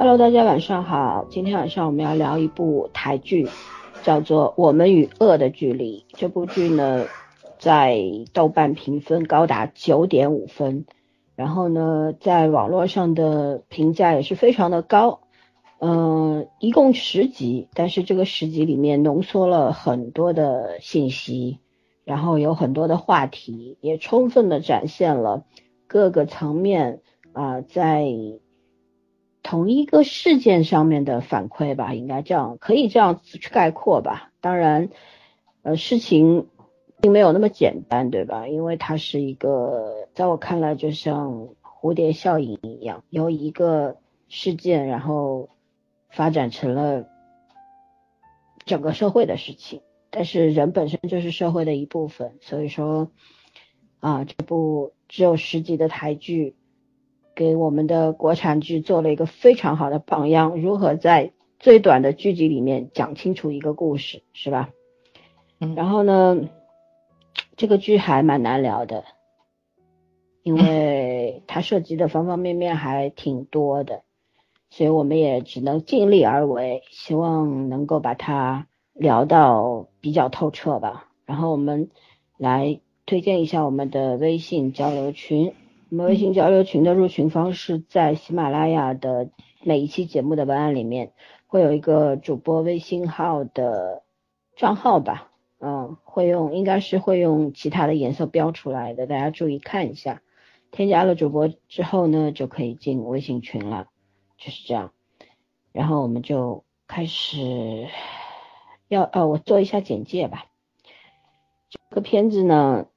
Hello，大家晚上好。今天晚上我们要聊一部台剧，叫做《我们与恶的距离》。这部剧呢，在豆瓣评分高达九点五分，然后呢，在网络上的评价也是非常的高。嗯，一共十集，但是这个十集里面浓缩了很多的信息，然后有很多的话题，也充分的展现了各个层面啊，在。同一个事件上面的反馈吧，应该这样，可以这样子去概括吧。当然，呃，事情并没有那么简单，对吧？因为它是一个，在我看来，就像蝴蝶效应一样，由一个事件，然后发展成了整个社会的事情。但是人本身就是社会的一部分，所以说，啊，这部只有十集的台剧。给我们的国产剧做了一个非常好的榜样，如何在最短的剧集里面讲清楚一个故事，是吧？嗯。然后呢，这个剧还蛮难聊的，因为它涉及的方方面面还挺多的，所以我们也只能尽力而为，希望能够把它聊到比较透彻吧。然后我们来推荐一下我们的微信交流群。我们微信交流群的入群方式，在喜马拉雅的每一期节目的文案里面，会有一个主播微信号的账号吧，嗯，会用应该是会用其他的颜色标出来的，大家注意看一下。添加了主播之后呢，就可以进微信群了，就是这样。然后我们就开始要呃，我做一下简介吧。这个片子呢。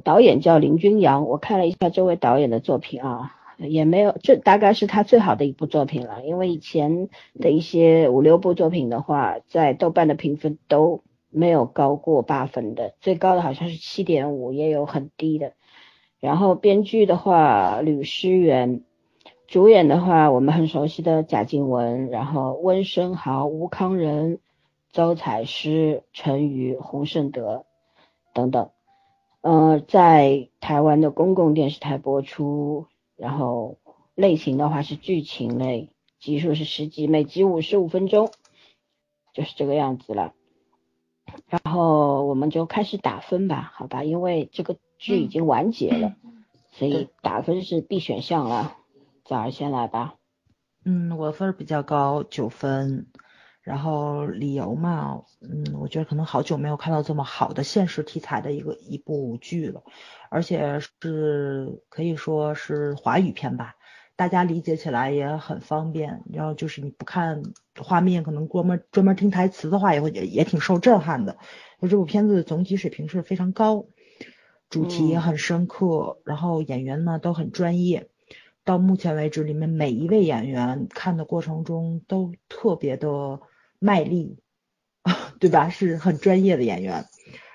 导演叫林君阳，我看了一下这位导演的作品啊，也没有，这大概是他最好的一部作品了。因为以前的一些五六部作品的话，在豆瓣的评分都没有高过八分的，最高的好像是七点五，也有很低的。然后编剧的话，吕诗媛，主演的话，我们很熟悉的贾静雯，然后温升豪、吴康仁、周采诗、陈瑜、洪胜德等等。呃，在台湾的公共电视台播出，然后类型的话是剧情类，集数是十集，每集五十五分钟，就是这个样子了。然后我们就开始打分吧，好吧，因为这个剧已经完结了，所以打分是必选项了。早儿先来吧。嗯，我分比较高，九分。然后理由嘛，嗯，我觉得可能好久没有看到这么好的现实题材的一个一部剧了，而且是可以说是华语片吧，大家理解起来也很方便。然后就是你不看画面，可能专门专门听台词的话，也会也也挺受震撼的。就这部片子总体水平是非常高，主题也很深刻，然后演员呢都很专业。到目前为止，里面每一位演员看的过程中都特别的。卖力，对吧？是很专业的演员，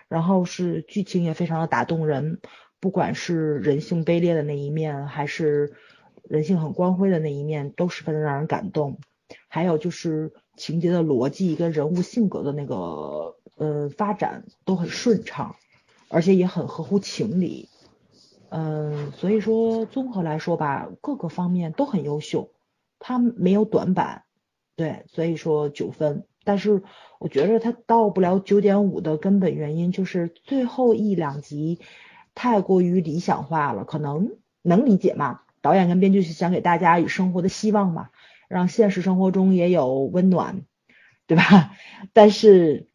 然后是剧情也非常的打动人，不管是人性卑劣的那一面，还是人性很光辉的那一面，都十分的让人感动。还有就是情节的逻辑跟人物性格的那个呃发展都很顺畅，而且也很合乎情理。嗯，所以说综合来说吧，各个方面都很优秀，他没有短板。对，所以说九分，但是我觉得它到不了九点五的根本原因就是最后一两集太过于理想化了，可能能理解嘛？导演跟编剧是想给大家以生活的希望嘛，让现实生活中也有温暖，对吧？但是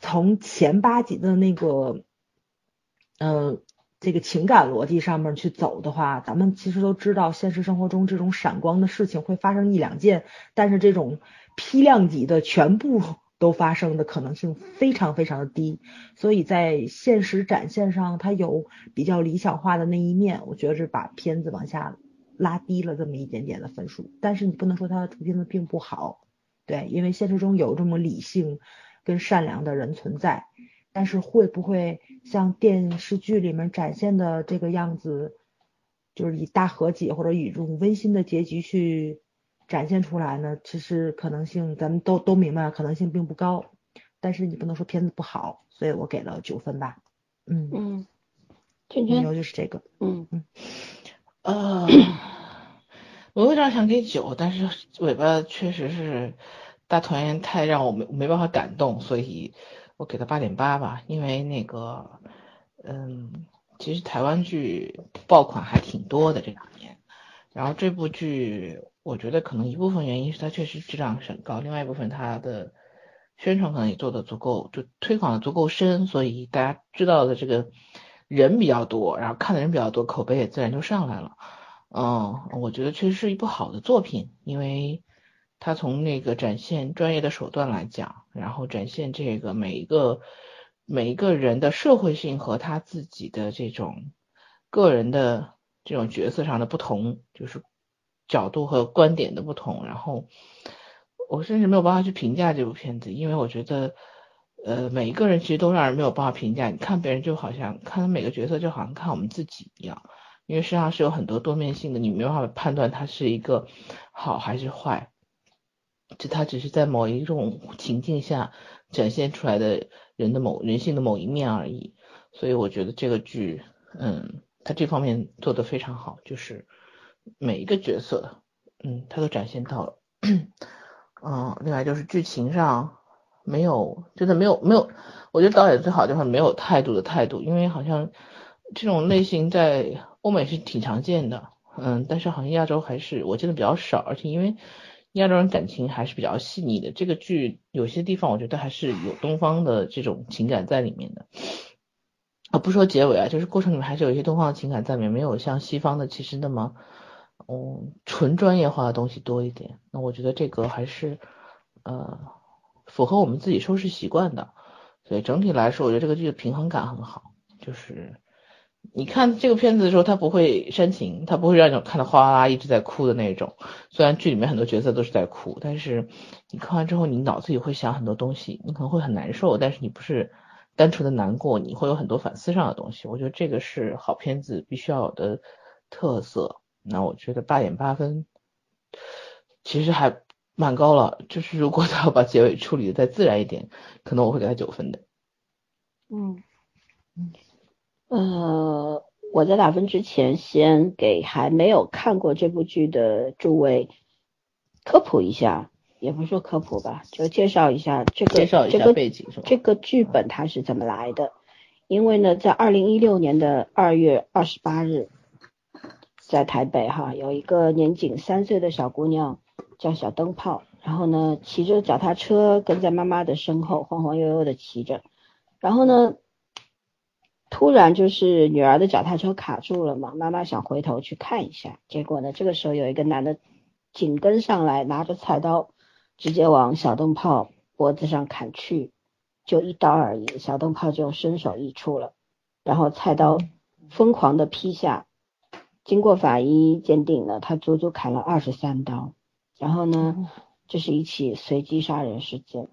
从前八集的那个，呃。这个情感逻辑上面去走的话，咱们其实都知道，现实生活中这种闪光的事情会发生一两件，但是这种批量级的全部 都发生的可能性非常非常的低，所以在现实展现上，它有比较理想化的那一面，我觉得是把片子往下拉低了这么一点点的分数。但是你不能说它这片子并不好，对，因为现实中有这么理性跟善良的人存在。但是会不会像电视剧里面展现的这个样子，就是以大和解或者以这种温馨的结局去展现出来呢？其实可能性咱们都都明白，可能性并不高。但是你不能说片子不好，所以我给了九分吧。嗯嗯，理由就是这个。嗯嗯，呃，我有点想给九，但是尾巴确实是大团圆太让我没没办法感动，所以我给他八点八吧。因为那个，嗯，其实台湾剧爆款还挺多的这两年，然后这部剧我觉得可能一部分原因是它确实质量很高，另外一部分它的宣传可能也做的足够，就推广的足够深，所以大家知道的这个人比较多，然后看的人比较多，口碑也自然就上来了。嗯，我觉得确实是一部好的作品，因为他从那个展现专业的手段来讲，然后展现这个每一个每一个人的社会性和他自己的这种个人的这种角色上的不同，就是角度和观点的不同。然后我甚至没有办法去评价这部片子，因为我觉得，呃，每一个人其实都让人没有办法评价。你看别人就好像看每个角色就好像看我们自己一样。因为实际上是有很多多面性的，你没办法判断它是一个好还是坏，就它只是在某一种情境下展现出来的人的某人性的某一面而已。所以我觉得这个剧，嗯，它这方面做得非常好，就是每一个角色，嗯，他都展现到了。嗯，另外就是剧情上没有，真的没有没有，我觉得导演最好就是没有态度的态度，因为好像这种类型在。欧美是挺常见的，嗯，但是好像亚洲还是我见的比较少，而且因为亚洲人感情还是比较细腻的，这个剧有些地方我觉得还是有东方的这种情感在里面的，啊，不说结尾啊，就是过程里面还是有一些东方的情感在里面，没有像西方的其实那么，嗯，纯专业化的东西多一点，那我觉得这个还是呃符合我们自己收视习惯的，所以整体来说，我觉得这个剧的平衡感很好，就是。你看这个片子的时候，他不会煽情，他不会让你看到哗啦啦一直在哭的那种。虽然剧里面很多角色都是在哭，但是你看完之后，你脑子里会想很多东西，你可能会很难受，但是你不是单纯的难过，你会有很多反思上的东西。我觉得这个是好片子必须要有的特色。那我觉得八点八分其实还蛮高了，就是如果他要把结尾处理的再自然一点，可能我会给他九分的。嗯嗯。呃，我在打分之前，先给还没有看过这部剧的诸位科普一下，也不是说科普吧，就介绍一下这个这个背景这个剧本它是怎么来的？因为呢，在二零一六年的二月二十八日，在台北哈，有一个年仅三岁的小姑娘叫小灯泡，然后呢，骑着脚踏车跟在妈妈的身后，晃晃悠悠的骑着，然后呢。突然就是女儿的脚踏车卡住了嘛，妈妈想回头去看一下，结果呢，这个时候有一个男的紧跟上来，拿着菜刀直接往小灯泡脖子上砍去，就一刀而已，小灯泡就身首异处了，然后菜刀疯狂的劈下，经过法医鉴定呢，他足足砍了二十三刀，然后呢，这是一起随机杀人事件。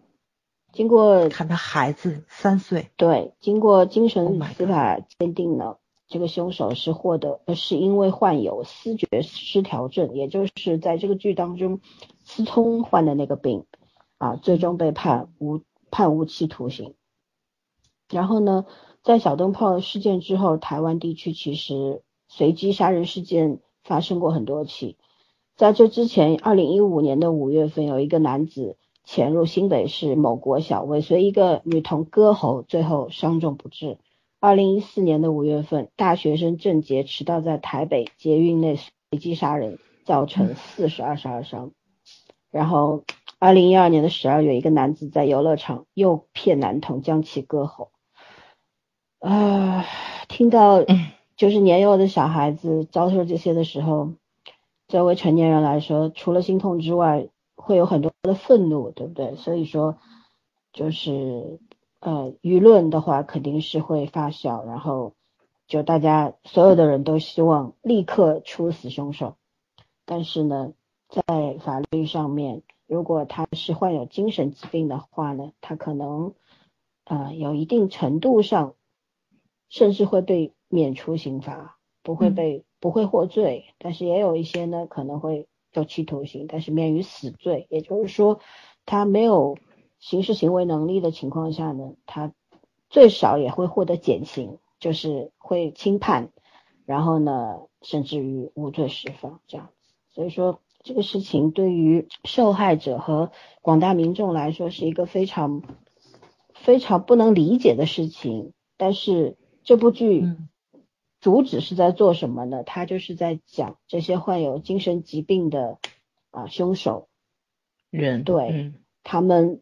经过看他孩子三岁，对，经过精神司法鉴定呢，这个凶手是获得，是因为患有思觉失调症，也就是在这个剧当中，思聪患的那个病啊，最终被判无判无期徒刑。然后呢，在小灯泡事件之后，台湾地区其实随机杀人事件发生过很多起，在这之前，二零一五年的五月份，有一个男子。潜入新北市某国小，尾随一个女童割喉，最后伤重不治。二零一四年的五月份，大学生郑杰迟到在台北捷运内随机杀人，造成四十二十二伤。然后，二零一二年的十二月，一个男子在游乐场诱骗男童将其割喉。啊，听到就是年幼的小孩子遭受这些的时候，作为成年人来说，除了心痛之外，会有很多的愤怒，对不对？所以说，就是呃，舆论的话肯定是会发酵，然后就大家所有的人都希望立刻处死凶手。但是呢，在法律上面，如果他是患有精神疾病的话呢，他可能呃有一定程度上，甚至会被免除刑罚，不会被不会获罪。但是也有一些呢，可能会。有期徒刑，但是免于死罪，也就是说，他没有刑事行为能力的情况下呢，他最少也会获得减刑，就是会轻判，然后呢，甚至于无罪释放这样子。所以说这个事情对于受害者和广大民众来说是一个非常非常不能理解的事情。但是这部剧主旨是在做什么呢？他就是在讲这些患有精神疾病的啊凶手人，对，他们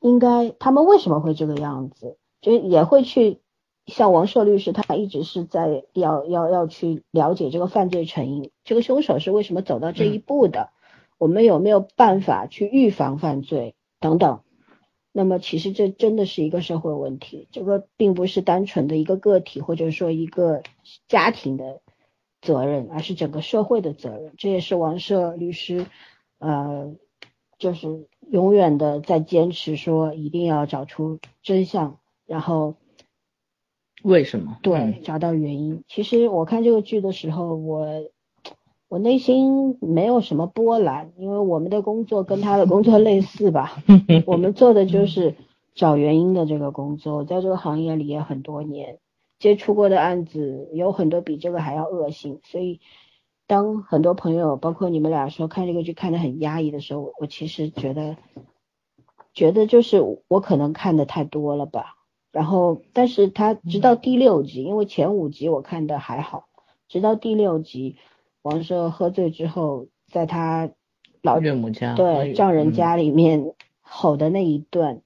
应该他们为什么会这个样子？就也会去。像王硕律师，他一直是在要要要去了解这个犯罪成因，这个凶手是为什么走到这一步的？我们有没有办法去预防犯罪等等？那么其实这真的是一个社会问题，这个并不是单纯的一个个体或者说一个家庭的责任，而是整个社会的责任。这也是王社律师呃，就是永远的在坚持说一定要找出真相，然后。为什么？对，找到原因。其实我看这个剧的时候，我我内心没有什么波澜，因为我们的工作跟他的工作类似吧。我们做的就是找原因的这个工作，在这个行业里也很多年，接触过的案子有很多比这个还要恶性。所以，当很多朋友，包括你们俩说看这个剧看得很压抑的时候，我其实觉得，觉得就是我可能看的太多了吧。然后，但是他直到第六集，因为前五集我看的还好，直到第六集，王赦喝醉之后，在他老岳母家对丈人家里面吼的那一段，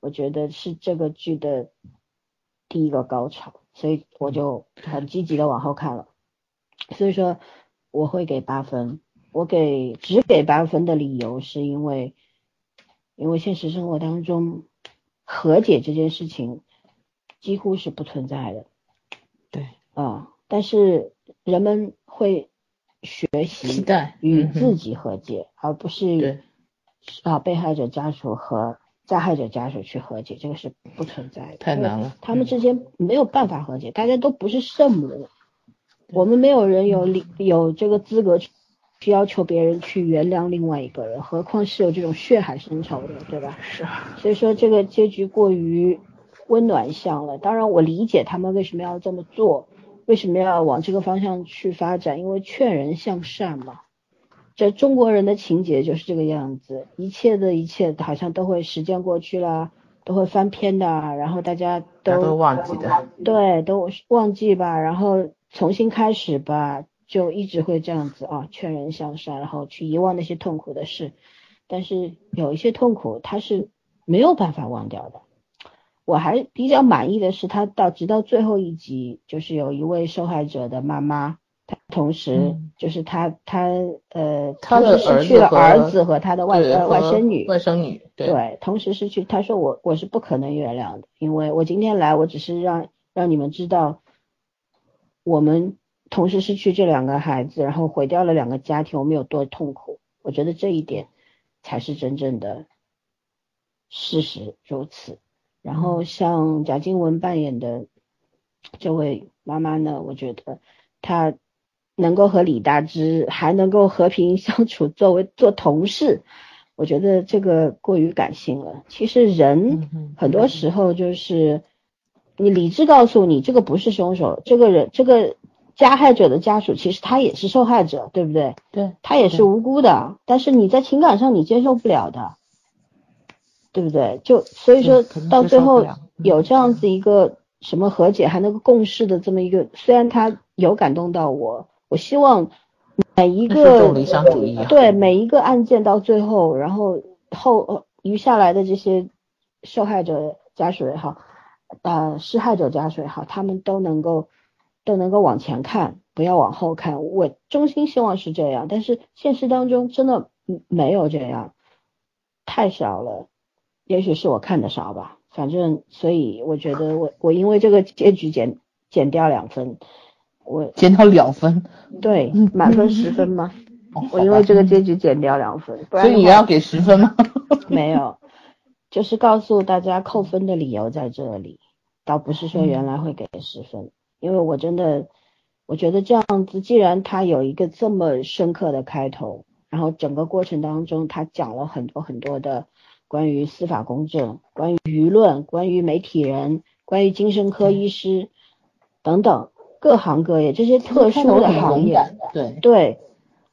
我觉得是这个剧的第一个高潮，所以我就很积极的往后看了。所以说我会给八分，我给只给八分的理由是因为，因为现实生活当中和解这件事情。几乎是不存在的，对啊，但是人们会学习与自己和解，而不是啊被害者家属和加害者家属去和解，这个是不存在的，太难了，他们之间没有办法和解，大家都不是圣母，我们没有人有理有这个资格去去要求别人去原谅另外一个人，何况是有这种血海深仇的，对吧？是，所以说这个结局过于。温暖向了，当然我理解他们为什么要这么做，为什么要往这个方向去发展，因为劝人向善嘛。这中国人的情节就是这个样子，一切的一切好像都会时间过去了，都会翻篇的，然后大家都忘记的，对，都忘记吧，然后重新开始吧，就一直会这样子啊，劝人向善，然后去遗忘那些痛苦的事，但是有一些痛苦它是没有办法忘掉的。我还比较满意的是，他到直到最后一集，就是有一位受害者的妈妈，她同时就是他他呃，她的失去了儿子和她的外呃外甥女，外甥女对，同时失去，她说我我是不可能原谅的，因为我今天来，我只是让让你们知道，我们同时失去这两个孩子，然后毁掉了两个家庭，我们有多痛苦，我觉得这一点才是真正的事实如此。然后像贾静雯扮演的这位妈妈呢，我觉得她能够和李大芝还能够和平相处，作为做同事，我觉得这个过于感性了。其实人很多时候就是你理智告诉你这个不是凶手，这个人这个加害者的家属其实他也是受害者，对不对？对，他也是无辜的，但是你在情感上你接受不了的。对不对？就所以说到最后有这样子一个什么和解还能够共事的这么一个，虽然他有感动到我，我希望每一个对每一个案件到最后，然后后余下来的这些受害者家属也好，呃，施害者家属也好，他们都能够都能够往前看，不要往后看。我衷心希望是这样，但是现实当中真的没有这样，太少了。也许是我看的少吧，反正所以我觉得我我因为这个结局减减掉两分，我减掉两分，对，满分十分吗？我因为这个结局减掉两分，所以你要给十分吗？没有，就是告诉大家扣分的理由在这里，倒不是说原来会给十分，因为我真的我觉得这样子，既然他有一个这么深刻的开头，然后整个过程当中他讲了很多很多的。关于司法公正，关于舆论，关于媒体人，关于精神科医师等等各行各业这些特殊的行业，对对，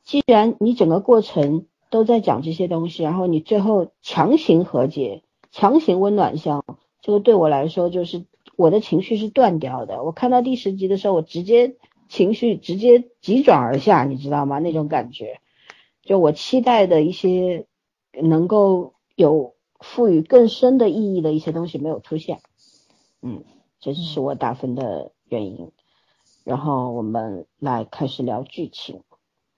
既然你整个过程都在讲这些东西，然后你最后强行和解、强行温暖相，这个对我来说就是我的情绪是断掉的。我看到第十集的时候，我直接情绪直接急转而下，你知道吗？那种感觉，就我期待的一些能够有赋予更深的意义的一些东西没有出现。嗯，这是我打分的原因。然后我们来开始聊剧情。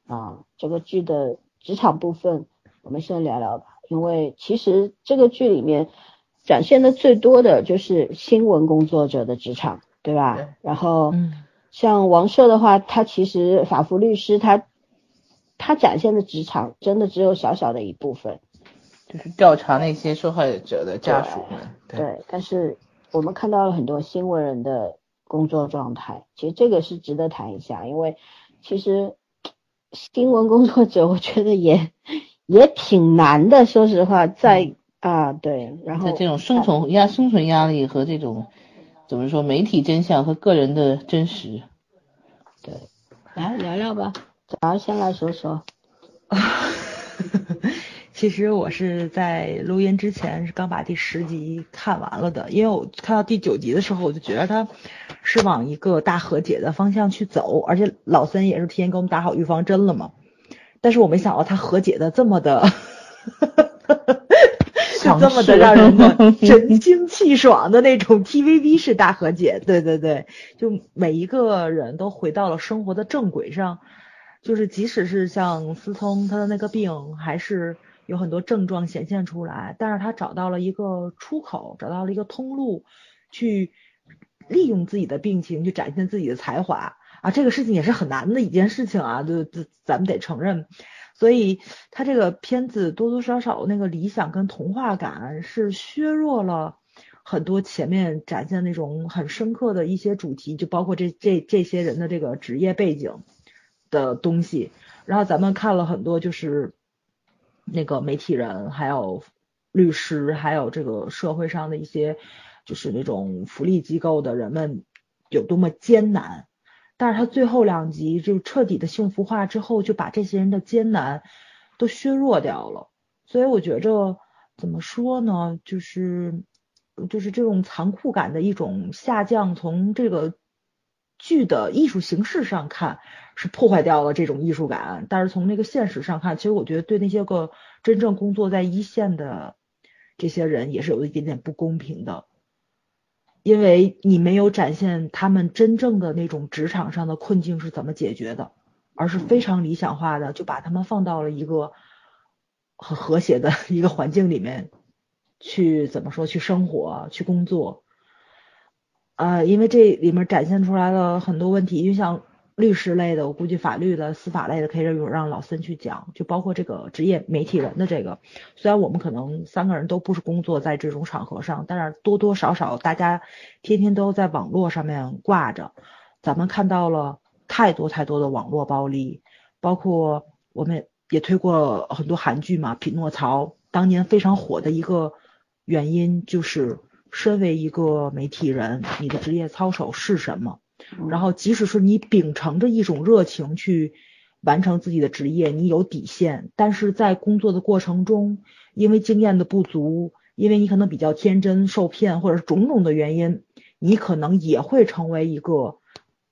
啊，这个剧的职场部分，我们先聊聊吧。因为其实这个剧里面展现的最多的就是新闻工作者的职场，对吧？然后，像王赦的话，他其实法服律师，他他展现的职场真的只有小小的一部分，就是调查那些受害者的家属们。对，但是我们看到了很多新闻人的工作状态，其实这个是值得谈一下，因为其实。新闻工作者，我觉得也也挺难的。说实话，在啊对，然后在这种生存压、生存压力和这种怎么说，媒体真相和个人的真实，对，来聊聊吧。早上先来说说。其实我是在录音之前是刚把第十集看完了的，因为我看到第九集的时候，我就觉得他是往一个大和解的方向去走，而且老森也是提前给我们打好预防针了嘛。但是我没想到他和解的这么的，就这么的让人的神清气爽的那种 TVB 式大和解，对对对，就每一个人都回到了生活的正轨上，就是即使是像思聪他的那个病还是。有很多症状显现出来，但是他找到了一个出口，找到了一个通路，去利用自己的病情去展现自己的才华啊！这个事情也是很难的一件事情啊，就就咱们得承认。所以他这个片子多多少少那个理想跟童话感是削弱了很多前面展现那种很深刻的一些主题，就包括这这这些人的这个职业背景的东西。然后咱们看了很多就是。那个媒体人，还有律师，还有这个社会上的一些，就是那种福利机构的人们有多么艰难，但是他最后两集就彻底的幸福化之后，就把这些人的艰难都削弱掉了。所以我觉着怎么说呢，就是就是这种残酷感的一种下降，从这个剧的艺术形式上看。是破坏掉了这种艺术感，但是从那个现实上看，其实我觉得对那些个真正工作在一线的这些人也是有一点点不公平的，因为你没有展现他们真正的那种职场上的困境是怎么解决的，而是非常理想化的就把他们放到了一个很和谐的 一个环境里面去怎么说去生活去工作，呃，因为这里面展现出来了很多问题，就像。律师类的，我估计法律的、司法类的可以让让老森去讲，就包括这个职业媒体人的这个。虽然我们可能三个人都不是工作在这种场合上，但是多多少少大家天天都在网络上面挂着。咱们看到了太多太多的网络暴力，包括我们也推过很多韩剧嘛，《匹诺曹》当年非常火的一个原因就是，身为一个媒体人，你的职业操守是什么？然后，即使是你秉承着一种热情去完成自己的职业，你有底线，但是在工作的过程中，因为经验的不足，因为你可能比较天真受骗，或者是种种的原因，你可能也会成为一个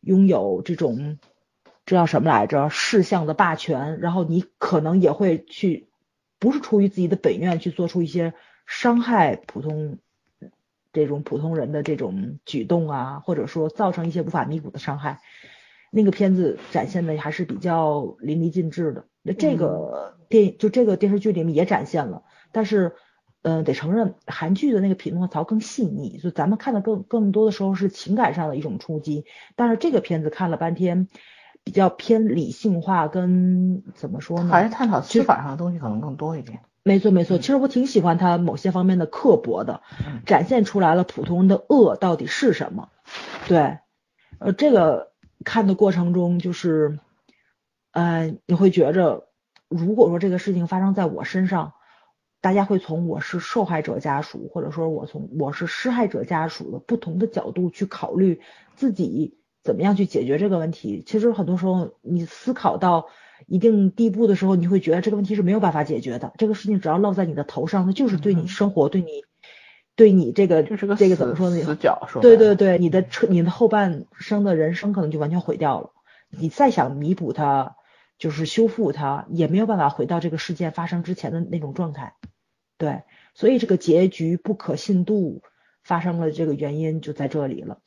拥有这种这叫什么来着事项的霸权，然后你可能也会去，不是出于自己的本愿去做出一些伤害普通。这种普通人的这种举动啊，或者说造成一些无法弥补的伤害，那个片子展现的还是比较淋漓尽致的。那这个电就这个电视剧里面也展现了，但是，嗯，得承认韩剧的那个匹诺曹更细腻，就咱们看的更更多的时候是情感上的一种冲击。但是这个片子看了半天，比较偏理性化，跟怎么说呢？还是探讨司法上的东西可能更多一点。没错没错，其实我挺喜欢他某些方面的刻薄的，展现出来了普通人的恶到底是什么。对，呃，这个看的过程中就是，呃，你会觉着，如果说这个事情发生在我身上，大家会从我是受害者家属，或者说我从我是施害者家属的不同的角度去考虑自己怎么样去解决这个问题。其实很多时候你思考到。一定地步的时候，你会觉得这个问题是没有办法解决的。这个事情只要落在你的头上，那就是对你生活、对你、对你这个就是个这个怎么说呢？死角说对对对，你的车、你的后半生的人生可能就完全毁掉了。你再想弥补它，就是修复它，也没有办法回到这个事件发生之前的那种状态。对，所以这个结局不可信度发生了，这个原因就在这里了。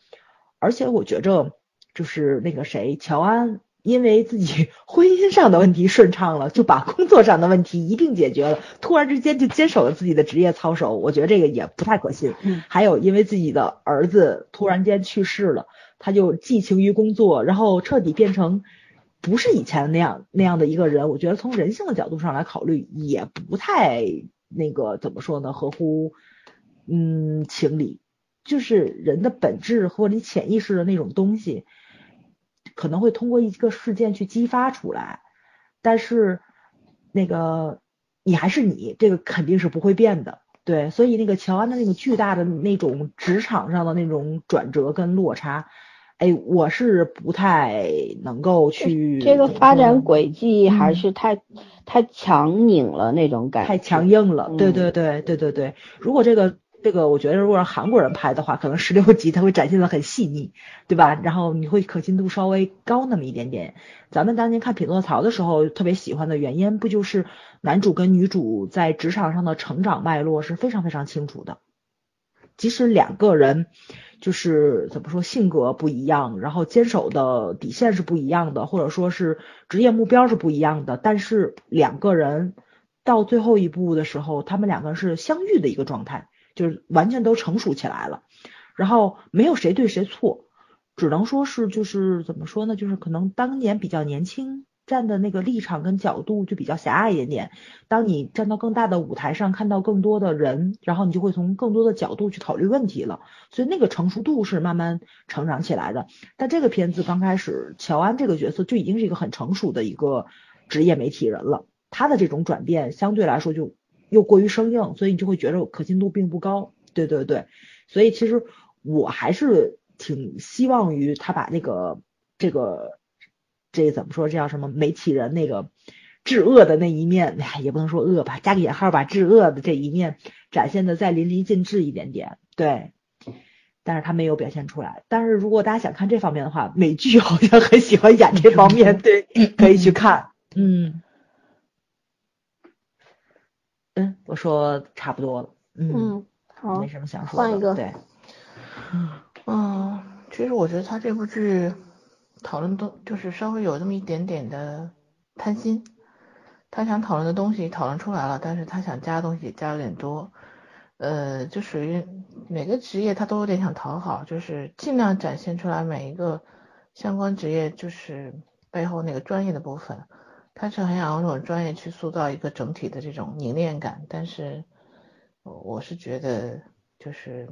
而且我觉着，就是那个谁，乔安，因为自己 婚姻上的问题顺畅了，就把工作上的问题一并解决了，突然之间就坚守了自己的职业操守，我觉得这个也不太可信。嗯还有，因为自己的儿子突然间去世了，他就寄情于工作，然后彻底变成不是以前那样那样的一个人。我觉得从人性的角度上来考虑，也不太那个怎么说呢，合乎嗯情理。就是人的本质或者你潜意识的那种东西，可能会通过一个事件去激发出来，但是那个你还是你，这个肯定是不会变的。对，所以那个乔安的那个巨大的那种职场上的那种转折跟落差，哎，我是不太能够去这个发展轨嗯迹还是太太强拧了那种感觉，太强硬了。对嗯对对对对对，如果这个这个，我觉得如果让韩国人拍的话，可能十六集他会展现的很细腻，对吧？然后你会可信度稍微高那么一点点。咱们当年看《匹诺曹》的时候，特别喜欢的原因，不就是男主跟女主在职场上的成长脉络是非常非常清楚的。即使两个人就是怎么说性格不一样，然后坚守的底线是不一样的，或者说是职业目标是不一样的，但是两个人到最后一步的时候，他们两个是相遇的一个状态，就是完全都成熟起来了，然后没有谁对谁错，只能说是就是怎么说呢，就是可能当年比较年轻。站的那个立场跟角度就比较狭隘一点点。当你站到更大的舞台上，看到更多的人，然后你就会从更多的角度去考虑问题了。所以那个成熟度是慢慢成长起来的。但这个片子刚开始，乔安这个角色就已经是一个很成熟的一个职业媒体人了。他的这种转变相对来说就又过于生硬，所以你就会觉得可信度并不高。对对对，所以其实我还是挺希望于他把那个这个。这怎么说？这叫什么？媒体人那个至恶的那一面，哎，也不能说恶吧，加个引号吧，至恶的这一面展现的再淋漓尽致一点点，对。但是他没有表现出来。但是如果大家想看这方面的话，美剧好像很喜欢演这方面，对，可以去看。嗯，嗯，我说差不多了。嗯，嗯，好没，什么想说的。换一个对，嗯，其实我觉得他这部剧讨论都就是稍微有那么一点点的贪心，他想讨论的东西讨论出来了，但是他想加的东西也加有点多，呃，就属于每个职业他都有点想讨好，就是尽量展现出来每一个相关职业就是背后那个专业的部分，他是很想用这种专业去塑造一个整体的这种凝练感，但是我是觉得就是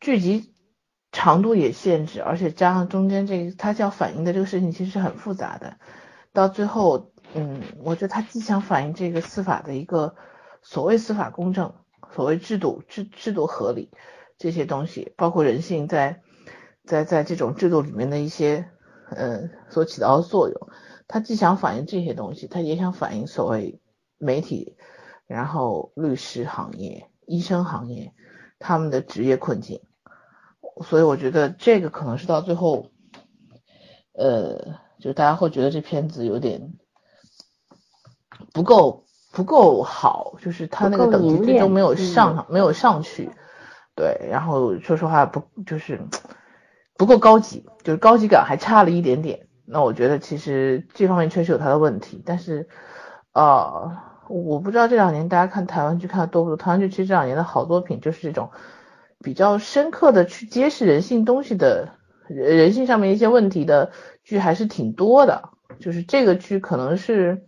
剧集长度也限制，而且加上中间这个他要反映的这个事情其实是很复杂的，到最后，嗯，我觉得他既想反映这个司法的一个所谓司法公正，所谓制度制制度合理这些东西，包括人性在在在这种制度里面的一些呃所起到的作用，他既想反映这些东西，他也想反映所谓媒体，然后律师行业、医生行业他们的职业困境。所以我觉得这个可能是到最后，呃，就大家会觉得这片子有点不够不够好，就是它那个等级最终没有嗯上、没有上去，对，然后说实话不就是不够高级，就是高级感还差了一点点。那我觉得其实这方面确实有它的问题，但是呃，我不知道这两年大家看台湾剧看的多不多，台湾剧其实这两年的好作品就是这种。比较深刻的去揭示人性东西的人人性上面一些问题的剧还是挺多的，就是这个剧可能是，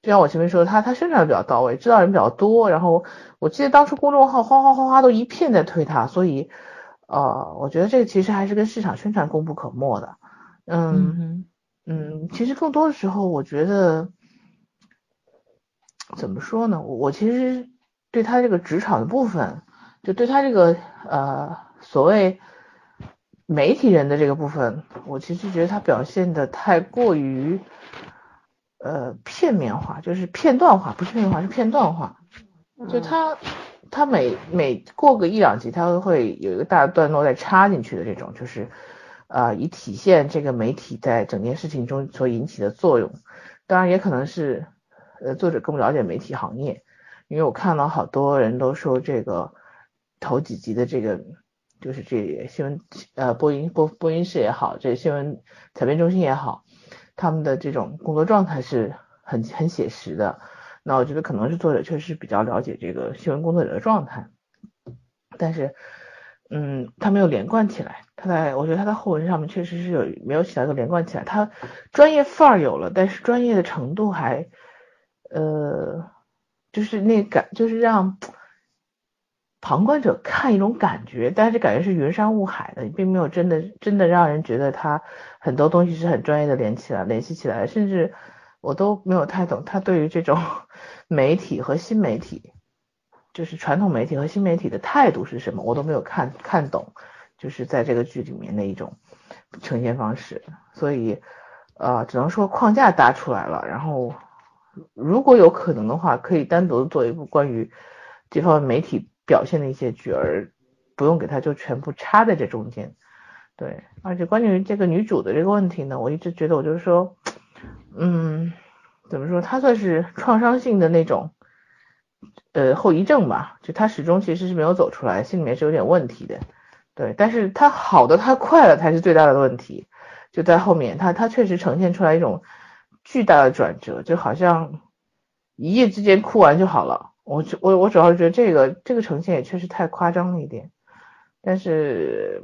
就像我前面说的，他他宣传的比较到位，知道人比较多，然后我记得当初公众号哗哗哗哗都一片在推它，所以呃，我觉得这个其实还是跟市场宣传功不可没的，嗯嗯嗯，其实更多的时候我觉得怎么说呢，我我其实对他这个职场的部分。就对他这个呃所谓媒体人的这个部分，我其实觉得他表现的太过于呃片面化，就是片段化，不是片面化，是片段化。就他他每每过个一两集，他会有一个大段落再插进去的这种，就是呃以体现这个媒体在整件事情中所引起的作用。当然也可能是呃作者更不了解媒体行业，因为我看到好多人都说这个头几集的这个。就是这新闻呃播音播播音室也好，这新闻采编中心也好，他们的这种工作状态是很很写实的。那我觉得可能是作者确实比较了解这个新闻工作者的状态，但是嗯，他没有连贯起来。他在我觉得他在后文上面确实是有没有起到一个连贯起来。他专业范儿有了，但是专业的程度还呃就是那感就是让。旁观者看一种感觉，但是感觉是云山雾海的，并没有真的真的让人觉得他很多东西是很专业的连起来联系起来，甚至我都没有太懂他对于这种 媒体和新媒体，就是传统媒体和新媒体的态度是什么，我都没有看看懂，就是在这个剧里面的一种呈现方式，所以呃只能说框架搭出来了，然后如果有可能的话，可以单独做一部关于这方面媒体。表现的一些剧而，不用给他就全部插在这中间，对，而且关于这个女主的这个问题呢，我一直觉得我就是说，嗯，怎么说，她算是创伤性的那种，呃，后遗症吧，就他始终其实是没有走出来，心里面是有点问题的，对，但是他好的太快了才是最大的问题，就在后面，他他确实呈现出来一种巨大的转折，就好像一夜之间哭完就好了。我我我主要是觉得这个这个呈现也确实太夸张了一点，但是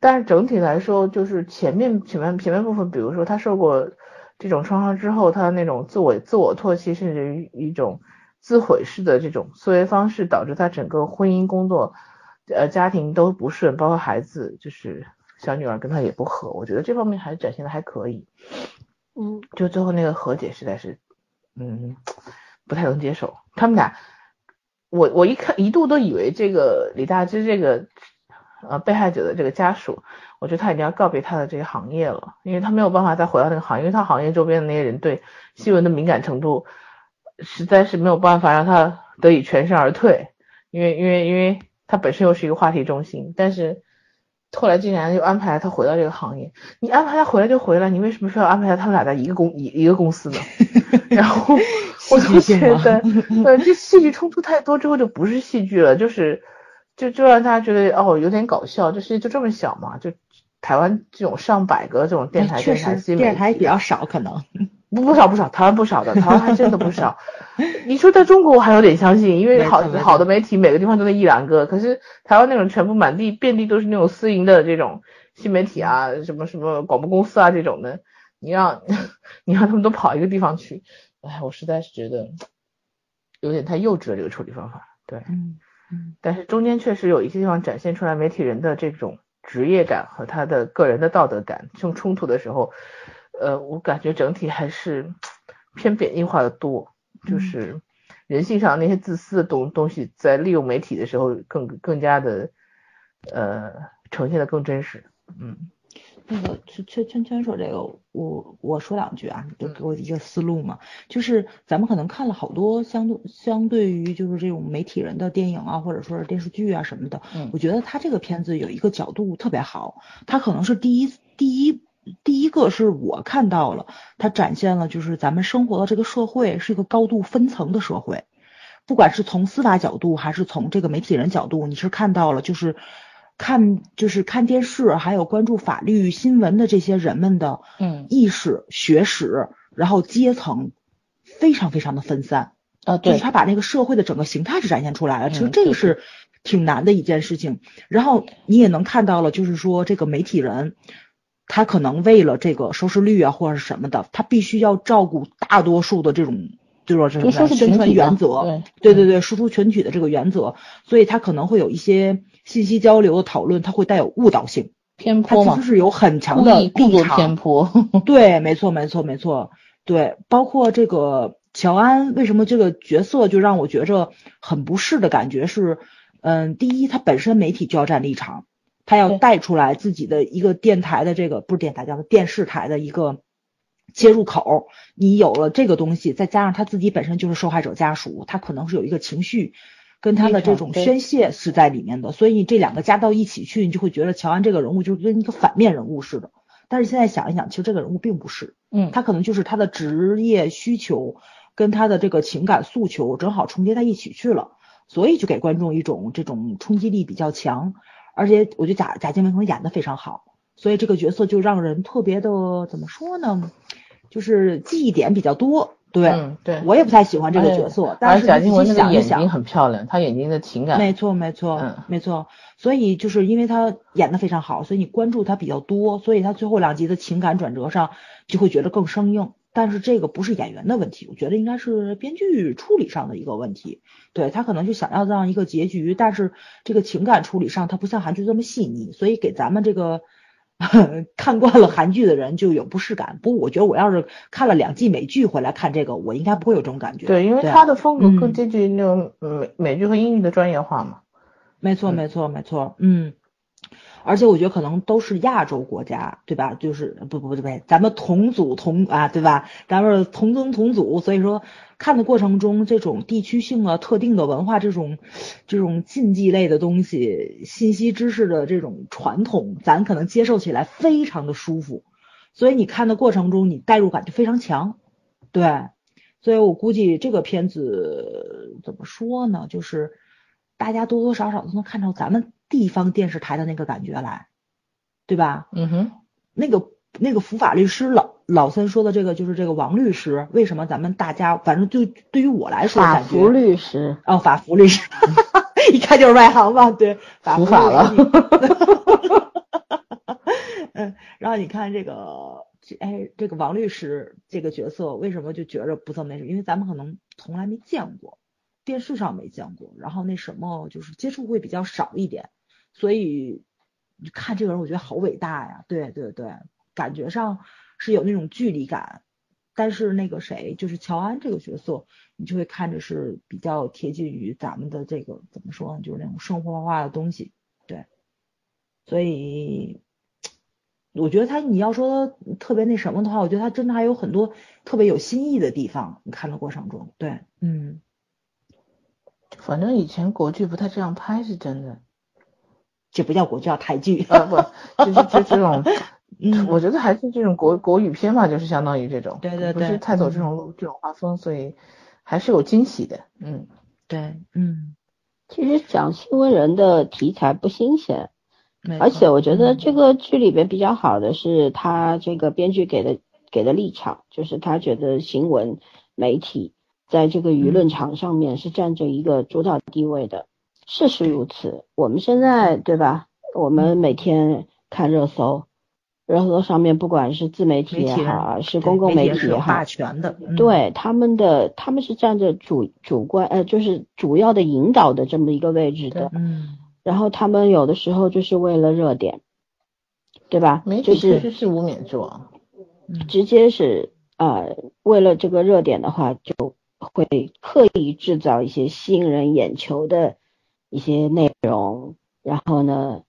但是整体来说，就是前面前面前面部分，比如说他受过这种创伤之后，他的那种自我自我唾弃，甚至于一种自毁式的这种思维方式，导致他整个婚姻、工作、呃家庭都不顺，包括孩子，就是小女儿跟他也不和。我觉得这方面还展现的还可以，嗯，就最后那个和解实在是，嗯。不太能接受，他们俩，我我一看一度都以为这个李大芝这个呃被害者的这个家属，我觉得他已经要告别他的这个行业了，因为他没有办法再回到那个行业，因为他行业周边的那些人对新闻的敏感程度，实在是没有办法让他得以全身而退，因为因为因为他本身又是一个话题中心，但是。后来竟然又安排他回到这个行业，你安排他回来就回来，你为什么非要安排他他们俩在一个公一一个公司呢？然后我就觉得，对，这戏剧冲突太多之后就不是戏剧了，就是就就让大家觉得哦有点搞笑，这世界就这么小嘛，就台湾这种上百个这种电台电台新电台比较少可能。不不少不少，台湾不少的，台湾还真的不少。你说在中国我还有点相信，因为好好的媒体每个地方都那一两个，可是台湾那种全部满地遍地都是那种私营的这种新媒体啊，什么什么广播公司啊这种的，你让 你让他们都跑一个地方去，哎，我实在是觉得有点太幼稚了这个处理方法。对，嗯嗯，但是中间确实有一些地方展现出来媒体人的这种职业感和他的个人的道德感，这种冲突的时候。呃，我感觉整体还是偏贬义化的多，就是人性上那些自私的东东西，在利用媒体的时候更更加的呃呈现的更真实。嗯，那个圈圈圈圈说这个，我我说两句啊，就给我一个思路嘛，就是咱们可能看了好多相对相对于就是这种媒体人的电影啊，或者说是电视剧啊什么的，我觉得他这个片子有一个角度特别好，他可能是第一第一。第一个是我看到了，它展现了就是咱们生活的这个社会是一个高度分层的社会，不管是从司法角度还是从这个媒体人角度，你是看到了就是看就是看电视还有关注法律新闻的这些人们的嗯意识学识，然后阶层非常非常的分散啊，对，就是他把那个社会的整个形态是展现出来了，其实这个是挺难的一件事情。然后你也能看到了，就是说这个媒体人。他可能为了这个收视率啊，或者是什么的，他必须要照顾大多数的这种，就说这种宣传原则，对对对，输出群体的这个原则，所以他可能会有一些信息交流的讨论，他会带有误导性、偏颇嘛，是有很强的立场偏颇。对，没错，没错，没错，对，包括这个乔安，为什么这个角色就让我觉着很不适的感觉是，嗯，第一，他本身媒体就要站立场。他要带出来自己的一个电台的这个不是电台，叫做电视台的一个切入口，你有了这个东西，再加上他自己本身就是受害者家属，他可能是有一个情绪跟他的这种宣泄是在里面的，所以你这两个加到一起去，你就会觉得乔安这个人物就跟一个反面人物似的。但是现在想一想，其实这个人物并不是，嗯，他可能就是他的职业需求跟他的这个情感诉求正好重叠在一起去了，所以就给观众一种这种冲击力比较强。而且我觉得贾贾静雯可能演的非常好，所以这个角色就让人特别的怎么说呢，就是记忆点比较多。对，嗯，对，我也不太喜欢这个角色，但是贾静雯那个眼睛很漂亮，她眼睛的情感，没错没错，嗯，没错。所以就是因为她演的非常好，所以你关注她比较多，所以她最后两集的情感转折上就会觉得更生硬。但是这个不是演员的问题，我觉得应该是编剧处理上的一个问题。对他可能就想要这样一个结局，但是这个情感处理上他不像韩剧这么细腻，所以给咱们这个 看惯了韩剧的人就有不适感。不过我觉得我要是看了两季美剧回来看这个，我应该不会有这种感觉。对，因为他的风格更接近那种美美剧和英语的专业化嘛。没错，没错，没错。嗯。而且我觉得可能都是亚洲国家，对吧？就是不不不对，咱们同祖同啊，对吧？咱们同宗同祖，所以说看的过程中，这种地区性的特定的文化，这种这种禁忌类的东西，信息知识的这种传统，咱可能接受起来非常的舒服，所以你看的过程中，你代入感就非常强，对。所以我估计这个片子怎么说呢？就是大家多多少少都能看到咱们。地方电视台的那个感觉来，对吧？嗯哼，那个那个福法律师老老三说的这个就是这个王律师，为什么咱们大家反正就对于我来说，法服律师哦，法服律师，一看就是外行吧？对，法服法了。嗯，然后你看这个，哎，这个王律师这个角色为什么就觉着不这么那什么？因为咱们可能从来没见过，电视上没见过，然后那什么就是接触会比较少一点。所以看这个人，我觉得好伟大呀！对对对，感觉上是有那种距离感。但是那个谁，就是乔安这个角色，你就会看着是比较贴近于咱们的这个怎么说呢？就是那种生活化的东西。对，所以我觉得他你要说特别那什么的话，我觉得他真的还有很多特别有新意的地方。你看的过程中，对，嗯，反正以前国剧不太这样拍，是真的。这不叫国叫台剧。啊，不，就是就这种，嗯，我觉得还是这种国国语片嘛，就是相当于这种，对对对，不是太走这种路这种画风，所以还是有惊喜的，嗯，对，嗯，其实讲新闻人的题材不新鲜，而且我觉得这个剧里边比较好的是他这个编剧给的给的立场，就是他觉得新闻媒体在这个舆论场上面是占着一个主导地位的。事实如此，我们现在对吧？我们每天看热搜，热搜上面不管是自媒体也好，是公共媒体也好，霸权的，对他们的他们是占着主主观呃，就是主要的引导的这么一个位置的。嗯。然后他们有的时候就是为了热点，对吧？媒体确实是无冕之王，直接是呃，为了这个热点的话，就会刻意制造一些吸引人眼球的。一些内容，然后呢，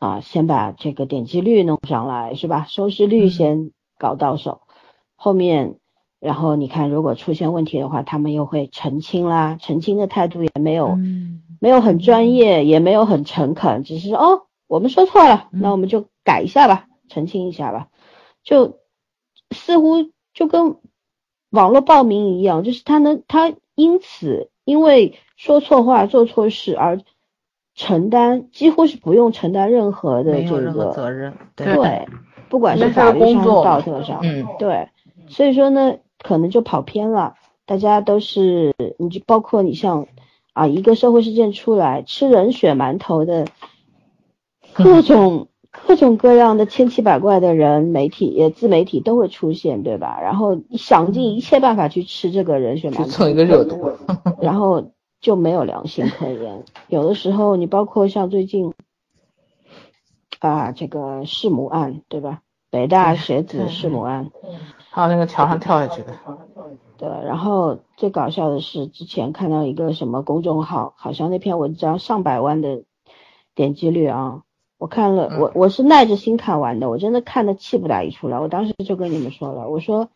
啊，先把这个点击率弄上来，是吧？收视率先搞到手，后面，然后你看，如果出现问题的话，他们又会澄清啦，澄清的态度也没有，没有很专业，也没有很诚恳，只是哦，我们说错了，那我们就改一下吧，澄清一下吧，就似乎就跟网络报名一样，就是他能，他因此。因为说错话、做错事而承担，几乎是不用承担任何的这个责任。对，不管是法律上、道德上，嗯，对。所以说呢，可能就跑偏了。大家都是，你就包括你像啊，一个社会事件出来，吃人血馒头的各种。各种各样的千奇百怪的人，媒体、自媒体都会出现，对吧？然后想尽一切办法去吃这个人血馒头，蹭一个热度，然后就没有良心可言。有的时候，你包括像最近啊，这个弑母案，对吧？北大学子弑母案，还有那个桥上跳下去的。对，然后最搞笑的是，之前看到一个什么公众号，好像那篇文章上百万的点击率啊。我看了，我我是耐着心看完的，我真的看的气不打一处来。我当时就跟你们说了，我说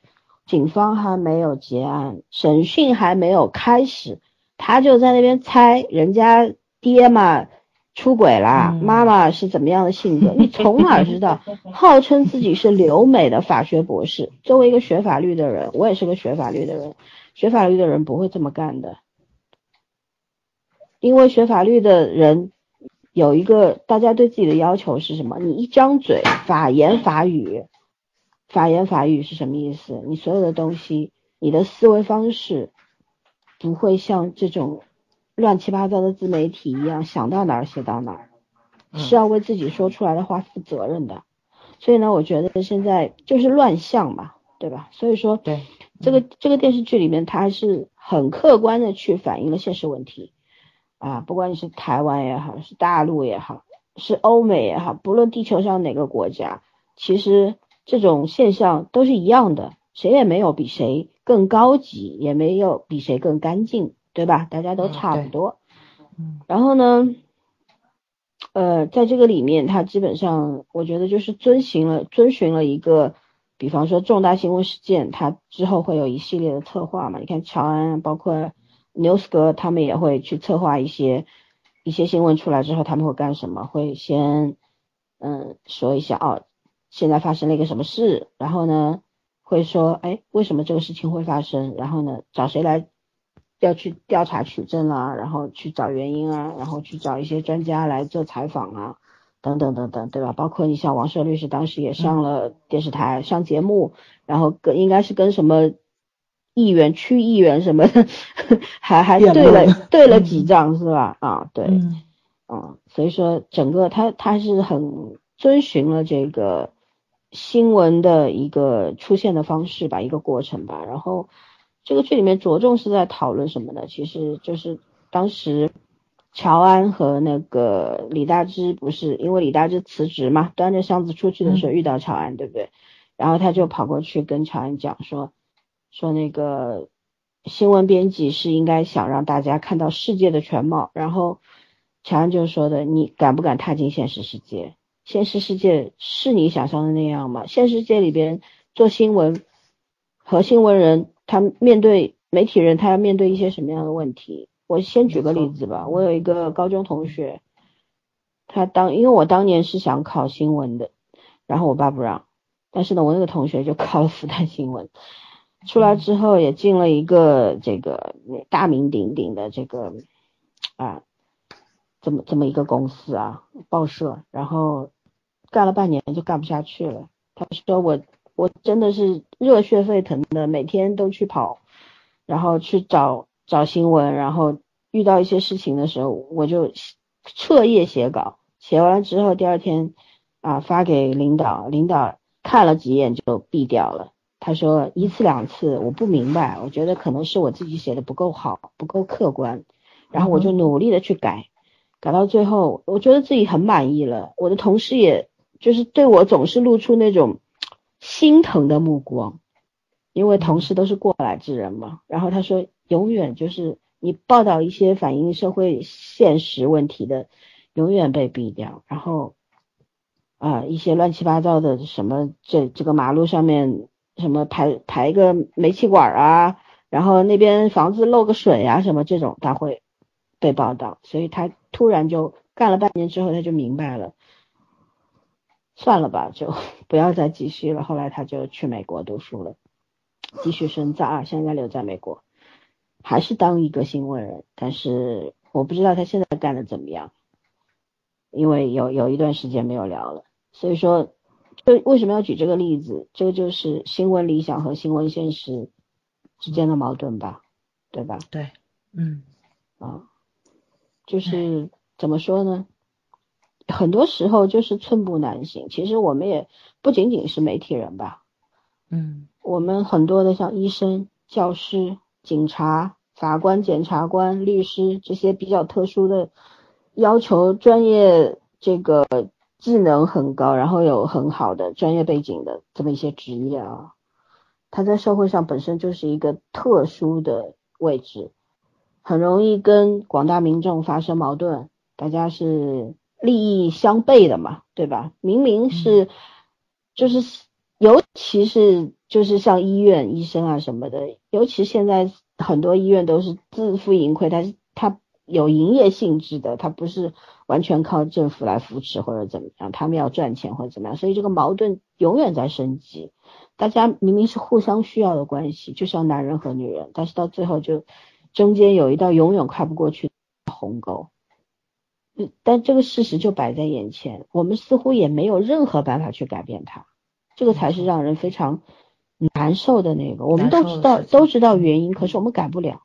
警方还没有结案，审讯还没有开始，他就在那边猜人家爹嘛出轨啦，嗯妈妈是怎么样的性格，你 从哪儿知道？号称自己是留美的法学博士，作为一个学法律的人，我也是个学法律的人，学法律的人不会这么干的，因为学法律的人有一个大家对自己的要求是什么？你一张嘴法言法语，法言法语是什么意思？你所有的东西，你的思维方式不会像这种乱七八糟的自媒体一样想到哪儿写到哪儿，嗯是要为自己说出来的话负责任的。所以呢，我觉得现在就是乱象嘛，对吧？所以说，对，这个这个电视剧里面，它还是很客观的去反映了现实问题啊，不管你是台湾也好，是大陆也好，是欧美也好，不论地球上哪个国家，其实这种现象都是一样的，谁也没有比谁更高级，也没有比谁更干净，对吧？大家都差不多。嗯然后呢，呃，在这个里面，它基本上我觉得就是遵循了遵循了一个，比方说重大新闻事件，它之后会有一系列的策划嘛。你看乔安，包括牛斯格，他们也会去策划一些一些新闻出来之后，他们会干什么？会先嗯说一下哦，现在发生了一个什么事，然后呢会说，哎，为什么这个事情会发生？然后呢找谁来要去调查取证啦，然后去找原因啊，然后去找一些专家来做采访啊，等等等等，对吧？包括你像王赦律师当时也上了电视台、上节目，然后跟应该是跟什么议员、区议员什么的，还还对了对了几仗是吧？啊，对，嗯嗯，所以说整个他他是很遵循了这个新闻的一个出现的方式吧，一个过程吧。然后这个剧里面着重是在讨论什么呢？其实就是当时乔安和那个李大芝不是因为李大芝辞职嘛，端着箱子出去的时候遇到乔安，对不对？然后他就跑过去跟乔安讲说说那个新闻编辑是应该想让大家看到世界的全貌，然后乔安就说的，你敢不敢踏进现实世界？现实世界是你想象的那样吗？现实世界里边做新闻和新闻人，他面对媒体人，他要面对一些什么样的问题？我先举个例子吧，我有一个高中同学，他当因为我当年是想考新闻的，然后我爸不让，但是呢，我那个同学就 考了复旦新闻，出来之后也进了一个这个大名鼎鼎的这个啊，这么这么一个公司啊，报社，然后干了半年就干不下去了。他说我我真的是热血沸腾的，每天都去跑，然后去找找新闻，然后遇到一些事情的时候，我就彻夜写稿，写完了之后第二天啊发给领导，领导看了几眼就毙掉了。他说一次两次我不明白，我觉得可能是我自己写的不够好，不够客观，然后我就努力的去改，改到最后，我觉得自己很满意了。我的同事也就是对我总是露出那种心疼的目光，因为同事都是过来之人嘛。然后他说，永远就是你报道一些反映社会现实问题的，永远被毙掉。然后啊、一些乱七八糟的什么这这个马路上面什么排排个煤气管啊，然后那边房子漏个水啊什么这种，他会被报道。所以他突然就干了半年之后，他就明白了。算了吧，就 不要再继续了。后来他就去美国读书了，继续深造啊，现在留在美国，还是当一个新闻人，但是我不知道他现在干的怎么样，因为有有一段时间没有聊了。所以说，就为什么要举这个例子？这个就是新闻理想和新闻现实之间的矛盾吧，对吧？对，嗯啊，就是怎么说呢？很多时候就是寸步难行。其实我们也不仅仅是媒体人吧，嗯我们很多的像医生、教师、警察、法官、检察官、律师这些比较特殊的要求专业这个技能很高，然后有很好的专业背景的这么一些职业啊，他在社会上本身就是一个特殊的位置，很容易跟广大民众发生矛盾，大家是利益相悖的嘛，对吧？明明是就是尤其是就是像医院医生啊什么的，尤其现在很多医院都是自负盈亏，它是它有营业性质的，它不是完全靠政府来扶持或者怎么样，他们要赚钱或者怎么样，所以这个矛盾永远在升级。大家明明是互相需要的关系，就像男人和女人，但是到最后就中间有一道永远跨不过去的鸿沟。但这个事实就摆在眼前，我们似乎也没有任何办法去改变它，这个才是让人非常难受的那个。我们都知道都知道原因，可是我们改不了。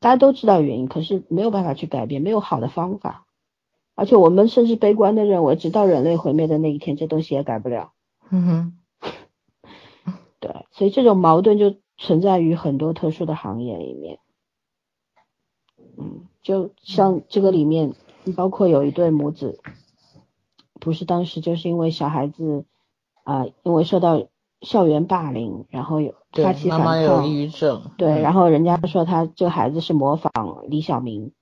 大家都知道原因，可是没有办法去改变，没有好的方法。而且我们甚至悲观的认为，直到人类毁灭的那一天，这东西也改不了。嗯哼，对，所以这种矛盾就存在于很多特殊的行业里面。嗯，就像这个里面，包括有一对母子，不是当时就是因为小孩子啊，因为受到校园霸凌，然后有发起反抗，妈妈有抑郁症，对，然后人家说他这个孩子是模仿李小明，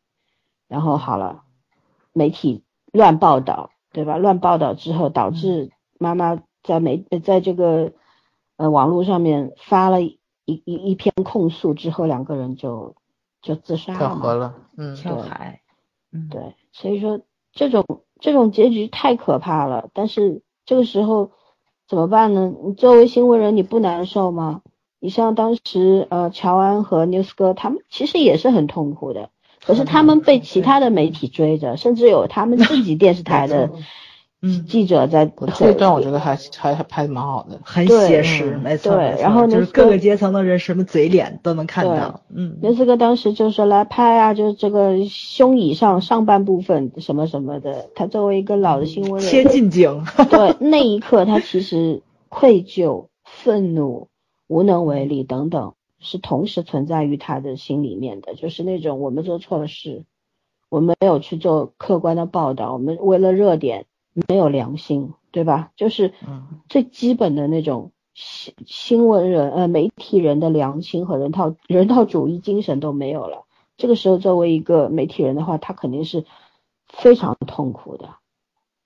然后好了，媒体乱报道，对吧？乱报道之后，导致妈妈在媒在这个呃网络上面发了一一一篇控诉之后，两个人就。就自杀了嘛，嗯，跳海，嗯，对，所以说这种这种结局太可怕了。但是这个时候怎么办呢？你作为新闻人，你不难受吗？你像当时呃乔安和 news 哥他们其实也是很痛苦的，可是他们被其他的媒体追着，甚至有他们自己电视台的。嗯，记者在这段我觉得还还还拍的蛮好的，很写实，没错。对，然后就是各个阶层的人什么嘴脸都能看到。嗯，刘四哥当时就说来拍啊，就是这个胸以上上半部分什么什么的。他作为一个老的新闻人，切近景。对，那一刻他其实愧疚、愤怒、无能为力等等，是同时存在于他的心里面的，就是那种我们做错了事，我们没有去做客观的报道，我们为了热点。没有良心，对吧？就是最基本的那种新新闻人呃媒体人的良心和人道人道主义精神都没有了。这个时候，作为一个媒体人的话，他肯定是非常痛苦的。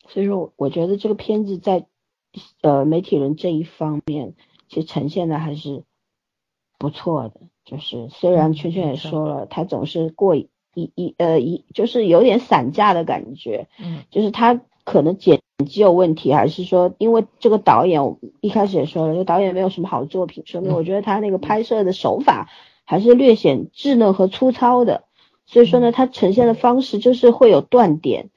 所以说，我觉得这个片子在呃媒体人这一方面，其实呈现的还是不错的。就是虽然圈圈也说了，他总是过一一呃一，就是有点散架的感觉。嗯，就是他。可能剪辑有问题，还是说因为这个导演我一开始也说了，这导演没有什么好作品，说明我觉得他那个拍摄的手法还是略显稚嫩和粗糙的。所以说呢，他呈现的方式就是会有断点，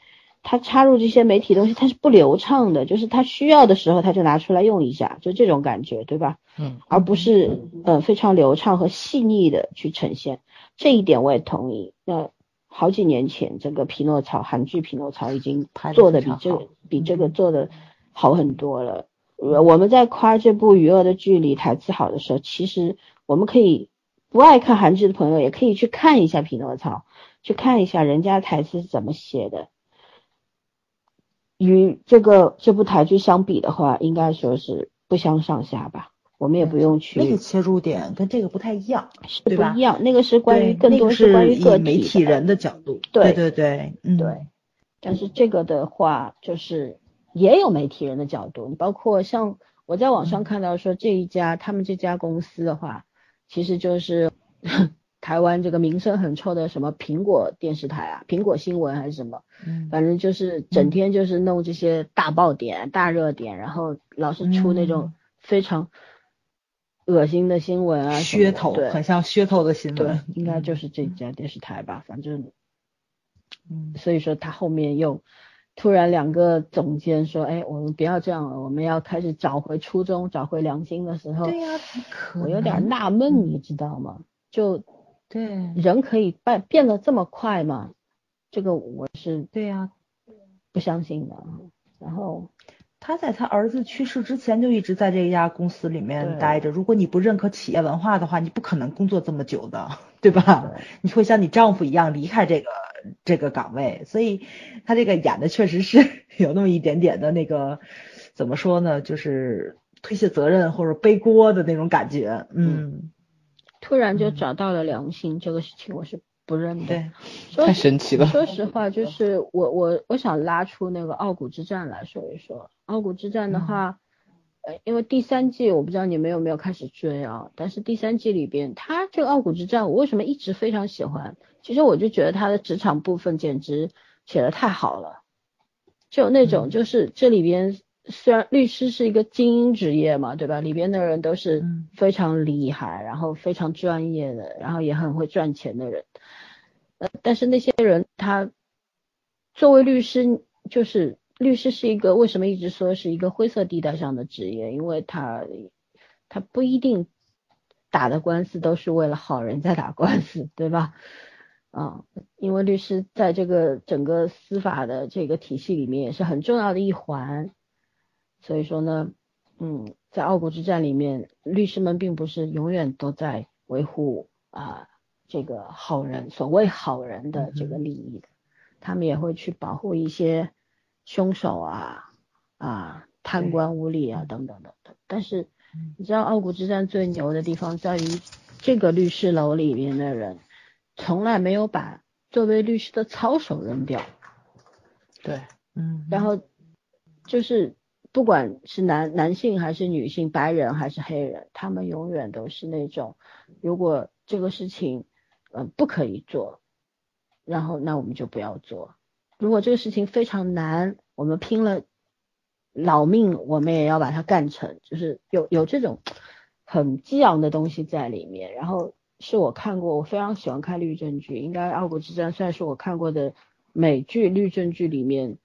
他插入这些媒体东西，他是不流畅的，就是他需要的时候他就拿出来用一下，就这种感觉，对吧？嗯，而不是呃非常流畅和细腻的去呈现，这一点我也同意。那。好几年前，这个《匹诺曹》韩剧《匹诺曹》已经做的比这个比这个做的好很多了。我们在夸这部《余额的距离》台词好的时候，其实我们可以不爱看韩剧的朋友也可以去看一下《匹诺曹》，去看一下人家台词是怎么写的。与这个这部台剧相比的话，应该说是不相上下吧。我们也不用去那个切入点跟这个不太一样，是？不一样，那个是关于更多是关于个体媒体人的角度，对对对，嗯对。但是这个的话，就是也有媒体人的角度，你包括像我在网上看到说这一家他们这家公司的话，其实就是台湾这个名声很臭的什么苹果电视台啊，苹果新闻还是什么，嗯，反正就是整天就是弄这些大爆点、大热点，然后老是出那种非常。恶心的新闻啊，噱头，很像噱头的新闻，对，应该就是这家电视台吧，反正，嗯，所以说他后面又突然两个总监说，哎，我们不要这样了，我们要开始找回初衷，找回良心的时候，对呀，我有点纳闷，你知道吗？就对，人可以变变得这么快吗？这个我是对呀，不相信的，然后。他在他儿子去世之前就一直在这家公司里面待着。如果你不认可企业文化的话，你不可能工作这么久的，对吧？你会像你丈夫一样离开这个这个岗位。所以他这个演的确实是 有那么一点点的那个怎么说呢？就是推卸责任或者背锅的那种感觉。嗯，突然就找到了良心，这个事情我是。不认对，太神奇了。说实话，就是我我我想拉出那个傲骨之战来说一说。傲骨之战的话，呃，因为第三季我不知道你们有没有开始追啊，但是第三季里边，他这个傲骨之战，我为什么一直非常喜欢？其实我就觉得他的职场部分简直写的太好了，就那种就是这里边虽然律师是一个精英职业嘛，对吧？里边的人都是非常厉害，然后非常专业的，然后也很会赚钱的人，呃，但是那些人他作为律师就是。律师是一个为什么一直说是一个灰色地带上的职业？因为他他不一定打的官司都是为了好人在打官司，对吧？啊，因为律师在这个整个司法的这个体系里面也是很重要的一环。所以说呢，嗯，在傲骨之战里面，律师们并不是永远都在维护啊这个好人所谓好人的这个利益的，他们也会去保护一些。凶手啊啊，贪官污吏啊，等等等等。但是你知道傲骨之战最牛的地方在于，这个律师楼里面的人从来没有把作为律师的操守扔掉。对，嗯。然后就是不管是男男性还是女性，白人还是黑人，他们永远都是那种，如果这个事情嗯不可以做，然后那我们就不要做。如果这个事情非常难，我们拼了老命，我们也要把它干成，就是有有这种很激昂的东西在里面。然后是我看过，我非常喜欢看律政剧，应该《傲骨之战》算是我看过的美剧律政剧里面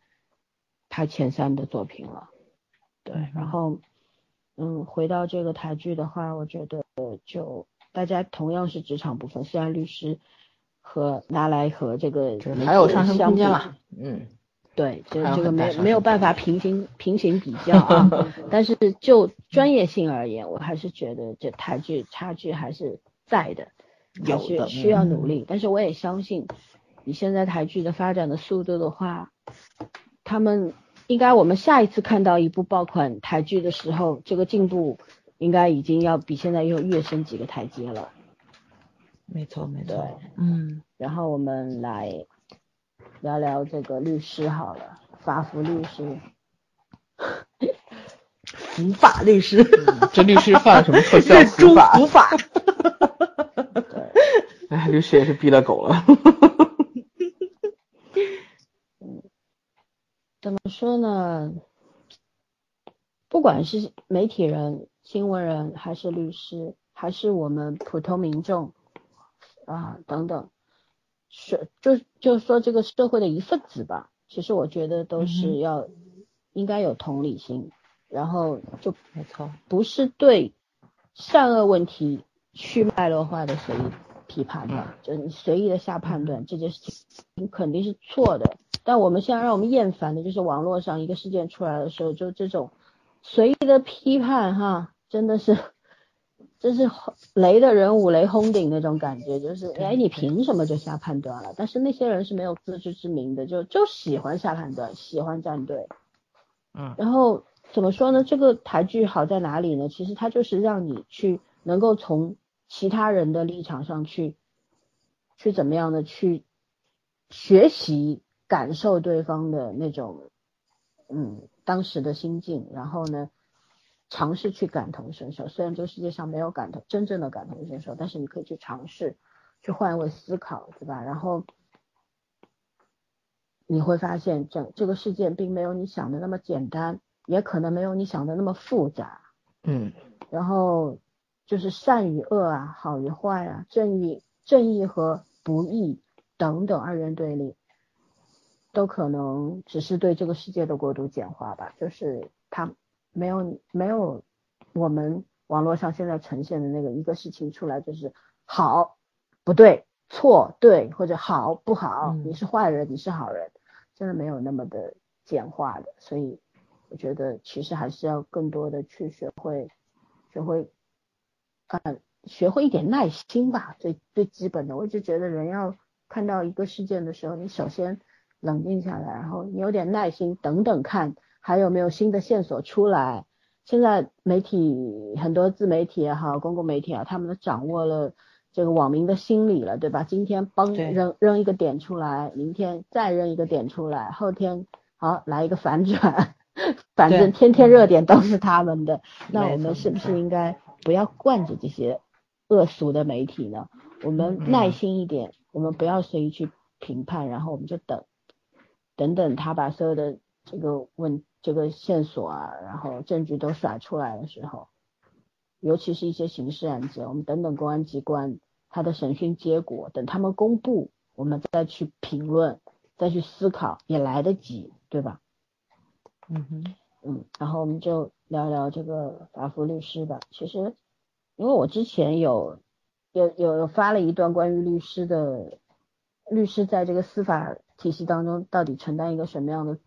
排前三的作品了。对，然后嗯，回到这个台剧的话，我觉得就大家同样是职场部分，虽然律师。和拿来和这个还有上升空间了，嗯，对，就这个没没有办法平行平行比 较啊，但是就专业性而言，我还是觉得这台剧差距还是在的，有的需要努力，但是我也相信，以现在台剧的发展的速度的话，他们应该我们下一次看到一部爆款台剧的时候，这个进步应该已经要比现在又跃升几个台阶了。没错，没错。嗯，然后我们来聊聊这个律师好了，法服律师，服法律师，这律师犯了什么错？叫服法。服法。对，哎，律师也是逼了狗了。怎么说呢？不管是媒体人、新闻人，还是律师，还是我们普通民众。啊，等等，是就就说这个社会的一份子吧。其实我觉得都是要应该有同理心，然后就没错，不是对善恶问题去脉络化的随意批判的，就你随意的下判断这件事情肯定是错的。但我们现在让我们厌烦的就是网络上一个事件出来的时候，就这种随意的批判哈，真的是。真是雷的人五雷轰顶那种感觉，就是哎，你凭什么就下判断了？但是那些人是没有自知之明的，就就喜欢下判断，喜欢站队。嗯。然后怎么说呢？这个台剧好在哪里呢？其实它就是让你去能够从其他人的立场上去，去怎么样的去学习、感受对方的那种嗯当时的心境，然后呢？尝试去感同身受，虽然这个世界上没有感同真正的感同身受，但是你可以去尝试，去换位思考，对吧？然后你会发现，整这个事件并没有你想的那么简单，也可能没有你想的那么复杂。嗯。然后就是善与恶啊，好与坏啊，正义正义和不义等等二元对立，都可能只是对这个世界的过度简化吧，就是它。没有没有，我们网络上现在呈现的那个一个事情出来就是好不对错对或者好不好，你是坏人你是好人，真的没有那么的简化的，所以我觉得其实还是要更多的去学会学会嗯学会一点耐心吧，最最基本的，我一直觉得人要看到一个事件的时候，你首先冷静下来，然后你有点耐心等等看。还有没有新的线索出来？现在媒体很多自媒体也好，公共媒体啊，他们都掌握了这个网民的心理了，对吧？今天帮扔扔一个点出来，明天再扔一个点出来，后天好来一个反转，反正天天热点都是他们的，那我们是不是应该不要惯着这些恶俗的媒体呢？我们嗯耐心一点，我们不要随意去评判，然后我们就等，等等他把所有的这个问这个线索啊，然后证据都甩出来的时候，尤其是一些刑事案件，我们等等公安机关他的审讯结果，等他们公布，我们再去评论，再去思考，也来得及，对吧？嗯哼，嗯，然后我们就聊聊这个法服律师吧。其实，因为我之前有有有有发了一段关于律师的，律师在这个司法体系当中到底承担一个什么样的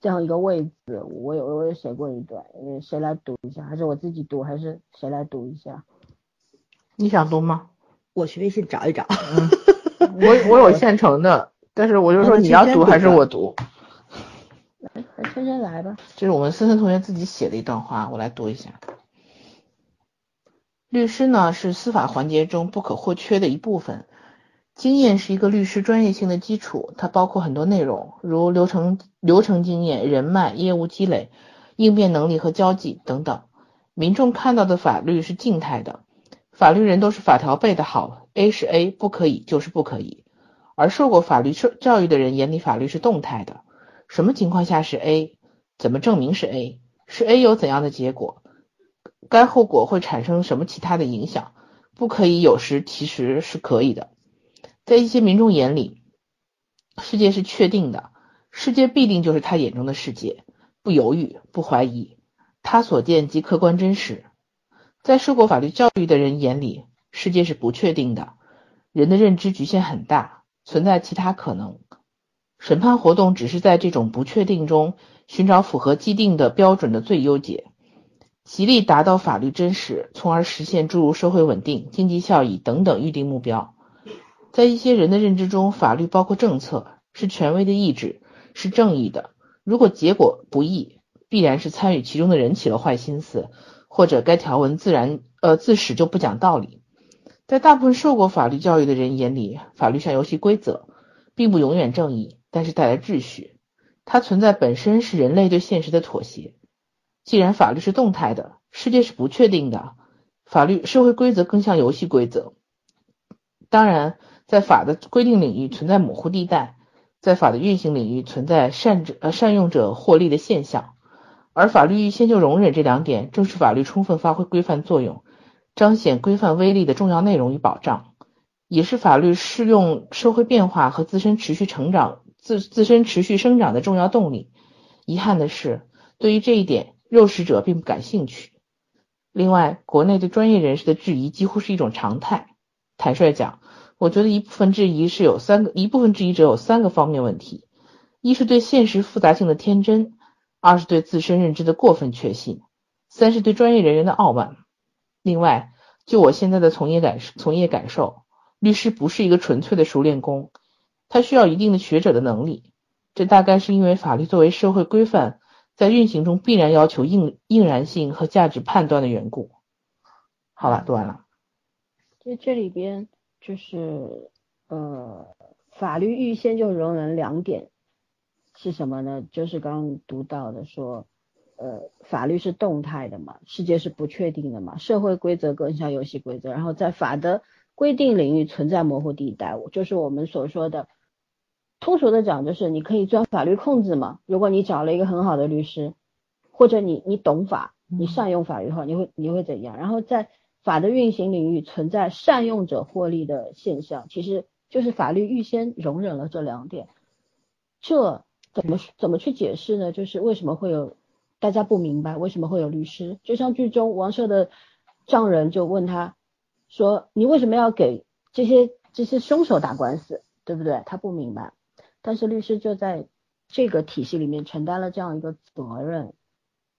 这样一个位置，我有我有写过一段，呃，谁来读一下？还是我自己读，还是谁来读一下？你想读吗？我去微信找一找。我我有现成的，但是我就说你要读还是我读？来，来琛琛来吧。这是我们森森同学自己写的一段话，我来读一下。律师呢是司法环节中不可或缺的一部分，经验是一个律师专业性的基础，它包括很多内容，如流程流程经验、人脉、业务积累、应变能力和交际等等。民众看到的法律是静态的，法律人都是法条背的好，A 是 A，不可以就是不可以。而受过法律受教育的人眼里法律是动态的，什么情况下是 A？怎么证明是 A？是 A 有怎样的结果？该后果会产生什么其他的影响？不可以，有时其实是可以的。在一些民众眼里，世界是确定的，世界必定就是他眼中的世界，不犹豫，不怀疑，他所见即客观真实。在受过法律教育的人眼里，世界是不确定的，人的认知局限很大，存在其他可能。审判活动只是在这种不确定中寻找符合既定的标准的最优解，极力达到法律真实，从而实现诸如社会稳定、经济效益等等预定目标。在一些人的认知中，法律包括政策，是权威的意志，是正义的。如果结果不义，必然是参与其中的人起了坏心思，或者该条文自然呃自始就不讲道理。在大部分受过法律教育的人眼里，法律像游戏规则，并不永远正义，但是带来秩序。它存在本身是人类对现实的妥协。既然法律是动态的，世界是不确定的，法律社会规则更像游戏规则。当然，在法的规定领域存在模糊地带，在法的运行领域存在善者呃善用者获利的现象，而法律先就容忍这两点，正是法律充分发挥规范作用、彰显规范威力的重要内容与保障，也是法律适用社会变化和自身持续成长、自自身持续生长的重要动力。遗憾的是，对于这一点，肉食者并不感兴趣。另外，国内对专业人士的质疑几乎是一种常态。坦率讲，我觉得一部分质疑是有三个，一部分质疑者有三个方面问题：一是对现实复杂性的天真，二是对自身认知的过分确信，三是对专业人员的傲慢。另外，就我现在的从业感从业感受，律师不是一个纯粹的熟练工，他需要一定的学者的能力。这大概是因为法律作为社会规范，在运行中必然要求应应然性和价值判断的缘故。好了，读完了。这这里边就是呃，法律预先就容忍两点是什么呢？就是刚刚读到的说，呃，法律是动态的嘛，世界是不确定的嘛，社会规则更像游戏规则，然后在法的规定领域存在模糊地带，就是我们所说的，通俗的讲就是你可以钻法律空子嘛。如果你找了一个很好的律师，或者你你懂法，你善用法律的话，你会你会怎样？然后在法的运行领域存在善用者获利的现象，其实就是法律预先容忍了这两点。这怎么怎么去解释呢？就是为什么会有大家不明白为什么会有律师？就像剧中王赦的丈人就问他说：“你为什么要给这些这些凶手打官司？对不对？”他不明白，但是律师就在这个体系里面承担了这样一个责任，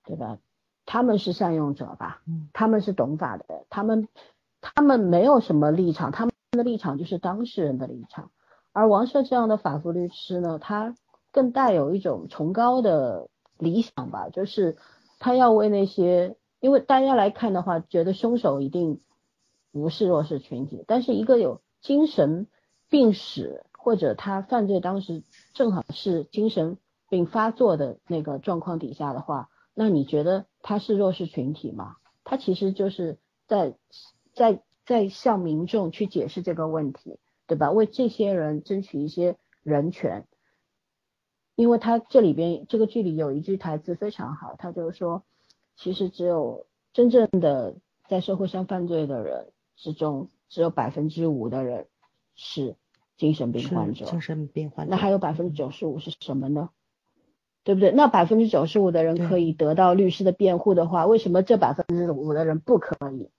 对吧？他们是善用者吧，他们是懂法的，他们他们没有什么立场，他们的立场就是当事人的立场。而王赦这样的法服律师呢，他更带有一种崇高的理想吧，就是他要为那些，因为大家来看的话，觉得凶手一定不是弱势群体，但是一个有精神病史或者他犯罪当时正好是精神病发作的那个状况底下的话，那你觉得他是弱势群体吗？他其实就是在在在向民众去解释这个问题，对吧？为这些人争取一些人权。因为他这里边这个剧里有一句台词非常好，他就是说，其实只有真正的在社会上犯罪的人之中，只有百分之五的人是精神病患者，精神病患者，那还有百分之九十五是什么呢？对不对？那百分之九十五的人可以得到律师的辩护的话，为什么这百分之五的人不可以？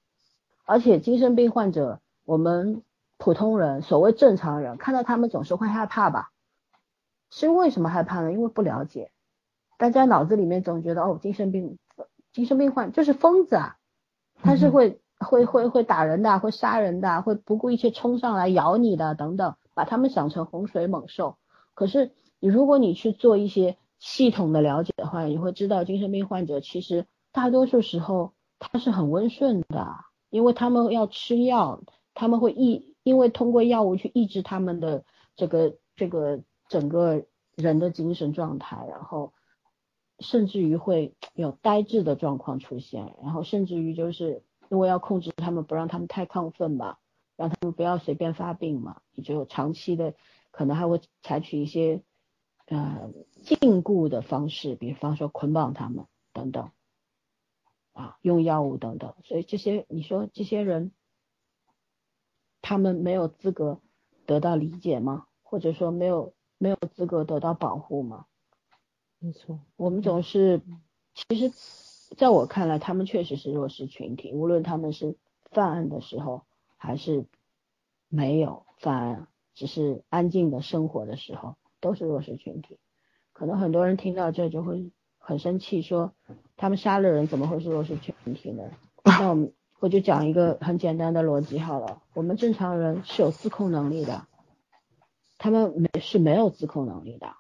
而且精神病患者，我们普通人，所谓正常人，看到他们总是会害怕吧？是为什么害怕呢？因为不了解，大家脑子里面总觉得哦，精神病，精神病患就是疯子啊，他是会会会会打人的，会杀人的，会不顾一切冲上来咬你的等等，把他们想成洪水猛兽。可是你如果你去做一些系统的了解的话，你会知道精神病患者其实大多数时候他是很温顺的，因为他们要吃药，他们会抑，因为通过药物去抑制他们的这个这个。整个人的精神状态，然后甚至于会有呆滞的状况出现，然后甚至于就是因为要控制他们，不让他们太亢奋吧，让他们不要随便发病嘛，你就长期的可能还会采取一些呃禁锢的方式，比方说捆绑他们等等啊，用药物等等，所以这些你说这些人他们没有资格得到理解吗？或者说没有？没有资格得到保护吗？没错，我们总是，其实，在我看来，他们确实是弱势群体。无论他们是犯案的时候，还是没有犯案，只是安静的生活的时候，都是弱势群体。可能很多人听到这就会很生气，说他们杀了人，怎么会是弱势群体呢？那我们我就讲一个很简单的逻辑好了，我们正常人是有自控能力的。他们没是没有自控能力的，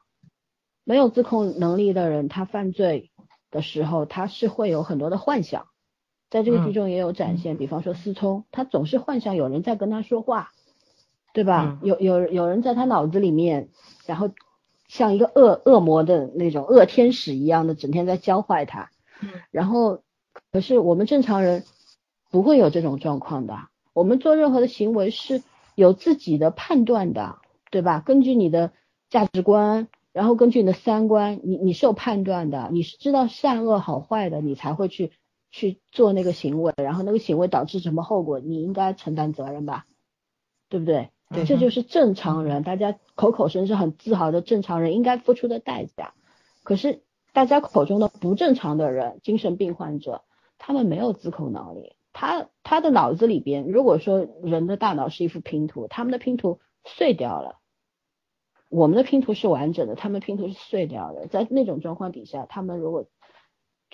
没有自控能力的人，他犯罪的时候，他是会有很多的幻想，在这个剧中也有展现。比方说思聪，他总是幻想有人在跟他说话，对吧？有有有人在他脑子里面，然后像一个恶恶魔的那种恶天使一样的，整天在教坏他。然后，可是我们正常人不会有这种状况的，我们做任何的行为是有自己的判断的。对吧？根据你的价值观，然后根据你的三观，你你是有判断的，你是知道善恶好坏的，你才会去去做那个行为，然后那个行为导致什么后果，你应该承担责任吧？对不对？对，这就是正常人，大家口口声声很自豪的正常人应该付出的代价。可是大家口中的不正常的人，精神病患者，他们没有自控能力，他他的脑子里边，如果说人的大脑是一幅拼图，他们的拼图碎掉了。我们的拼图是完整的，他们拼图是碎掉的。在那种状况底下，他们如果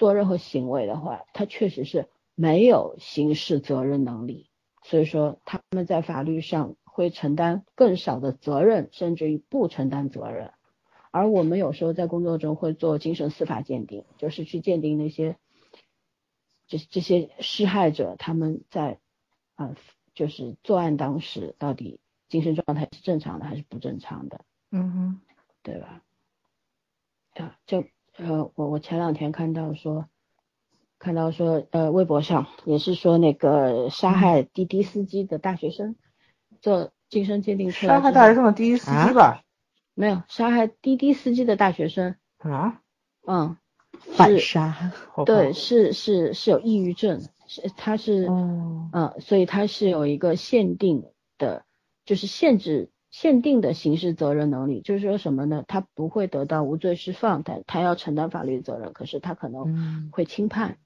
做任何行为的话，他确实是没有刑事责任能力。所以说，他们在法律上会承担更少的责任，甚至于不承担责任。而我们有时候在工作中会做精神司法鉴定，就是去鉴定那些这这些施害者他们在啊，就是作案当时到底精神状态是正常的还是不正常的。嗯哼，对吧？啊，就呃，我我前两天看到说，看到说，呃，微博上也是说那个杀害滴滴司机的大学生做精神鉴定出来，杀害大学生的滴滴司机吧？没有，杀害滴滴司机的大学生啊？嗯，反杀？对，是是是有抑郁症，是他是嗯，所以他是有一个限定的，就是限制。限定的刑事责任能力，就是说什么呢？他不会得到无罪释放，但他要承担法律责任，可是他可能会轻判。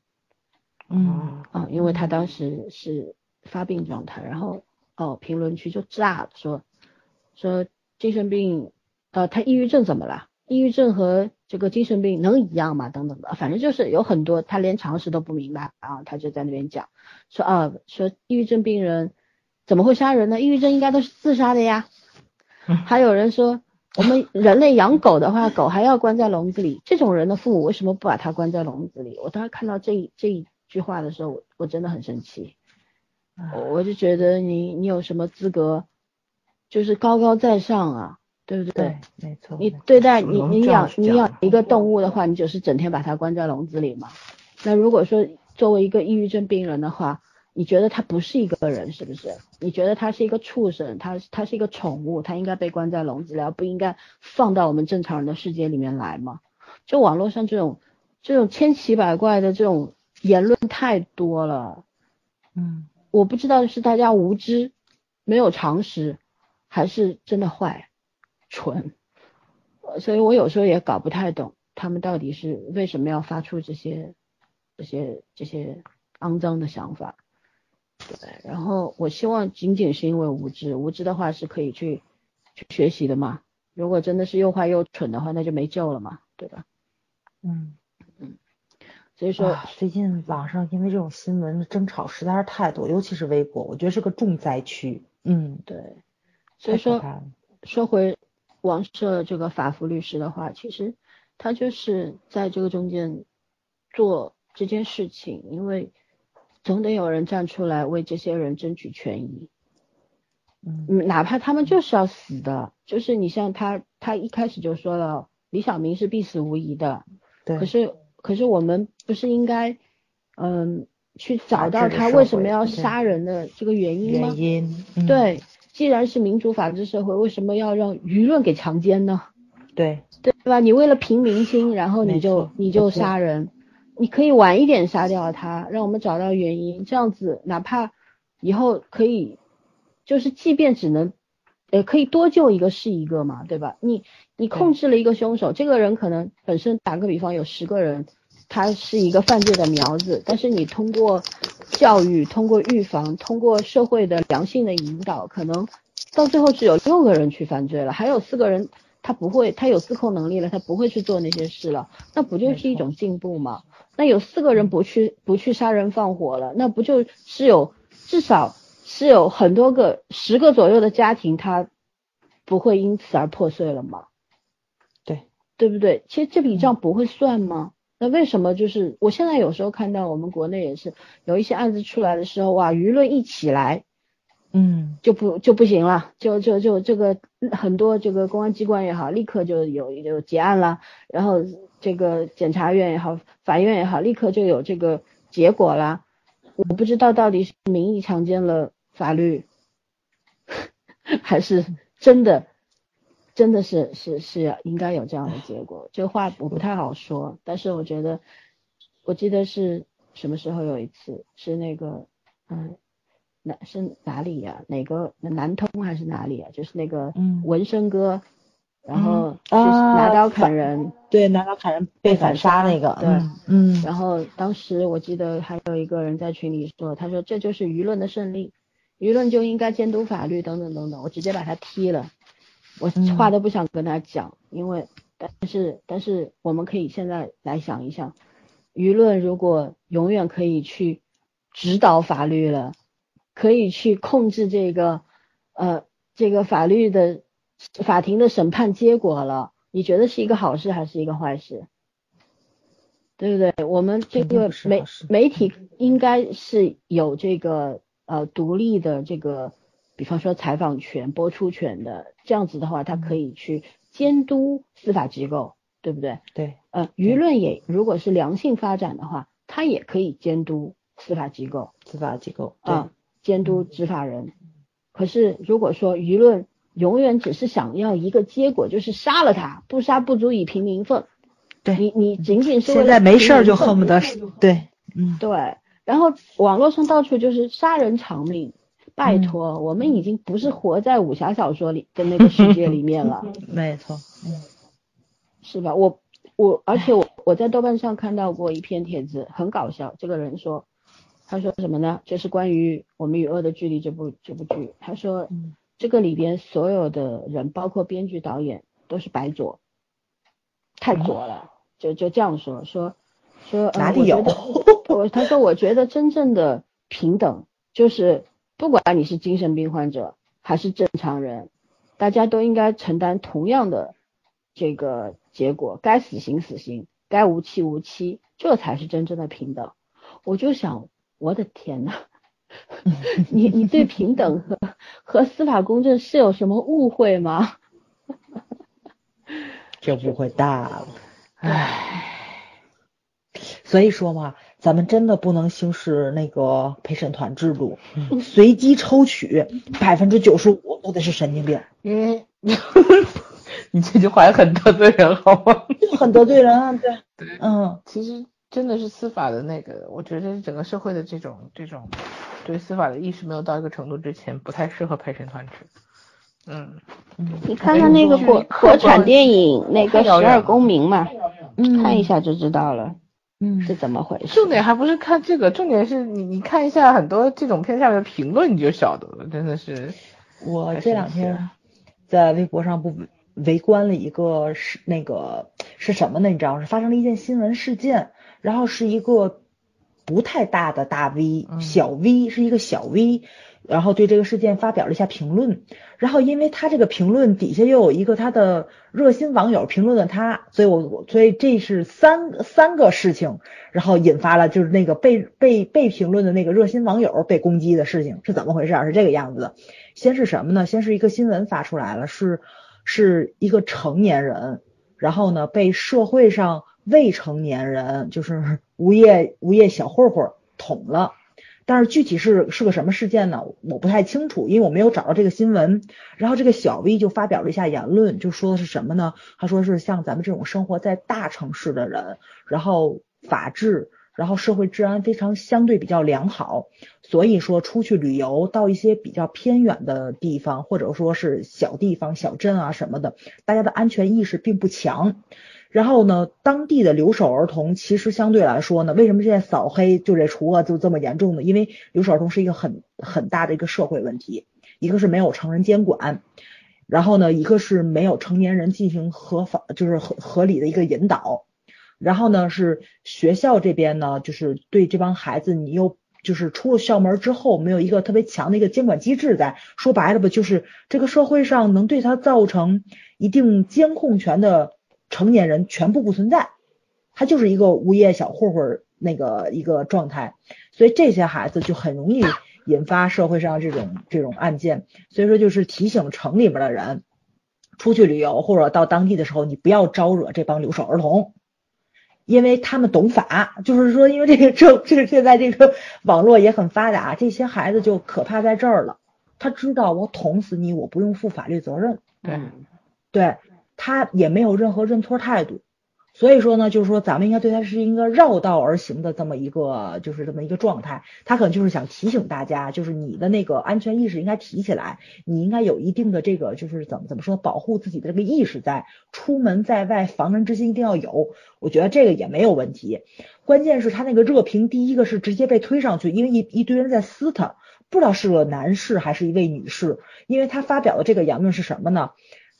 嗯啊，因为他当时是发病状态，然后哦，评论区就炸了，说说精神病，呃，他抑郁症怎么了？抑郁症和这个精神病能一样吗？等等的，反正就是有很多他连常识都不明白啊，他就在那边讲说啊，说抑郁症病人怎么会杀人呢？抑郁症应该都是自杀的呀。还有人说，我们人类养狗的话，狗还要关在笼子里。这种人的父母为什么不把它关在笼子里？我当时看到这这一句话的时候，我我真的很生气。我就觉得你你有什么资格，就是高高在上啊？对不对？没错。你对待你你养你养一个动物的话，你就是整天把它关在笼子里嘛。那如果说作为一个抑郁症病人的话，你觉得他不是一个人，是不是？你觉得他是一个畜生，他他是一个宠物，他应该被关在笼子里，而不应该放到我们正常人的世界里面来吗？就网络上这种这种千奇百怪的这种言论太多了，嗯，我不知道是大家无知、没有常识，还是真的坏、蠢，所以我有时候也搞不太懂他们到底是为什么要发出这些这些这些肮脏的想法。对，然后我希望仅仅是因为无知，无知的话是可以去去学习的嘛。如果真的是又坏又蠢的话，那就没救了嘛，对吧？嗯嗯，所以说最近网上因为这种新闻的争吵实在是太多，尤其是微博，我觉得是个重灾区。嗯，对。所以说说回王社这个法服律师的话，其实他就是在这个中间做这件事情，因为。总得有人站出来为这些人争取权益，嗯，哪怕他们就是要死的，就是你像他，他一开始就说了，李小明是必死无疑的，对，可是可是我们不是应该，嗯，去找到他为什么要杀人的这个原因吗？原因，对，既然是民主法治社会，为什么要让舆论给强奸呢？对，对吧？你为了平民心，然后你就你就杀人。你可以晚一点杀掉他，让我们找到原因，这样子哪怕以后可以，就是即便只能，呃，可以多救一个是一个嘛，对吧？你你控制了一个凶手，这个人可能本身打个比方有十个人，他是一个犯罪的苗子，但是你通过教育、通过预防、通过社会的良性的引导，可能到最后只有六个人去犯罪了，还有四个人他不会，他有自控能力了，他不会去做那些事了，那不就是一种进步吗？那有四个人不去不去杀人放火了，那不就是有至少是有很多个十个左右的家庭，他不会因此而破碎了吗？对对不对？其实这笔账不会算吗？那为什么就是我现在有时候看到我们国内也是有一些案子出来的时候，哇，舆论一起来，嗯，就不就不行了，就就就这个很多这个公安机关也好，立刻就有有结案了，然后。这个检察院也好，法院也好，立刻就有这个结果啦。我不知道到底是民意强奸了法律，还是真的，真的是是是应该有这样的结果。这话我不太好说，但是我觉得，我记得是什么时候有一次是那个，嗯，哪是哪里呀？哪个南通还是哪里啊？就是那个纹身哥。然后去拿刀砍人，对，拿刀砍人被反杀那个，对，嗯。然后当时我记得还有一个人在群里说，他说这就是舆论的胜利，舆论就应该监督法律等等等等，我直接把他踢了，我话都不想跟他讲，因为但是但是我们可以现在来想一想，舆论如果永远可以去指导法律了，可以去控制这个呃这个法律的。法庭的审判结果了，你觉得是一个好事还是一个坏事？对不对？我们这个媒媒体应该是有这个呃独立的这个，比方说采访权、播出权的，这样子的话，它可以去监督司法机构，对不对？对，呃，舆论也如果是良性发展的话，它也可以监督司法机构，司法机构啊，监督执法人。可是如果说舆论，永远只是想要一个结果，就是杀了他，不杀不足以平民愤。对你，你仅仅是现在没事儿就恨不得对，嗯，对。然后网络上到处就是杀人偿命，拜托，我们已经不是活在武侠小说里的那个世界里面了。没错，嗯，是吧？我我，而且我我在豆瓣上看到过一篇帖子，很搞笑。这个人说，他说什么呢？就是关于《我们与恶的距离》这部这部剧，他说。这个里边所有的人，包括编剧、导演，都是白左，太左了。就就这样说说说，哪里有？我他说，我觉得真正的平等，就是不管你是精神病患者还是正常人，大家都应该承担同样的这个结果，该死刑死刑，该无期无期，这才是真正的平等。我就想，我的天呐！你你对平等和和司法公正是有什么误会吗？这误会大了。唉，所以说嘛，咱们真的不能行使那个陪审团制度，随机抽取百分之九十五都得是神经病，嗯，你这句话也很得罪人，好吗？很得罪人啊。对，对，嗯，其实真的是司法的那个，我觉得整个社会的这种这种对司法的意识没有到一个程度之前，不太适合陪审团制。嗯，嗯你看看那个国国产电影那个《十二公民》嘛，嗯看一下就知道了嗯是怎么回事。重点还不是看这个，重点是你你看一下很多这种片下面的评论，你就晓得了，真的是。我这两天在微博上不围观了一个是那个是什么呢？你知道是发生了一件新闻事件，然后是一个不太大的大 V，、嗯小 V 是一个小 V，然后对这个事件发表了一下评论，然后因为他这个评论底下又有一个他的热心网友评论了他，所以我我所以这是三三个事情，然后引发了就是那个被被被评论的那个热心网友被攻击的事情是怎么回事儿？是这个样子的。先是什么呢？先是一个新闻发出来了，是是一个成年人，然后呢被社会上未成年人，就是无业无业小混混捅了。但是具体是是个什么事件呢？我不太清楚，因为我没有找到这个新闻。然后这个小 V 就发表了一下言论，就说的是什么呢？他说是像咱们这种生活在大城市的人，然后法治，然后社会治安非常相对比较良好，所以说出去旅游到一些比较偏远的地方，或者说是小地方、小镇啊什么的，大家的安全意识并不强。然后呢，当地的留守儿童其实相对来说呢，为什么现在扫黑就这除恶就这么严重呢？因为留守儿童是一个很很大的一个社会问题，一个是没有成人监管，然后呢，一个是没有成年人进行合法就是合合理的一个引导，然后呢是学校这边呢，就是对这帮孩子你又。就是出了校门之后，没有一个特别强的一个监管机制在，说白了吧，就是这个社会上能对他造成一定监控权的成年人全部不存在，他就是一个无业小混混那个一个状态，所以这些孩子就很容易引发社会上这种这种案件，所以说就是提醒城里边的人，出去旅游或者到当地的时候，你不要招惹这帮留守儿童。因为他们懂法，就是说，因为这个这 这个现在这个网络也很发达，这些孩子就可怕在这儿了。他知道我捅死你，我不用负法律责任，对，对他也没有任何认错态度，所以说呢，就是说咱们应该对他是一个绕道而行的这么一个，就是这么一个状态。他可能就是想提醒大家，就是你的那个安全意识应该提起来，你应该有一定的这个就是怎么怎么说保护自己的这个意识在，出门在外防人之心一定要有。我觉得这个也没有问题，关键是他那个热评，第一个是直接被推上去，因为一一堆人在撕他，不知道是个男士还是一位女士，因为他发表的这个言论是什么呢？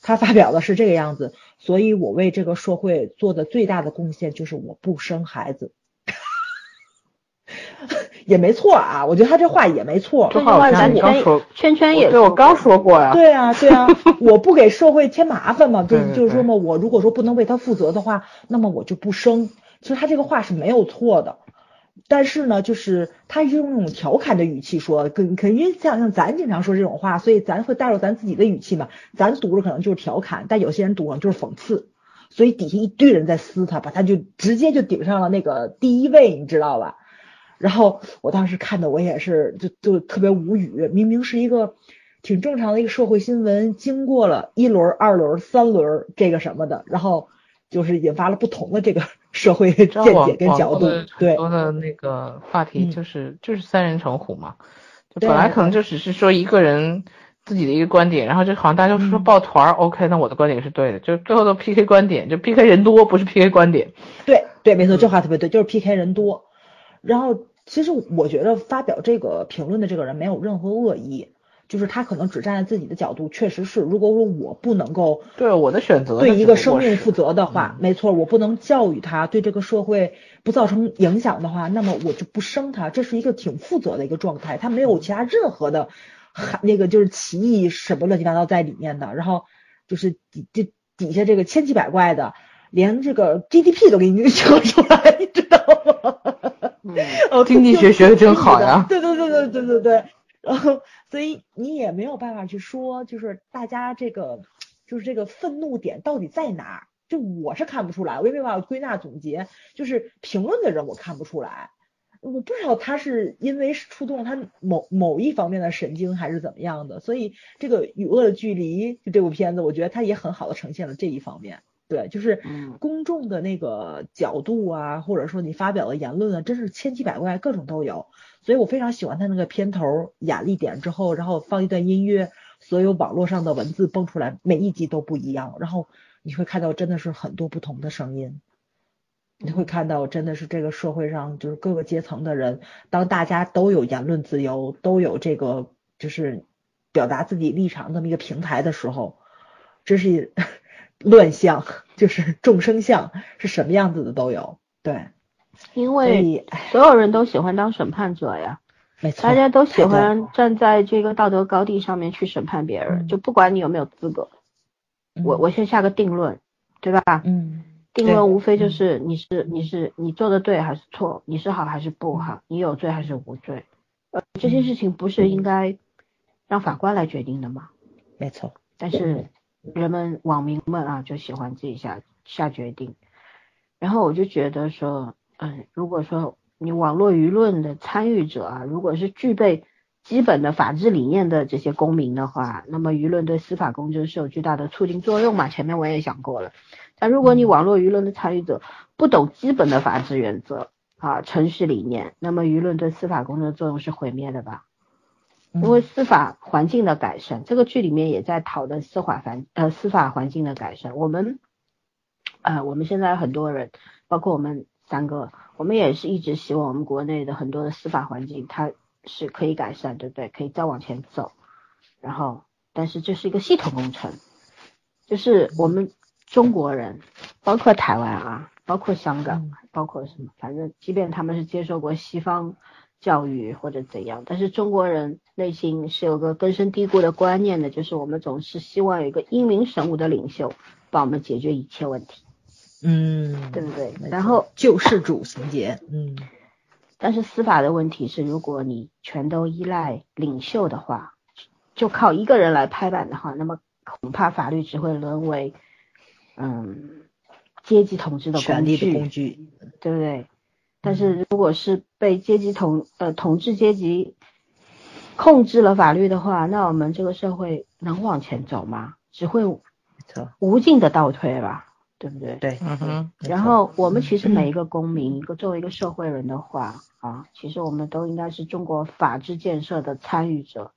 他发表的是这个样子，所以我为这个社会做的最大的贡献就是我不生孩子，也没错啊，我觉得他这话也没错。圈圈也对我刚说过呀。对啊，对啊，我不给社会添麻烦嘛，就对对就是说嘛，我如果说不能为他负责的话，那么我就不生。其实他这个话是没有错的，但是呢，就是他用那种调侃的语气说，跟肯因为像像咱经常说这种话，所以咱会带入咱自己的语气嘛，咱读着可能就是调侃，但有些人读上就是讽刺，所以底下一堆人在撕他，把他就直接就顶上了那个第一位，你知道吧？然后我当时看的我也是就就特别无语，明明是一个挺正常的一个社会新闻，经过了一轮、二轮、三轮这个什么的，然后就是引发了不同的这个社会 见解跟角度对很多的那个话题嗯就是、就是三人成虎嘛，就本来可能就只是说一个人自己的一个观点，然后就好像大家都说嗯抱团儿、OK，那我的观点是对的，就最后都 PK 观点，就 PK 人多，不是 PK 观点。对对，没错，嗯这话特别对，就是 PK 人多。然后其实我觉得发表这个评论的这个人没有任何恶意，就是他可能只站在自己的角度，确实是，如果说我不能够对我的选择，对一个生命负责的话，嗯没错，我不能教育他，对这个社会不造成影响的话，那么我就不生他，这是一个挺负责的一个状态，他没有其他任何的含那个就是歧义什么乱七八糟在里面的，然后就是底底底下这个千奇百怪的，连这个 GDP 都给你 扯出来，你知道吗？嗯 哦，经济学学的真好呀对对对对对对对，然 后所以你也没有办法去说，就是大家这个就是这个愤怒点到底在哪儿？就我是看不出来，我也没办法归纳总结，就是评论的人我看不出来，我不知道他是因为触动了他某某一方面的神经还是怎么样的，所以这个与恶的距离就这部片子，我觉得它也很好的呈现了这一方面。对，就是公众的那个角度啊，或者说你发表的言论啊，真是千奇百怪，各种都有。所以我非常喜欢他那个片头雅丽点之后，然后放一段音乐，所有网络上的文字蹦出来，每一集都不一样，然后你会看到真的是很多不同的声音，你会看到真的是这个社会上就是各个阶层的人，当大家都有言论自由，都有这个就是表达自己立场这么一个平台的时候，这是。乱象就是众生相是什么样子的都有，对，因为所有人都喜欢当审判者呀，没错，大家都喜欢站在这个道德高地上面去审判别人，就不管你有没有资格，我我先下个定论，对吧？嗯，定论无非就是你是你是你做的对还是错，你是好还是不好，你有罪还是无罪，呃，这些事情不是应该让法官来决定的吗？没错，但是。人们网民们啊，就喜欢自己下下决定，然后我就觉得说，嗯，如果说你网络舆论的参与者啊，如果是具备基本的法治理念的这些公民的话，那么舆论对司法公正是有巨大的促进作用嘛？前面我也讲过了。但如果你网络舆论的参与者不懂基本的法治原则啊、程序理念，那么舆论对司法公正的作用是毁灭的吧？因为司法环境的改善，这个剧里面也在讨论司法环呃司法环境的改善。我们呃我们现在很多人，包括我们三个，我们也是一直希望我们国内的很多的司法环境它是可以改善，对不对？可以再往前走。然后，但是这是一个系统工程，就是我们中国人，包括台湾啊，包括香港，包括什么，反正即便他们是接受过西方。教育或者怎样，但是中国人内心是有个根深蒂固的观念的，就是我们总是希望有一个英明神武的领袖帮我们解决一切问题，嗯，对不对？然后救世主情节，嗯，但是司法的问题是，如果你全都依赖领袖的话，就靠一个人来拍板的话，那么恐怕法律只会沦为嗯阶级统治的权力的工具，对不对？但是如果是被阶级统呃统治阶级控制了法律的话，那我们这个社会能往前走吗？只会无尽的倒退吧，对不对？对，嗯哼。然后我们其实每一个公民，一个作为一个社会人的话啊，其实我们都应该是中国法治建设的参与者。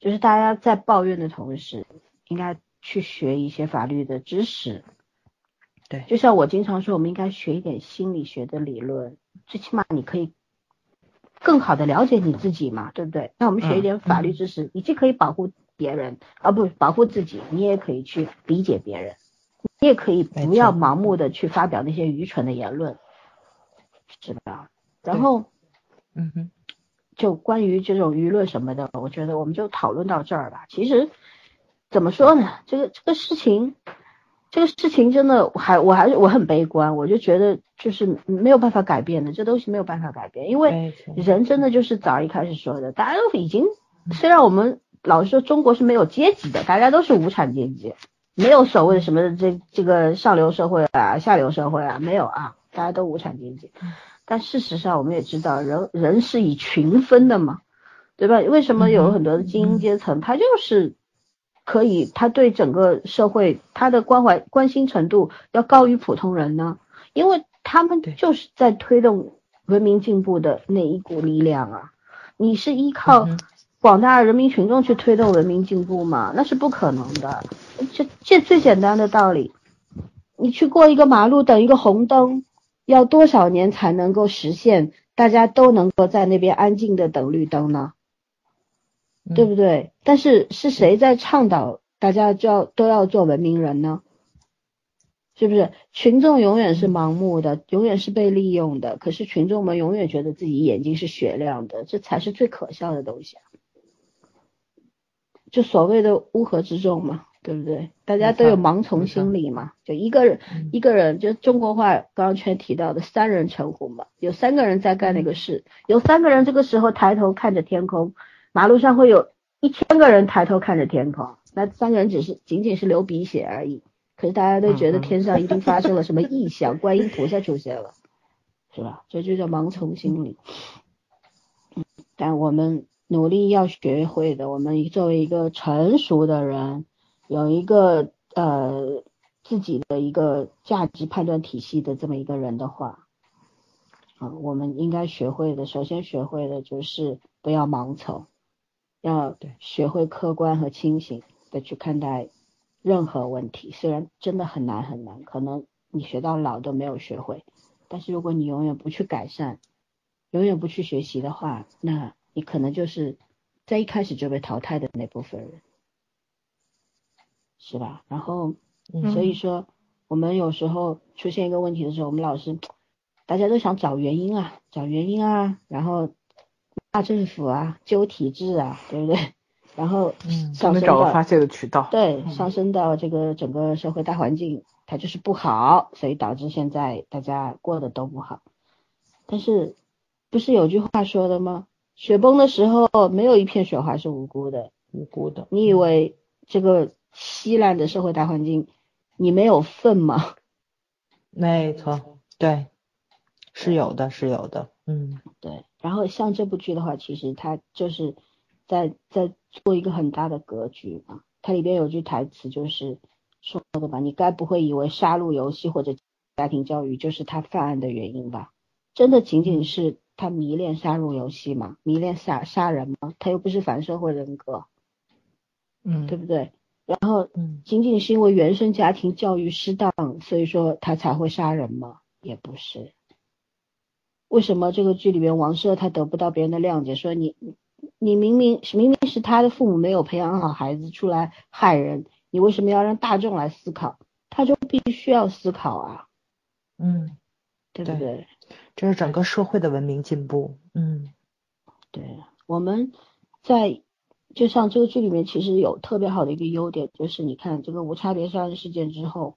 就是大家在抱怨的同时，应该去学一些法律的知识。对，就像我经常说，我们应该学一点心理学的理论。最起码你可以更好的了解你自己嘛，对不对？那我们学一点法律知识，你既可以保护别人，啊不保护自己，你也可以去理解别人，你也可以不要盲目的去发表那些愚蠢的言论，是吧？然后，嗯哼，就关于这种舆论什么的，我觉得我们就讨论到这儿吧。其实怎么说呢？这个这个事情。这个事情真的，还我还是我很悲观，我就觉得就是没有办法改变的，这东西没有办法改变，因为人真的就是早一开始说的，大家都已经，虽然我们老是说中国是没有阶级的，大家都是无产阶级，没有所谓的什么这这个上流社会啊、下流社会啊，没有啊，大家都无产阶级，但事实上我们也知道，人人是以群分的嘛，对吧？为什么有很多的精英阶层，他就是。可以，他对整个社会他的关怀关心程度要高于普通人呢，因为他们就是在推动文明进步的那一股力量啊。你是依靠广大人民群众去推动文明进步吗？那是不可能的。这这最简单的道理，你去过一个马路等一个红灯，要多少年才能够实现？大家都能够在那边安静的等绿灯呢？对不对？但是是谁在倡导大家就要都要做文明人呢？是不是？群众永远是盲目的，永远是被利用的。可是群众们永远觉得自己眼睛是雪亮的，这才是最可笑的东西啊！就所谓的乌合之众嘛，对不对？大家都有盲从心理嘛，就一个人一个人，就中国话刚刚全提到的三人成虎嘛，有三个人在干那个事，有三个人这个时候抬头看着天空。马路上会有一千个人抬头看着天空，那三个人只是仅仅是流鼻血而已。可是大家都觉得天上一定发生了什么异象，观音菩萨出现了，是吧？这就叫盲从心理。嗯，但我们努力要学会的，我们作为一个成熟的人，有一个呃自己的一个价值判断体系的这么一个人的话，啊、我们应该学会的，首先学会的就是不要盲从，要对学会客观和清醒的去看待任何问题。虽然真的很难很难，可能你学到老都没有学会，但是如果你永远不去改善，永远不去学习的话，那你可能就是在一开始就被淘汰的那部分人，是吧？然后，嗯所以说我们有时候出现一个问题的时候，我们老是大家都想找原因啊，找原因啊，然后骂政府啊，揪体制啊，对不对？然后嗯上升到能找个发泄的渠道。对，嗯上升到这个整个社会大环境，它就是不好，所以导致现在大家过得都不好。但是不是有句话说的吗？雪崩的时候，没有一片雪花是无辜的。无辜的。你以为这个稀烂的社会大环境，你没有份吗？没错，对，是有的，是有的。嗯对，然后像这部剧的话，其实它就是在在做一个很大的格局嘛。它里边有句台词就是说的吧，你该不会以为杀戮游戏或者家庭教育就是他犯案的原因吧？真的仅仅是他迷恋杀戮游戏吗？迷恋杀杀人吗？他又不是反社会人格，嗯，对不对？然后嗯仅仅是因为原生家庭教育失当，所以说他才会杀人吗？也不是。为什么这个剧里面王赦他得不到别人的谅解？说你你明明明明是他的父母没有培养好孩子出来害人，你为什么要让大众来思考？他就必须要思考啊，嗯，对对不对？这是整个社会的文明进步。嗯对，我们在就像这个剧里面，其实有特别好的一个优点，就是你看这个无差别杀人事件之后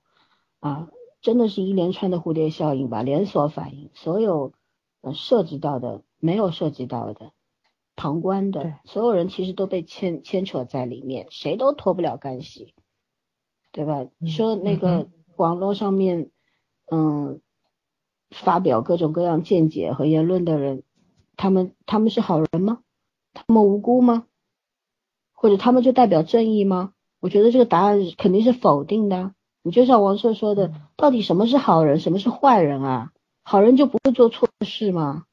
啊，真的是一连串的蝴蝶效应吧，连锁反应，所有呃涉及到的、没有涉及到的、旁观对的，所有人其实都被牵牵扯在里面，谁都脱不了干系，对吧？你说那嗯个网络上面，嗯，发表各种各样见解和言论的人，他们他们是好人吗？他们无辜吗？或者他们就代表正义吗？我觉得这个答案肯定是否定的啊。你就像王朔说的，到底什么是好人，什么是坏人啊？好人就不会做错事吗？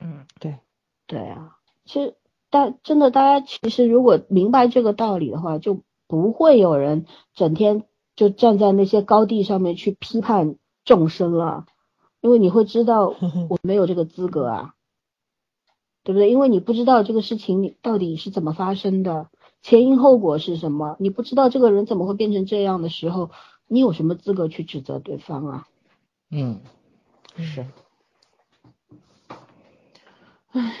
嗯，对，对啊，其实大真的，大家其实如果明白这个道理的话，就不会有人整天就站在那些高地上面去批判众生了，因为你会知道 我没有这个资格啊，对不对？因为你不知道这个事情你到底是怎么发生的，前因后果是什么，你不知道这个人怎么会变成这样的时候，你有什么资格去指责对方啊？嗯，是，唉，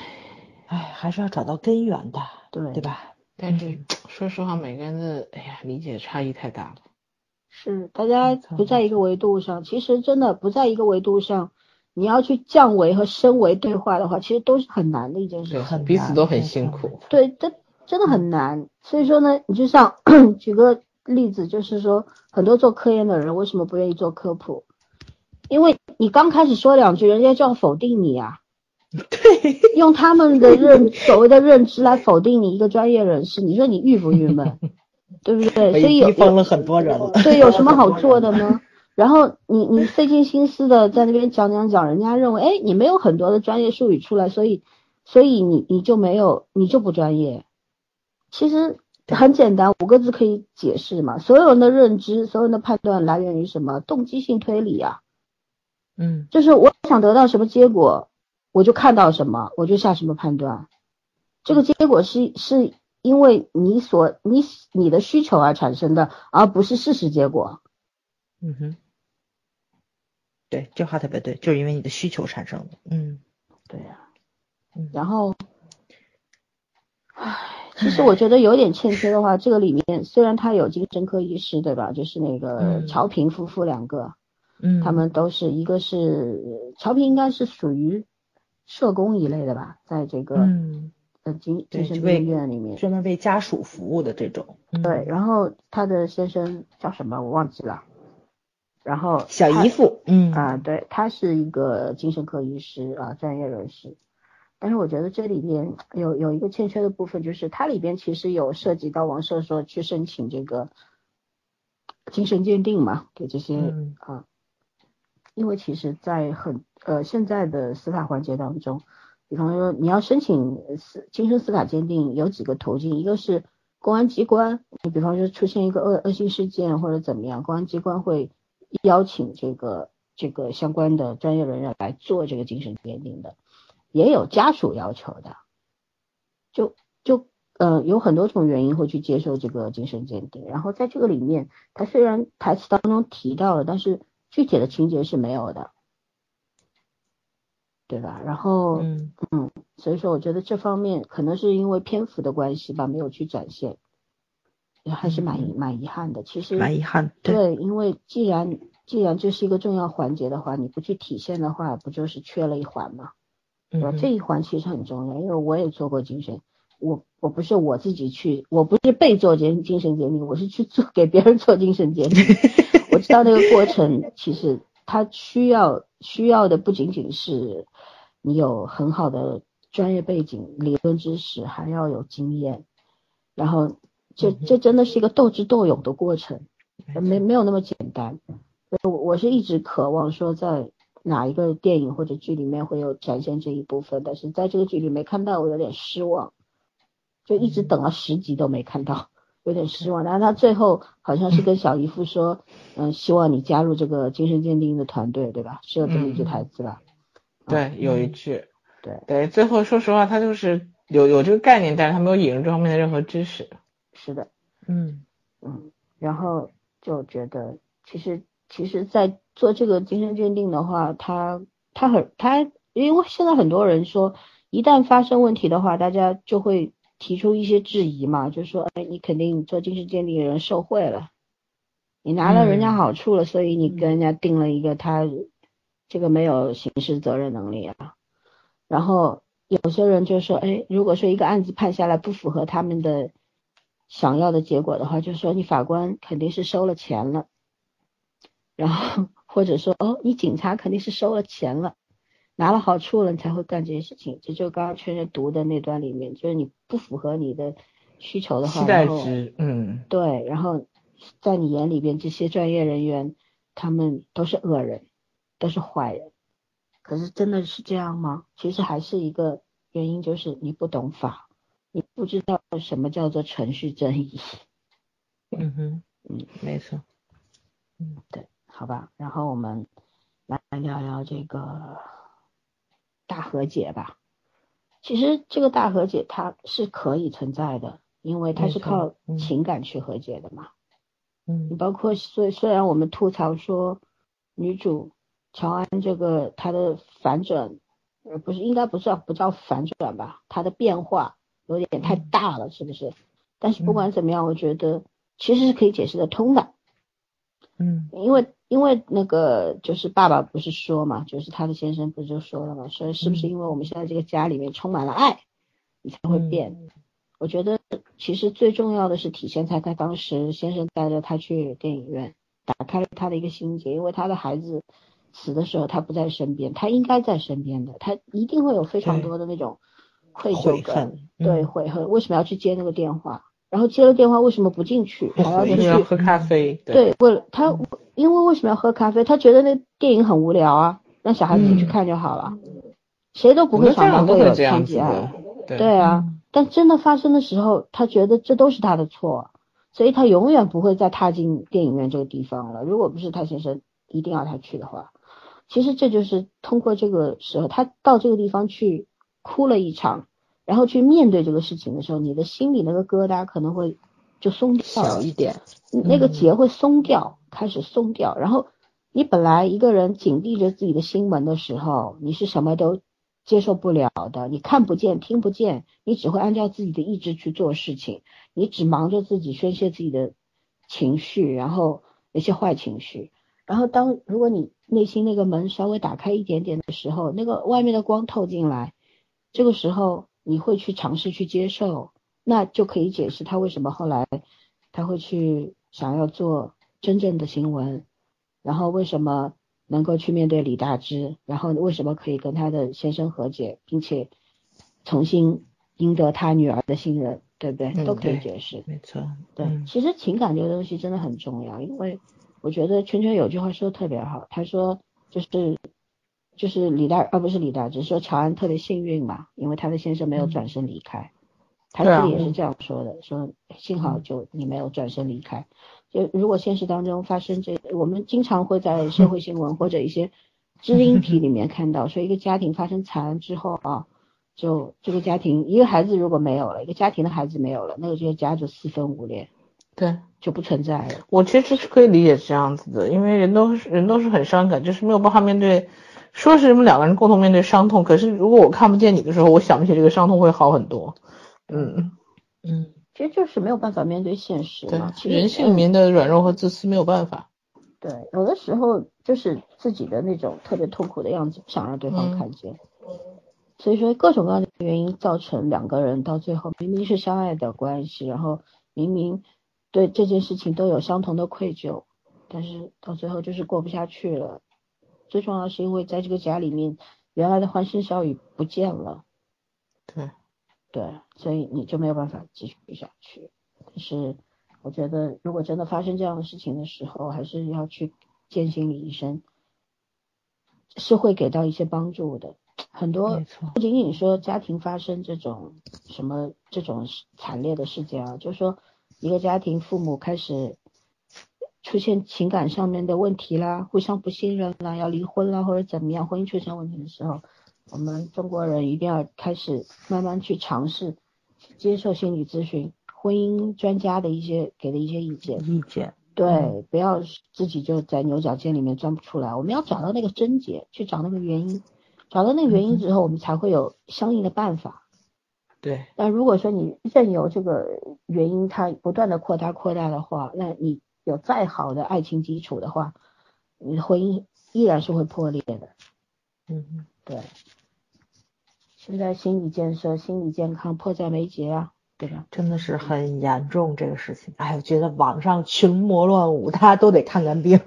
唉，还是要找到根源的，对对吧？但是说实话，每个人的哎呀理解差异太大了。是，大家不在一个维度上，其实真的不在一个维度上，你要去降维和升维对话的话，其实都是很难的一件事对情。很彼此都很辛苦。对，这真的很难。所以说呢，你就像 举个例子，就是说很多做科研的人为什么不愿意做科普？因为你刚开始说两句，人家就要否定你啊。对，用他们的认所谓的认知来否定你一个专业人士，你说你郁不郁闷？对不对？所以有已逼疯了很多人了。对，有什么好做的呢？然后你你费尽心思的在那边讲讲讲，人家认为，哎，你没有很多的专业术语出来，所以所以你你就没有，你就不专业。其实很简单，五个字可以解释嘛。所有人的认知，所有人的判断来源于什么？动机性推理啊，嗯就是我想得到什么结果，我就看到什么，我就下什么判断。这个结果是是因为你所你你的需求而产生的，而不是事实结果。嗯哼，对，这话特别对，就是因为你的需求产生的。嗯对呀、嗯然后，唉，其实我觉得有点欠缺的话，这个里面虽然他有精神科医师，对吧？就是那个嗯乔平夫妇两个，嗯，他们都是一个是乔平应该是属于社工一类的吧，在这个、嗯呃精精神病院里面。专门为家属服务的这种。嗯对，然后他的先生叫什么我忘记了，然后小姨夫，嗯啊，对，他是一个精神科医师啊，专业人士。但是我觉得这里边有有一个欠缺的部分，就是它里边其实有涉及到王社说去申请这个精神鉴定嘛，给这些啊，因为其实，在很呃现在的司法环节当中，比方说你要申请司精神司法鉴定，有几个途径，一个是公安机关，你比方说出现一个恶恶性事件或者怎么样，公安机关会邀请这个这个相关的专业人员来做这个精神鉴定的。也有家属要求的，就就呃有很多种原因会去接受这个精神鉴定，然后在这个里面，他虽然台词当中提到了，但是具体的情节是没有的，对吧？然后嗯嗯，所以说我觉得这方面可能是因为篇幅的关系吧，没有去展现，也还是蛮蛮遗憾的。其实蛮遗憾，对，因为既然既然这是一个重要环节的话，你不去体现的话，不就是缺了一环吗？嗯，这一环其实很重要，因为我也做过精神，我我不是我自己去，我不是被做精精神鉴定，我是去做给别人做精神鉴定。我知道那个过程，其实他需要需要的不仅仅是你有很好的专业背景、理论知识，还要有经验。然后这这真的是一个斗智斗勇的过程，没没有那么简单。我我是一直渴望说在。哪一个电影或者剧里面会有展现这一部分？但是在这个剧里没看到，我有点失望，就一直等了十集都没看到，有点失望。但是他最后好像是跟小姨夫说，嗯，希望你加入这个精神鉴定的团队，对吧？是有这么一句台词吧？对，有一句。对对，最后说实话，他就是有有这个概念，但是他没有引入这方面的任何知识。是的，嗯嗯，然后就觉得其实。其实，在做这个精神鉴定的话，他他很他，因为现在很多人说，一旦发生问题的话，大家就会提出一些质疑嘛，就说，哎，你肯定做精神鉴定的人受贿了，你拿了人家好处了，所以你跟人家定了一个他这个没有刑事责任能力啊。然后有些人就说，哎，如果说一个案子判下来不符合他们的想要的结果的话，就说你法官肯定是收了钱了。然后或者说哦，你警察肯定是收了钱了，拿了好处了，你才会干这些事情。这就刚刚圈圈读的那段里面，就是你不符合你的需求的话，期待值，嗯，对，然后在你眼里边这些专业人员，他们都是恶人，都是坏人。可是真的是这样吗？其实还是一个原因，就是你不懂法，你不知道什么叫做程序正义。嗯哼，嗯，没错，嗯，对。好吧，然后我们来聊聊这个大和解吧。其实这个大和解它是可以存在的，因为它是靠情感去和解的嘛。嗯，你包括虽虽然我们吐槽说女主乔安这个她的反转，呃不是应该不算不叫反转吧，她的变化有点太大了，是不是？但是不管怎么样，我觉得其实是可以解释得通的。嗯，因为。因为那个就是爸爸不是说嘛，就是他的先生不是就说了嘛，说是不是因为我们现在这个家里面充满了爱，你才会变？我觉得其实最重要的是体现在他当时先生带着他去电影院，打开了他的一个心结，因为他的孩子死的时候他不在身边，他应该在身边的，他一定会有非常多的那种愧疚感，对悔恨，为什么要去接那个电话？然后接了电话为什么不进去？还要去喝咖啡？对，为了他，因为为什么要喝咖啡？他觉得那电影很无聊啊，让小孩子去看就好了。谁都不会想到会有偏激爱。对啊，但真的发生的时候，他觉得这都是他的错，所以他永远不会再踏进电影院这个地方了。如果不是他先生一定要他去的话，其实这就是通过这个时候，他到这个地方去哭了一场。然后去面对这个事情的时候，你的心里那个疙瘩可能会就松掉小一点，那个结会松掉，开始松掉。然后你本来一个人紧闭着自己的心门的时候，你是什么都接受不了的，你看不见、听不见，你只会按照自己的意志去做事情，你只忙着自己宣泄自己的情绪，然后那些坏情绪。然后当如果你内心那个门稍微打开一点点的时候，那个外面的光透进来，这个时候。你会去尝试去接受，那就可以解释他为什么后来他会去想要做真正的新闻，然后为什么能够去面对李大芝，然后为什么可以跟他的先生和解，并且重新赢得他女儿的信任，对不对？嗯都可以解释。没错，对，嗯其实情感这个东西真的很重要，因为我觉得圈圈有句话说的特别好，他说就是就是李大，而不是李大芝说乔安特别幸运嘛，因为他的先生没有嗯转身离开，他自己也是这样说的，说幸好就你没有转身离开。就如果现实当中发生这，我们经常会在社会新闻或者一些知音 体里面看到，说一个家庭发生惨案之后啊，就这个家庭一个孩子如果没有了，一个家庭的孩子没有了，那个这个家就四分五裂。对就不存在了。我其实是可以理解这样子的，因为人都是人都是很伤感，就是没有办法面对。说是你们两个人共同面对伤痛，可是如果我看不见你的时候，我想不起这个伤痛会好很多。嗯，嗯，其实就是没有办法面对现实嘛。，人性里面的软弱和自私没有办法。对，有的时候就是自己的那种特别痛苦的样子，不想让对方嗯看见。所以说各种各样的原因造成两个人到最后明明是相爱的关系，然后明明对这件事情都有相同的愧疚，但是到最后就是过不下去了。最重要是因为在这个家里面，原来的欢声笑语不见了。对，对，所以你就没有办法继续下去。但是我觉得，如果真的发生这样的事情的时候，还是要去见心理医生，是会给到一些帮助的。很多，不仅仅说家庭发生这种什么这种惨烈的事件啊，就是说一个家庭父母开始出现情感上面的问题啦，互相不信任啦，要离婚啦或者怎么样，婚姻出现问题的时候，我们中国人一定要开始慢慢去尝试接受心理咨询，婚姻专家的一些给的一些意见。意见，对，不要自己就在牛角尖里面钻不出来。我们要找到那个症结，去找那个原因，找到那个原因之后，我们才会有相应的办法。对，但如果说你任由这个原因它不断的扩大扩大的话，那你有再好的爱情基础的话，你的婚姻依然是会破裂的。嗯，对，现在心理建设、心理健康迫在眉睫啊，对吧？真的是很严重这个事情。哎，我觉得网上群魔乱舞，大家都得看看病。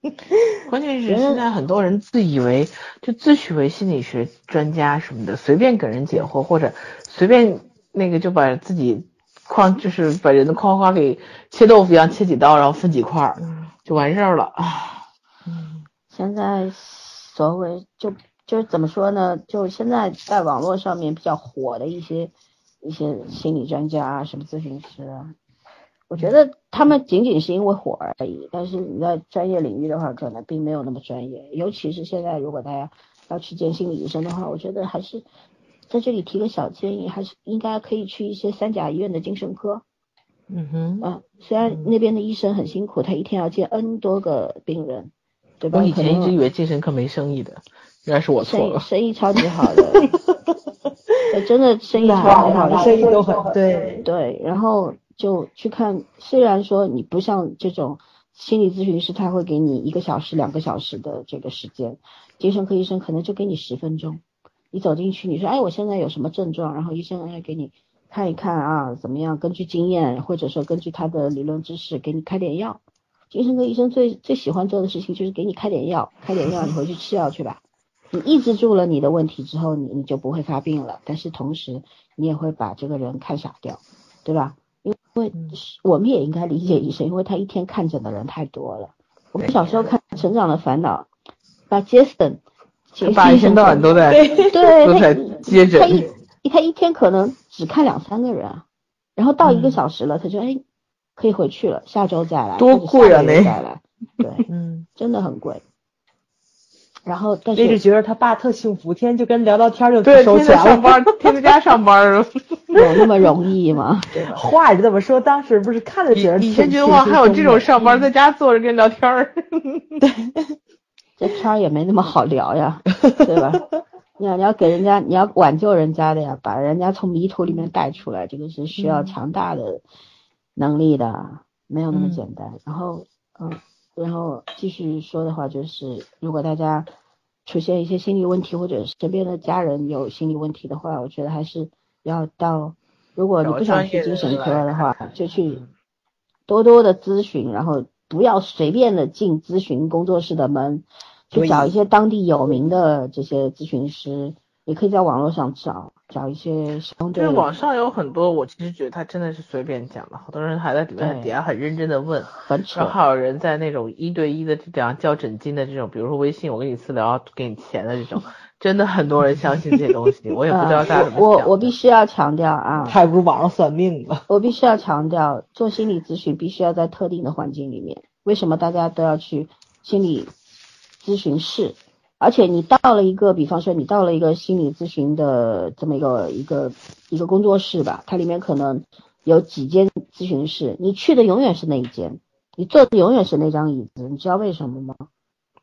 关键是现在很多人自以为就自诩为心理学专家什么的，随便给人解惑，或者随便那个就把自己框，就是把人的框框给切豆腐一样切几刀，然后分几块儿嗯就完事儿了。嗯现在所谓就就是怎么说呢？就现在在网络上面比较火的一些一些心理专家啊，什么咨询师啊，我觉得他们仅仅是因为火而已。但是你在专业领域的话，可能并没有那么专业。尤其是现在，如果大家要去见心理医生的话，我觉得还是在这里提个小建议，还是应该可以去一些三甲医院的精神科。嗯哼，啊，虽然那边的医生很辛苦，他一天要见 N 多个病人，对吧？我以前一直以为精神科没生意的，原来是我错生意了。生意超级好的，对，真的生意超级好的，生意都很对。对，然后就去看，虽然说你不像这种心理咨询师，他会给你一个小时、两个小时的这个时间，精神科医生可能就给你十分钟。你走进去，你说，哎，我现在有什么症状？然后医生哎给你看一看啊，怎么样？根据经验或者说根据他的理论知识，给你开点药。精神科医生最最喜欢做的事情就是给你开点药，开点药，你回去吃药去吧。你抑制住了你的问题之后，你你就不会发病了，但是同时你也会把这个人看傻掉，对吧？因为嗯。我们也应该理解医生，因为他一天看诊的人太多了。我们小时候看《成长的烦恼》，把杰森，一天到晚都在对 都在他接他一诊，他一天可能只看两三个人啊，然后到一个嗯小时了，他就哎可以回去了，下周再来，多贵啊那再来，对，嗯，真的很贵。然后但那是是觉得他爸特幸福，天天就跟聊聊天就对，收天天钱了。上班，天天家上班了。有那么容易吗？话是这么说，当时不是看着觉得以前挺觉得哇，还有这种上班在家坐着跟人聊天儿，对 这天儿也没那么好聊呀，对吧？你要你要给人家，你要挽救人家的呀，把人家从迷途里面带出来，这个是需要嗯强大的能力的，没有那么嗯简单。然后，嗯，然后继续说的话就是，如果大家出现一些心理问题，或者身边的家人有心理问题的话，我觉得还是要到，如果你不想去精神科的话，就去多多的咨询，然后不要随便的进咨询工作室的门，去找一些当地有名的这些咨询师，也可以在网络上找找一些相对。就是网上有很多，我其实觉得他真的是随便讲的，好多人还在里面底下很认真的问，很扯然后还有人在那种一对一的这样交诊金的这种，比如说微信我跟你私聊给你钱的这种，真的很多人相信这些东西，我也不知道大家怎么呃我我必须要强调啊，还不如网上算命呢。我必须要强调，做心理咨询必须要在特定的环境里面。为什么大家都要去心理咨询室？而且你到了一个，比方说你到了一个心理咨询的这么一个一个一个工作室吧，它里面可能有几间咨询室，你去的永远是那一间，你坐的永远是那张椅子，你知道为什么吗？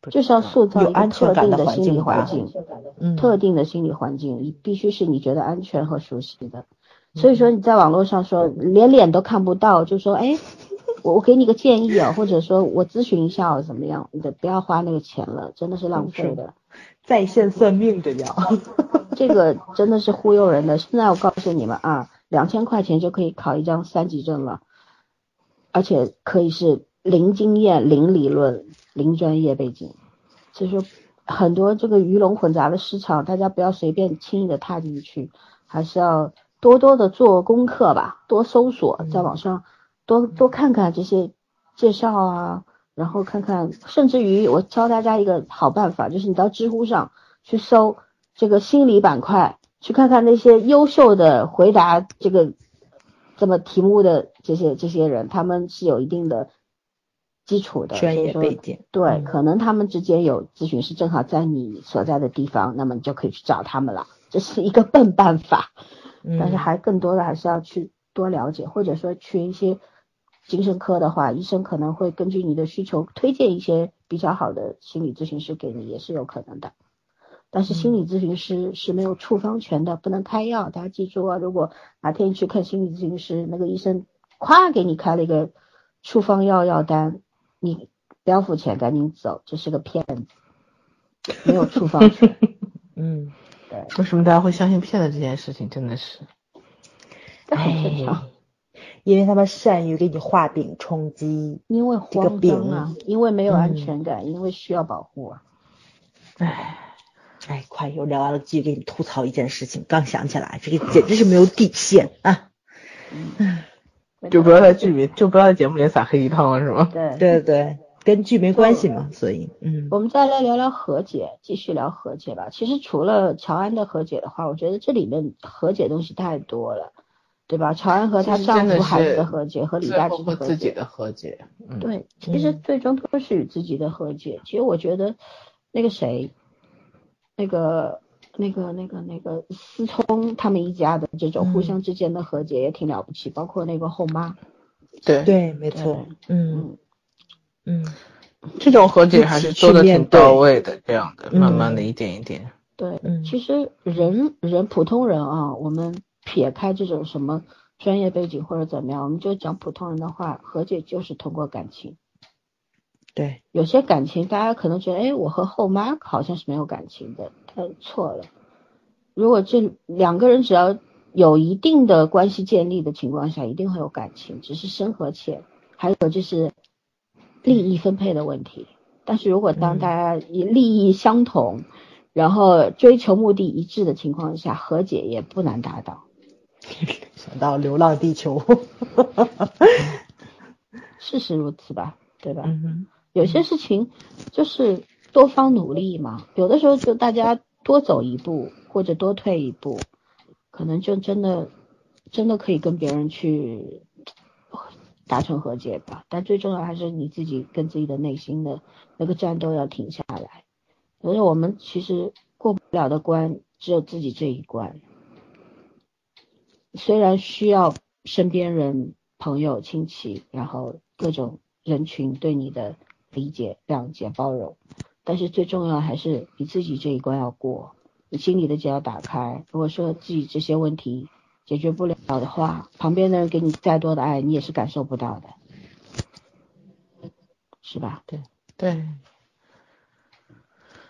就是要塑造一个有安全特感的环定的心理环境。嗯，特定的心理环境，你必须是你觉得安全和熟悉的。所以说你在网络上说连脸都看不到，就说哎，我我给你个建议啊，或者说我咨询一下哦，怎么样？你的不要花那个钱了，真的是浪费的。在线算命这叫。这个真的是忽悠人的。现在我告诉你们啊，两千块钱就可以考一张三级证了，而且可以是零经验、零理论、零专业背景。所以说，很多这个鱼龙混杂的市场，大家不要随便轻易的踏进去，还是要多多的做功课吧，多搜索，在网上多多看看这些介绍啊，然后看看，甚至于我教大家一个好办法，就是你到知乎上去搜这个心理板块，去看看那些优秀的回答这个这么题目的这些这些人，他们是有一定的基础的专业背景对，嗯可能他们之间有咨询师正好在你所在的地方，那么你就可以去找他们了。这是一个笨办法，但是嗯还更多的还是要去多了解，或者说去一些精神科的话，医生可能会根据你的需求推荐一些比较好的心理咨询师给你，也是有可能的。但是心理咨询师是没有处方权的，不能开药。大家记住啊，如果哪天去看心理咨询师，那个医生咵给你开了一个处方药药单，你不要付钱，赶紧走，这是个骗子，没有处方权。嗯，对，为什么大家会相信骗子这件事情？真的是，这很正常。哎因为他们善于给你画饼充饥。因为这个慌张啊，因为没有安嗯全感，因为需要保护啊。唉，哎，快又聊完了，继续给你吐槽一件事情，刚想起来，这个简直是没有底线啊！就不要在剧里，就不要在节目里撒黑鸡汤了，是吗？对对对对，跟剧没关系嘛，所以嗯我们再来聊聊和解，继续聊和解吧。其实除了乔安的和解的话，我觉得这里面和解东西太多了，对吧？乔安和她丈夫孩子的和解，和李最大吉的和自己解，的和解，嗯，对，其实嗯。最终都是与自己的和解。其实我觉得那个谁，那个那个那个那个思聪他们一家的这种互嗯。相之间的和解也挺了不起，包括那个后妈，对，对，没错，嗯嗯，嗯。这种和解还是做的挺到位的，这样的，嗯慢慢的一点一点，对，嗯。其实人人普通人啊，我们撇开这种什么专业背景或者怎么样，我们就讲普通人的话，和解就是通过感情。对，有些感情大家可能觉得，哎，我和后妈好像是没有感情的，他错了。如果这两个人只要有一定的关系建立的情况下，一定会有感情，只是深和浅，还有就是利益分配的问题。但是如果当嗯大家以利益相同，然后追求目的一致的情况下，和解也不难达到。想到《流浪地球》事实如此吧，对吧？嗯，有些事情就是多方努力嘛，有的时候就大家多走一步或者多退一步，可能就真的真的可以跟别人去达成和解吧。但最重要还是你自己跟自己的内心的那个战斗要停下来。有时候我们其实过不了的关只有自己这一关，虽然需要身边人、朋友、亲戚，然后各种人群对你的理解、谅解、包容，但是最重要还是你自己这一关要过，你心里的结要打开。如果说自己这些问题解决不了的话，旁边的人给你再多的爱，你也是感受不到的，是吧？对对。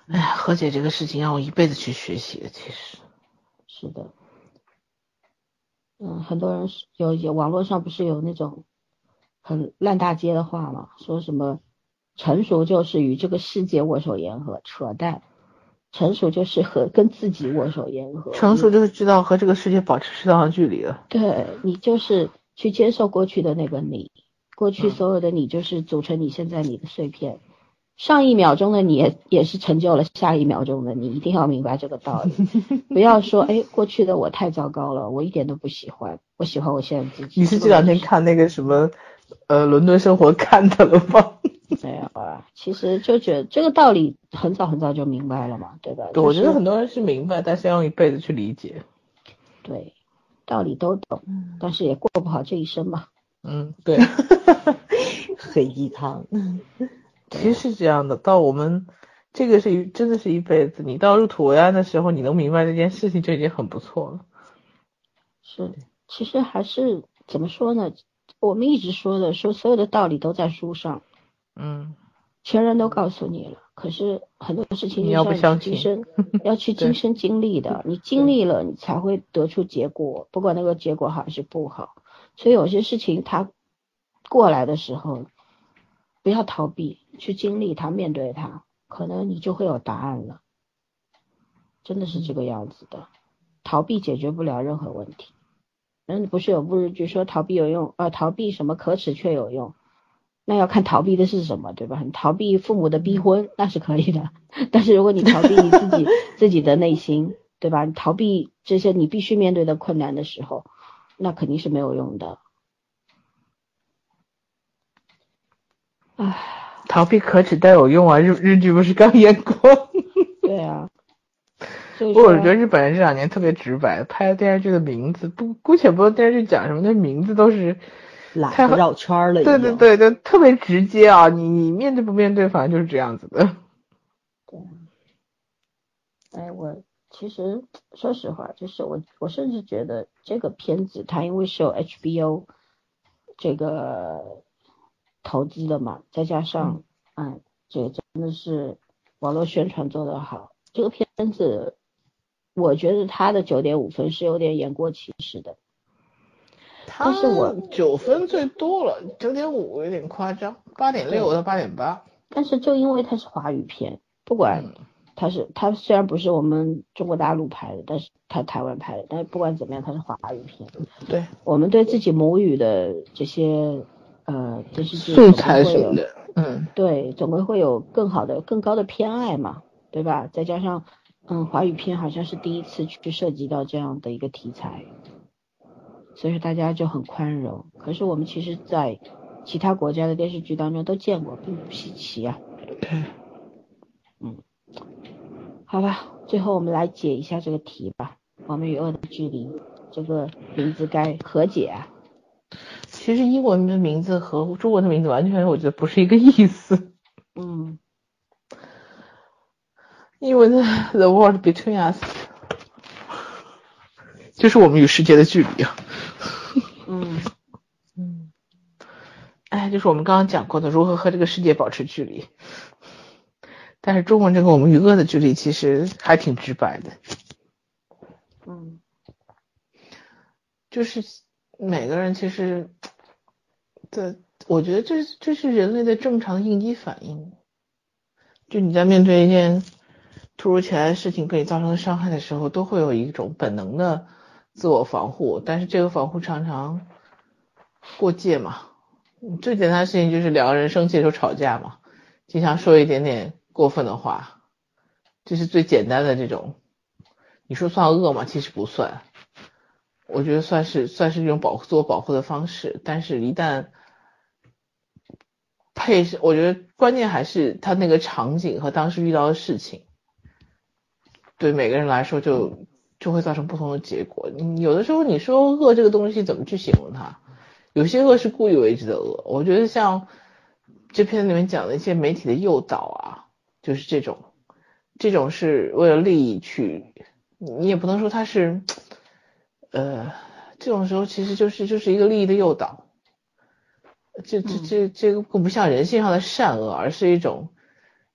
哎呀，和解这个事情让我一辈子去学习的，其实，是的。嗯，很多人是有有网络上不是有那种很烂大街的话嘛，说什么成熟就是与这个世界握手言和，扯淡。成熟就是和跟自己握手言和，成熟就是知道和这个世界保持适当的距离了。对你就是去接受过去的那个你，过去所有的你就是组成你现在你的碎片。上一秒钟的你也也是成就了下一秒钟的你，一定要明白这个道理。不要说哎，过去的我太糟糕了，我一点都不喜欢，我喜欢我现在自己。你是这两天看那个什么呃伦敦生活看的了吗？没有啊，其实就觉得这个道理很早很早就明白了嘛，对吧？对，我觉得很多人是明白，但是要用一辈子去理解。对，道理都懂，但是也过不好这一生嘛。嗯，对。黑鸡汤。其实是这样的，到我们这个是一真的是一辈子。你到入土为安的时候，你能明白这件事情就已经很不错了。是，其实还是怎么说呢？我们一直说的，说所有的道理都在书上。嗯，前人都告诉你了，可是很多事情你要不相信，要去亲身经历的，你经历了，你才会得出结果，不管那个结果好还是不好。所以有些事情它过来的时候，不要逃避，去经历它，面对它，可能你就会有答案了。真的是这个样子的，逃避解决不了任何问题。嗯，不是有部日剧说逃避有用，呃，逃避什么可耻却有用。那要看逃避的是什么，对吧？你逃避父母的逼婚那是可以的，但是如果你逃避你自己 自己的内心，对吧？你逃避这些你必须面对的困难的时候，那肯定是没有用的。唉，逃避可耻但有用啊！日日剧不是刚演过？对啊。不过我觉得日本人这两年特别直白，拍的电视剧的名字不姑且不说电视剧讲什么，那名字都是。太绕圈了，对对对就，特别直接啊！你你面对不面对，反正就是这样子的。对，哎，我其实说实话，就是我我甚至觉得这个片子它因为是有 HBO 这个投资的嘛，再加上嗯，这个真的是网络宣传做得好，这个片子我觉得他的九点五分是有点言过其实的。但是我九分最多了，九点五有点夸张，八点六到八点八。但是就因为它是华语片，不管它是它虽然不是我们中国大陆拍的，但是它台湾拍的，但是不管怎么样，它是华语片。对，我们对自己母语的这些呃电视剧素材什么的，嗯，对，总归会有更好的、更高的偏爱嘛，对吧？再加上嗯，华语片好像是第一次去涉及到这样的一个题材。所以说大家就很宽容，可是我们其实，在其他国家的电视剧当中都见过，并不稀奇啊。对，嗯，好吧，最后我们来解一下这个题吧。我们与恶的距离，这个名字该何解啊？其实英文的名字和中文的名字完全，我觉得不是一个意思。嗯，英文的 The World Between Us，就是我们与世界的距离啊。嗯嗯，哎，就是我们刚刚讲过的，如何和这个世界保持距离。但是中文这个我们与恶的距离其实还挺直白的。嗯，就是每个人其实，对，我觉得这这是人类的正常应激反应。就你在面对一件突如其来的事情给你造成的伤害的时候，都会有一种本能的。自我防护，但是这个防护常常过界嘛。最简单的事情就是两个人生气的时候吵架嘛，经常说一点点过分的话，这是最简单的这种。你说算恶吗？其实不算，我觉得算是算是一种保护自我保护的方式。但是，一旦配上，我觉得关键还是他那个场景和当时遇到的事情，对每个人来说就。就会造成不同的结果。有的时候你说恶这个东西怎么去形容它？有些恶是故意为之的恶。我觉得像这篇里面讲的一些媒体的诱导啊，就是这种，这种是为了利益去，你也不能说它是，呃，这种时候其实就是就是一个利益的诱导。这这这这个不像人性上的善恶，而是一种，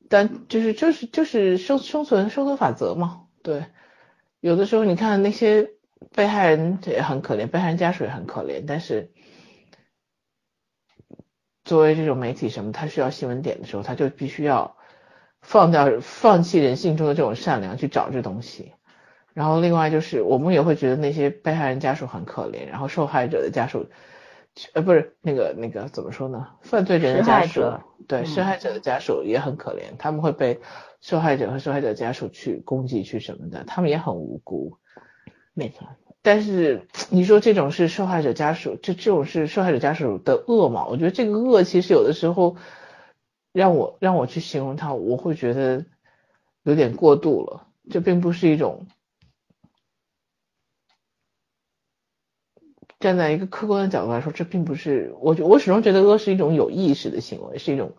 但就是就是就是生生存生存法则嘛，对。有的时候，你看那些被害人也很可怜，被害人家属也很可怜，但是作为这种媒体什么，他需要新闻点的时候，他就必须要放掉、放弃人性中的这种善良去找这东西。然后另外就是，我们也会觉得那些被害人家属很可怜，然后受害者的家属，呃，不是那个那个怎么说呢？犯罪人的家属，对，受害者的家属也很可怜，他们会被受害者和受害者家属去攻击去什么的，他们也很无辜。没错。但是你说这种是受害者家属，这这种是受害者家属的恶嘛？我觉得这个恶其实有的时候让我让我去形容它，我会觉得有点过度了。这并不是一种。站在一个客观的角度来说，这并不是我，我始终觉得恶是一种有意识的行为，是一种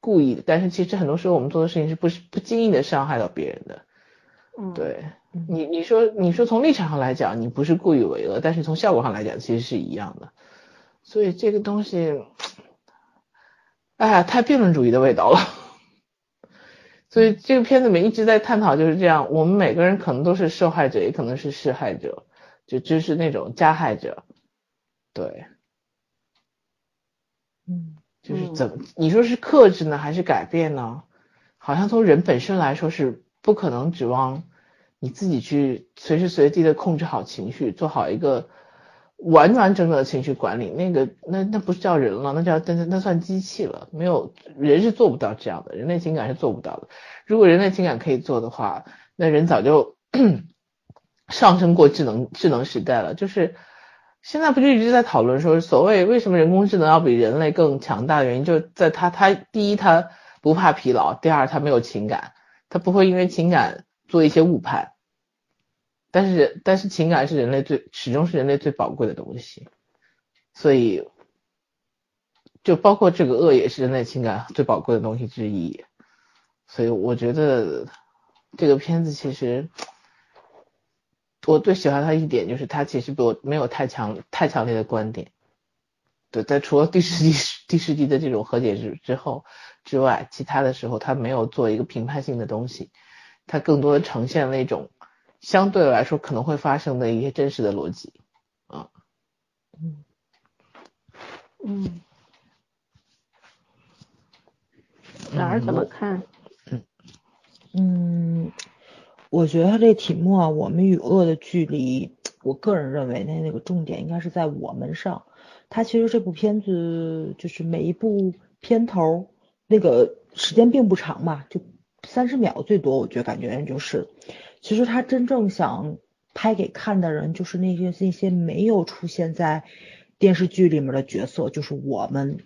故意的。但是其实很多时候我们做的事情是不是不经意的伤害到别人的。嗯，对你，你说你说从立场上来讲，你不是故意为恶，但是从效果上来讲，其实是一样的。所以这个东西，哎呀，太辩论主义的味道了。所以这个片子里面一直在探讨就是这样，我们每个人可能都是受害者，也可能是施害者，就就是那种加害者。对，嗯，就是怎么你说是克制呢，还是改变呢？好像从人本身来说是不可能指望你自己去随时随地的控制好情绪，做好一个完完整整的情绪管理。那个那那不是叫人了，那叫那那算机器了。没有人是做不到这样的，人类情感是做不到的。如果人类情感可以做的话，那人早就 上升过智能智能时代了。就是。现在不就一直在讨论说，所谓为什么人工智能要比人类更强大的原因，就在它它第一它不怕疲劳，第二它没有情感，它不会因为情感做一些误判。但是但是情感是人类最始终是人类最宝贵的东西，所以就包括这个恶也是人类情感最宝贵的东西之一。所以我觉得这个片子其实。我最喜欢他一点就是他其实没有没有太强太强烈的观点，对，在除了第十集第十集的这种和解之之后之外，其他的时候他没有做一个评判性的东西，他更多的呈现了一种相对来说可能会发生的一些真实的逻辑，啊，嗯嗯，哪儿怎么看？嗯嗯。我觉得他这题目啊，我们与恶的距离，我个人认为那那个重点应该是在我们上。他其实这部片子就是每一部片头那个时间并不长嘛，就三十秒最多，我觉得感觉就是，其实他真正想拍给看的人，就是那些那些没有出现在电视剧里面的角色，就是我们。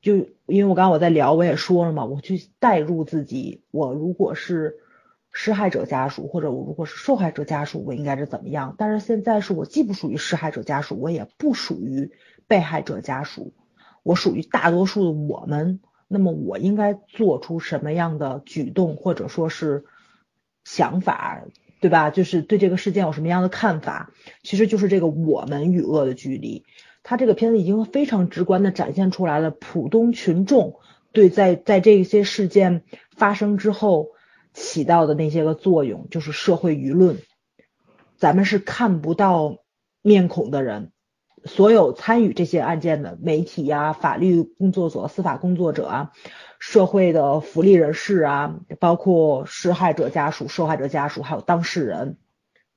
就因为我刚刚我在聊，我也说了嘛，我去代入自己，我如果是。施害者家属，或者我如果是受害者家属，我应该是怎么样？但是现在是我既不属于施害者家属，我也不属于被害者家属，我属于大多数的我们。那么我应该做出什么样的举动，或者说是想法，对吧？就是对这个事件有什么样的看法？其实就是这个我们与恶的距离。他这个片子已经非常直观的展现出来了，普通群众对在在这些事件发生之后。起到的那些个作用，就是社会舆论。咱们是看不到面孔的人，所有参与这些案件的媒体呀、法律工作者、司法工作者啊、社会的福利人士啊，包括施害者家属、受害者家属，还有当事人，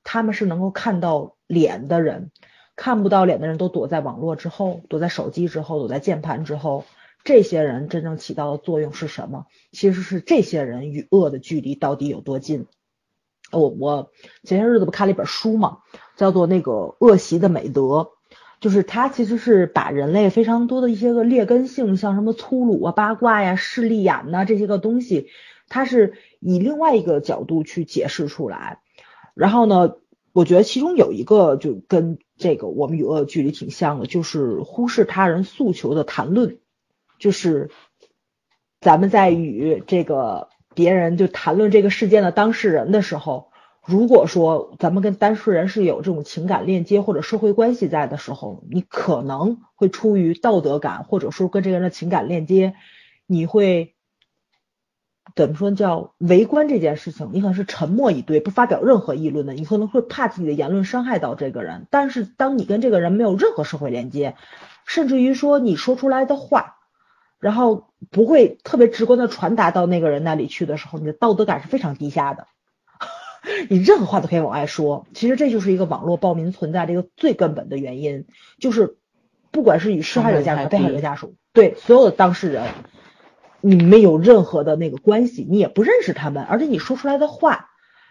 他们是能够看到脸的人。看不到脸的人都躲在网络之后，躲在手机之后，躲在键盘之后。这些人真正起到的作用是什么？其实是这些人与恶的距离到底有多近？我我前些日子不看了一本书嘛，叫做那个《恶习的美德》，就是它其实是把人类非常多的一些个劣根性，像什么粗鲁啊、八卦呀、势利眼呐这些个东西，它是以另外一个角度去解释出来。然后呢，我觉得其中有一个就跟这个我们与恶的距离挺像的，就是忽视他人诉求的谈论。就是咱们在与这个别人就谈论这个事件的当事人的时候，如果说咱们跟当事人是有这种情感链接或者社会关系在的时候，你可能会出于道德感，或者说跟这个人的情感链接，你会怎么说叫围观这件事情？你可能是沉默以对，不发表任何议论的，你可能会怕自己的言论伤害到这个人。但是当你跟这个人没有任何社会连接，甚至于说你说出来的话。然后不会特别直观的传达到那个人那里去的时候，你的道德感是非常低下的。你任何话都可以往外说，其实这就是一个网络暴民存在的一个最根本的原因，就是不管是与受害者家属、被害者家属，对所有的当事人，你没有任何的那个关系，你也不认识他们，而且你说出来的话，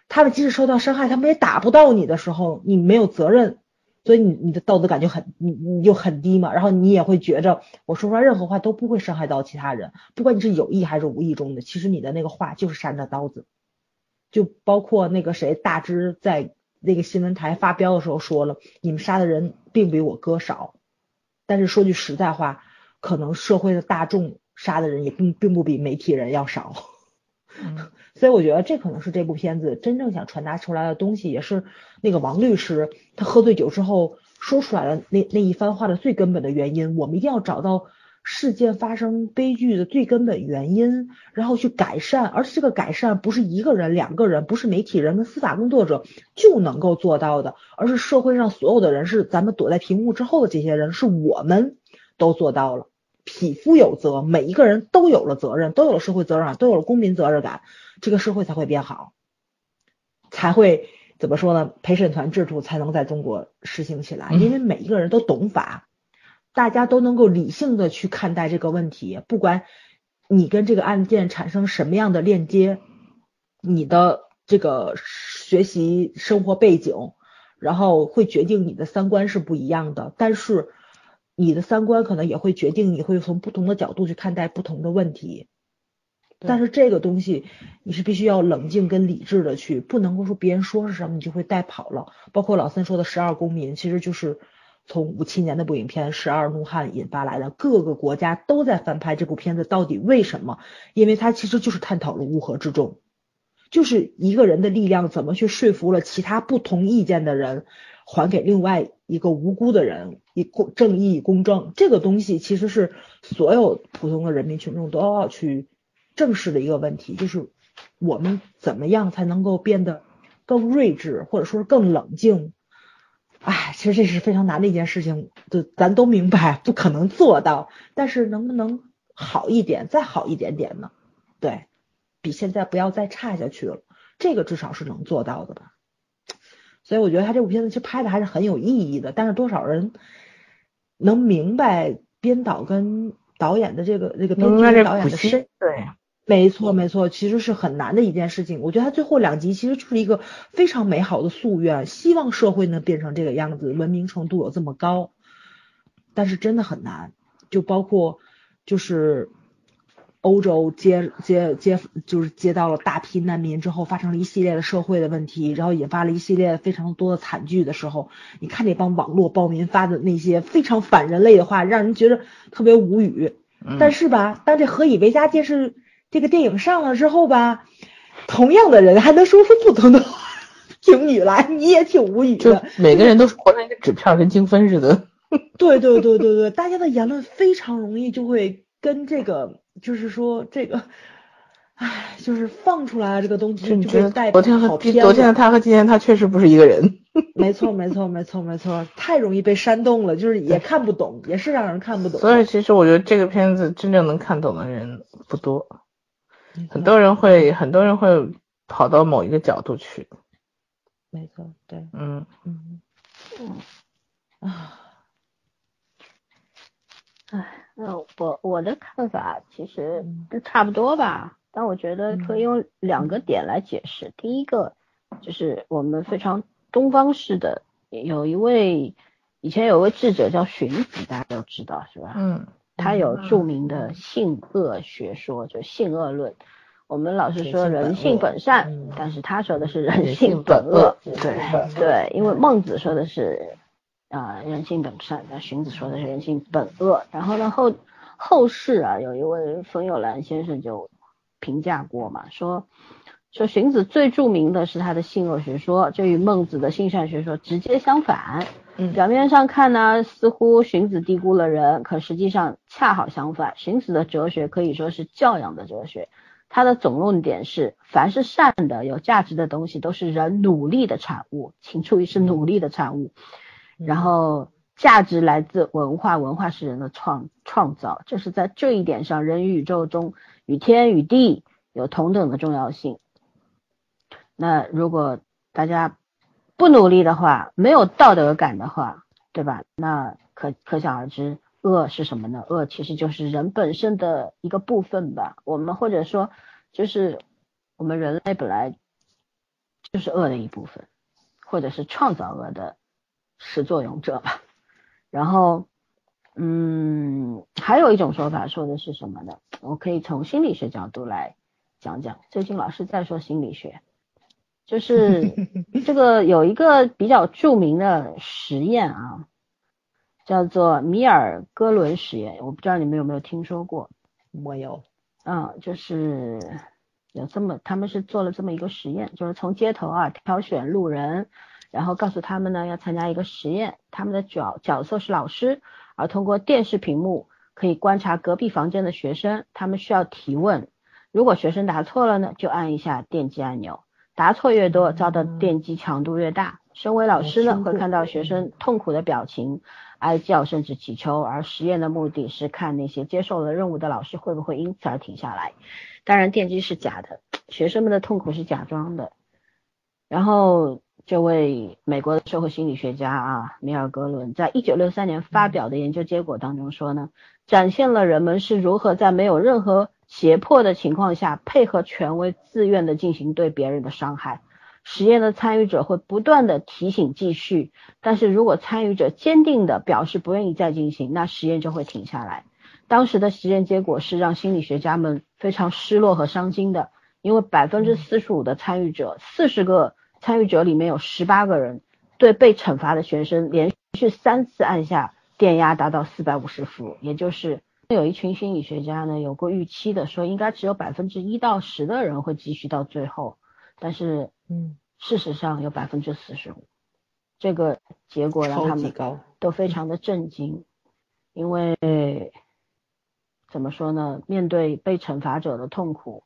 他们即使受到伤害，他们也打不到你的时候，你没有责任，所以你你的道德感就很你你就很低嘛，然后你也会觉着我说出来任何话都不会伤害到其他人，不管你是有意还是无意中的，其实你的那个话就是扇着刀子。就包括那个谁大芝在那个新闻台发飙的时候说了，你们杀的人并比我哥少，但是说句实在话，可能社会的大众杀的人也并并不比媒体人要少，所以我觉得这可能是这部片子真正想传达出来的东西，也是那个王律师他喝醉酒之后说出来的那那一番话的最根本的原因，我们一定要找到。事件发生悲剧的最根本原因，然后去改善，而这个改善不是一个人、两个人，不是媒体人跟司法工作者就能够做到的，而是社会上所有的人，是咱们躲在屏幕之后的这些人，是我们都做到了。匹夫有责，每一个人都有了责任，都有了社会责任感，都有了公民责任感，这个社会才会变好，才会怎么说呢？陪审团制度才能在中国实行起来，因为每一个人都懂法。大家都能够理性的去看待这个问题，不管你跟这个案件产生什么样的链接，你的这个学习生活背景，然后会决定你的三观是不一样的。但是你的三观可能也会决定你会从不同的角度去看待不同的问题。但是这个东西你是必须要冷静跟理智的去，不能够说别人说是什么你就会带跑了。包括老三说的十二公民，其实就是。从五七年的部影片《十二怒汉》引发来的，各个国家都在翻拍这部片子，到底为什么？因为它其实就是探讨了乌合之众，就是一个人的力量怎么去说服了其他不同意见的人，还给另外一个无辜的人以公正义公正。这个东西其实是所有普通的人民群众都要去正视的一个问题，就是我们怎么样才能够变得更睿智，或者说是更冷静。哎，其实这是非常难的一件事情，就咱都明白不可能做到，但是能不能好一点，再好一点点呢？对比现在不要再差下去了，这个至少是能做到的吧。所以我觉得他这部片子其实拍的还是很有意义的，但是多少人能明白编导跟导演的这个这个编剧导演的深？对。没错，没错，其实是很难的一件事情。我觉得他最后两集其实就是一个非常美好的夙愿，希望社会能变成这个样子，文明程度有这么高。但是真的很难，就包括就是欧洲接接接，就是接到了大批难民之后，发生了一系列的社会的问题，然后引发了一系列非常多的惨剧的时候，你看那帮网络暴民发的那些非常反人类的话，让人觉得特别无语。但是吧，当这何以为家电视。这个电影上了之后吧，同样的人还能说出不同的 评语来，你也挺无语的。每个人都是活成一个纸片，跟精分似的。对对对对对，大家的言论非常容易就会跟这个，就是说这个，唉，就是放出来这个东西就会带昨天和昨天的他和今天他确实不是一个人。没错没错没错没错，太容易被煽动了，就是也看不懂，也是让人看不懂。所以其实我觉得这个片子真正能看懂的人不多。很多人会，很多人会跑到某一个角度去。没错，对，嗯嗯嗯啊，哎，那我我的看法其实都差不多吧，但我觉得可以用两个点来解释。第一个就是我们非常东方式的，有一位以前有位智者叫荀子，大家都知道是吧？嗯。他有著名的性恶学说，就性恶论。我们老是说人性本善，但是他说的是人性本恶。对对，因为孟子说的是啊人性本善，那荀子说的是人性本恶。然后呢后后世啊有一位冯友兰先生就评价过嘛，说说荀子最著名的是他的性恶学说，就与孟子的性善学说直接相反。表面上看呢，似乎荀子低估了人，可实际上恰好相反。荀子的哲学可以说是教养的哲学，他的总论点是：凡是善的、有价值的东西，都是人努力的产物，请注意是努力的产物。然后价值来自文化，文化是人的创创造，这是在这一点上，人与宇宙中与天与地有同等的重要性。那如果大家不努力的话，没有道德感的话，对吧？那可可想而知，恶是什么呢？恶其实就是人本身的一个部分吧。我们或者说，就是我们人类本来就是恶的一部分，或者是创造恶的始作俑者吧。然后，嗯，还有一种说法说的是什么呢？我可以从心理学角度来讲讲。最近老师在说心理学，就是这个有一个比较著名的实验啊，叫做米尔哥伦实验。我不知道你们有没有听说过？我有。嗯，就是有这么，他们是做了这么一个实验，就是从街头啊挑选路人。然后告诉他们呢，要参加一个实验，他们的角角色是老师，而通过电视屏幕可以观察隔壁房间的学生，他们需要提问，如果学生答错了呢，就按一下电击按钮，答错越多，遭的电击强度越大。身为老师呢，会看到学生痛苦的表情，哀叫甚至乞求，而实验的目的是看那些接受了任务的老师会不会因此而停下来。当然，电击是假的，学生们的痛苦是假装的，然后。这位美国的社会心理学家啊，米尔格伦，在一九六三年发表的研究结果当中说呢，展现了人们是如何在没有任何胁迫的情况下，配合权威，自愿的进行对别人的伤害。实验的参与者会不断的提醒继续，但是如果参与者坚定的表示不愿意再进行，那实验就会停下来。当时的实验结果是让心理学家们非常失落和伤心的，因为百分之四十五的参与者，四十个。参与者里面有十八个人对被惩罚的学生连续三次按下电压达到四百五十伏，也就是有一群心理学家呢有过预期的说应该只有百分之一到十的人会继续到最后，但是嗯事实上有百分之四十五，这个结果让他们都非常的震惊，因为怎么说呢？面对被惩罚者的痛苦。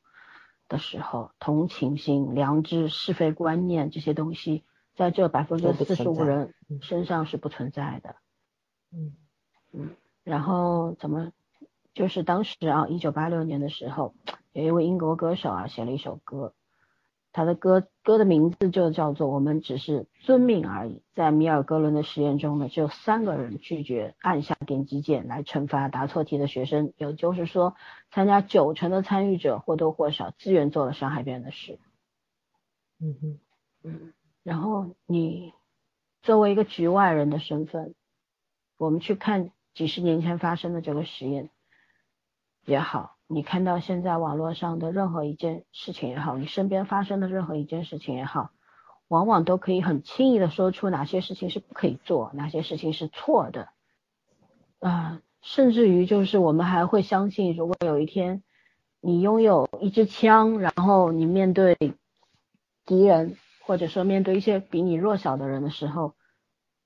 的时候，同情心、良知、是非观念这些东西，在这百分之四十五人身上是不存在的。嗯嗯，然后怎么，就是当时啊，一九八六年的时候，有一位英国歌手啊，写了一首歌。他的歌歌的名字就叫做“我们只是遵命而已”。在米尔格伦的实验中呢，只有三个人拒绝按下点击键来惩罚答错题的学生，也就是说，参加九成的参与者或多或少自愿做了伤害别人的事。嗯哼，嗯，然后你作为一个局外人的身份，我们去看几十年前发生的这个实验也好。你看到现在网络上的任何一件事情也好，你身边发生的任何一件事情也好，往往都可以很轻易的说出哪些事情是不可以做，哪些事情是错的，啊，甚至于就是我们还会相信，如果有一天你拥有一支枪，然后你面对敌人，或者说面对一些比你弱小的人的时候，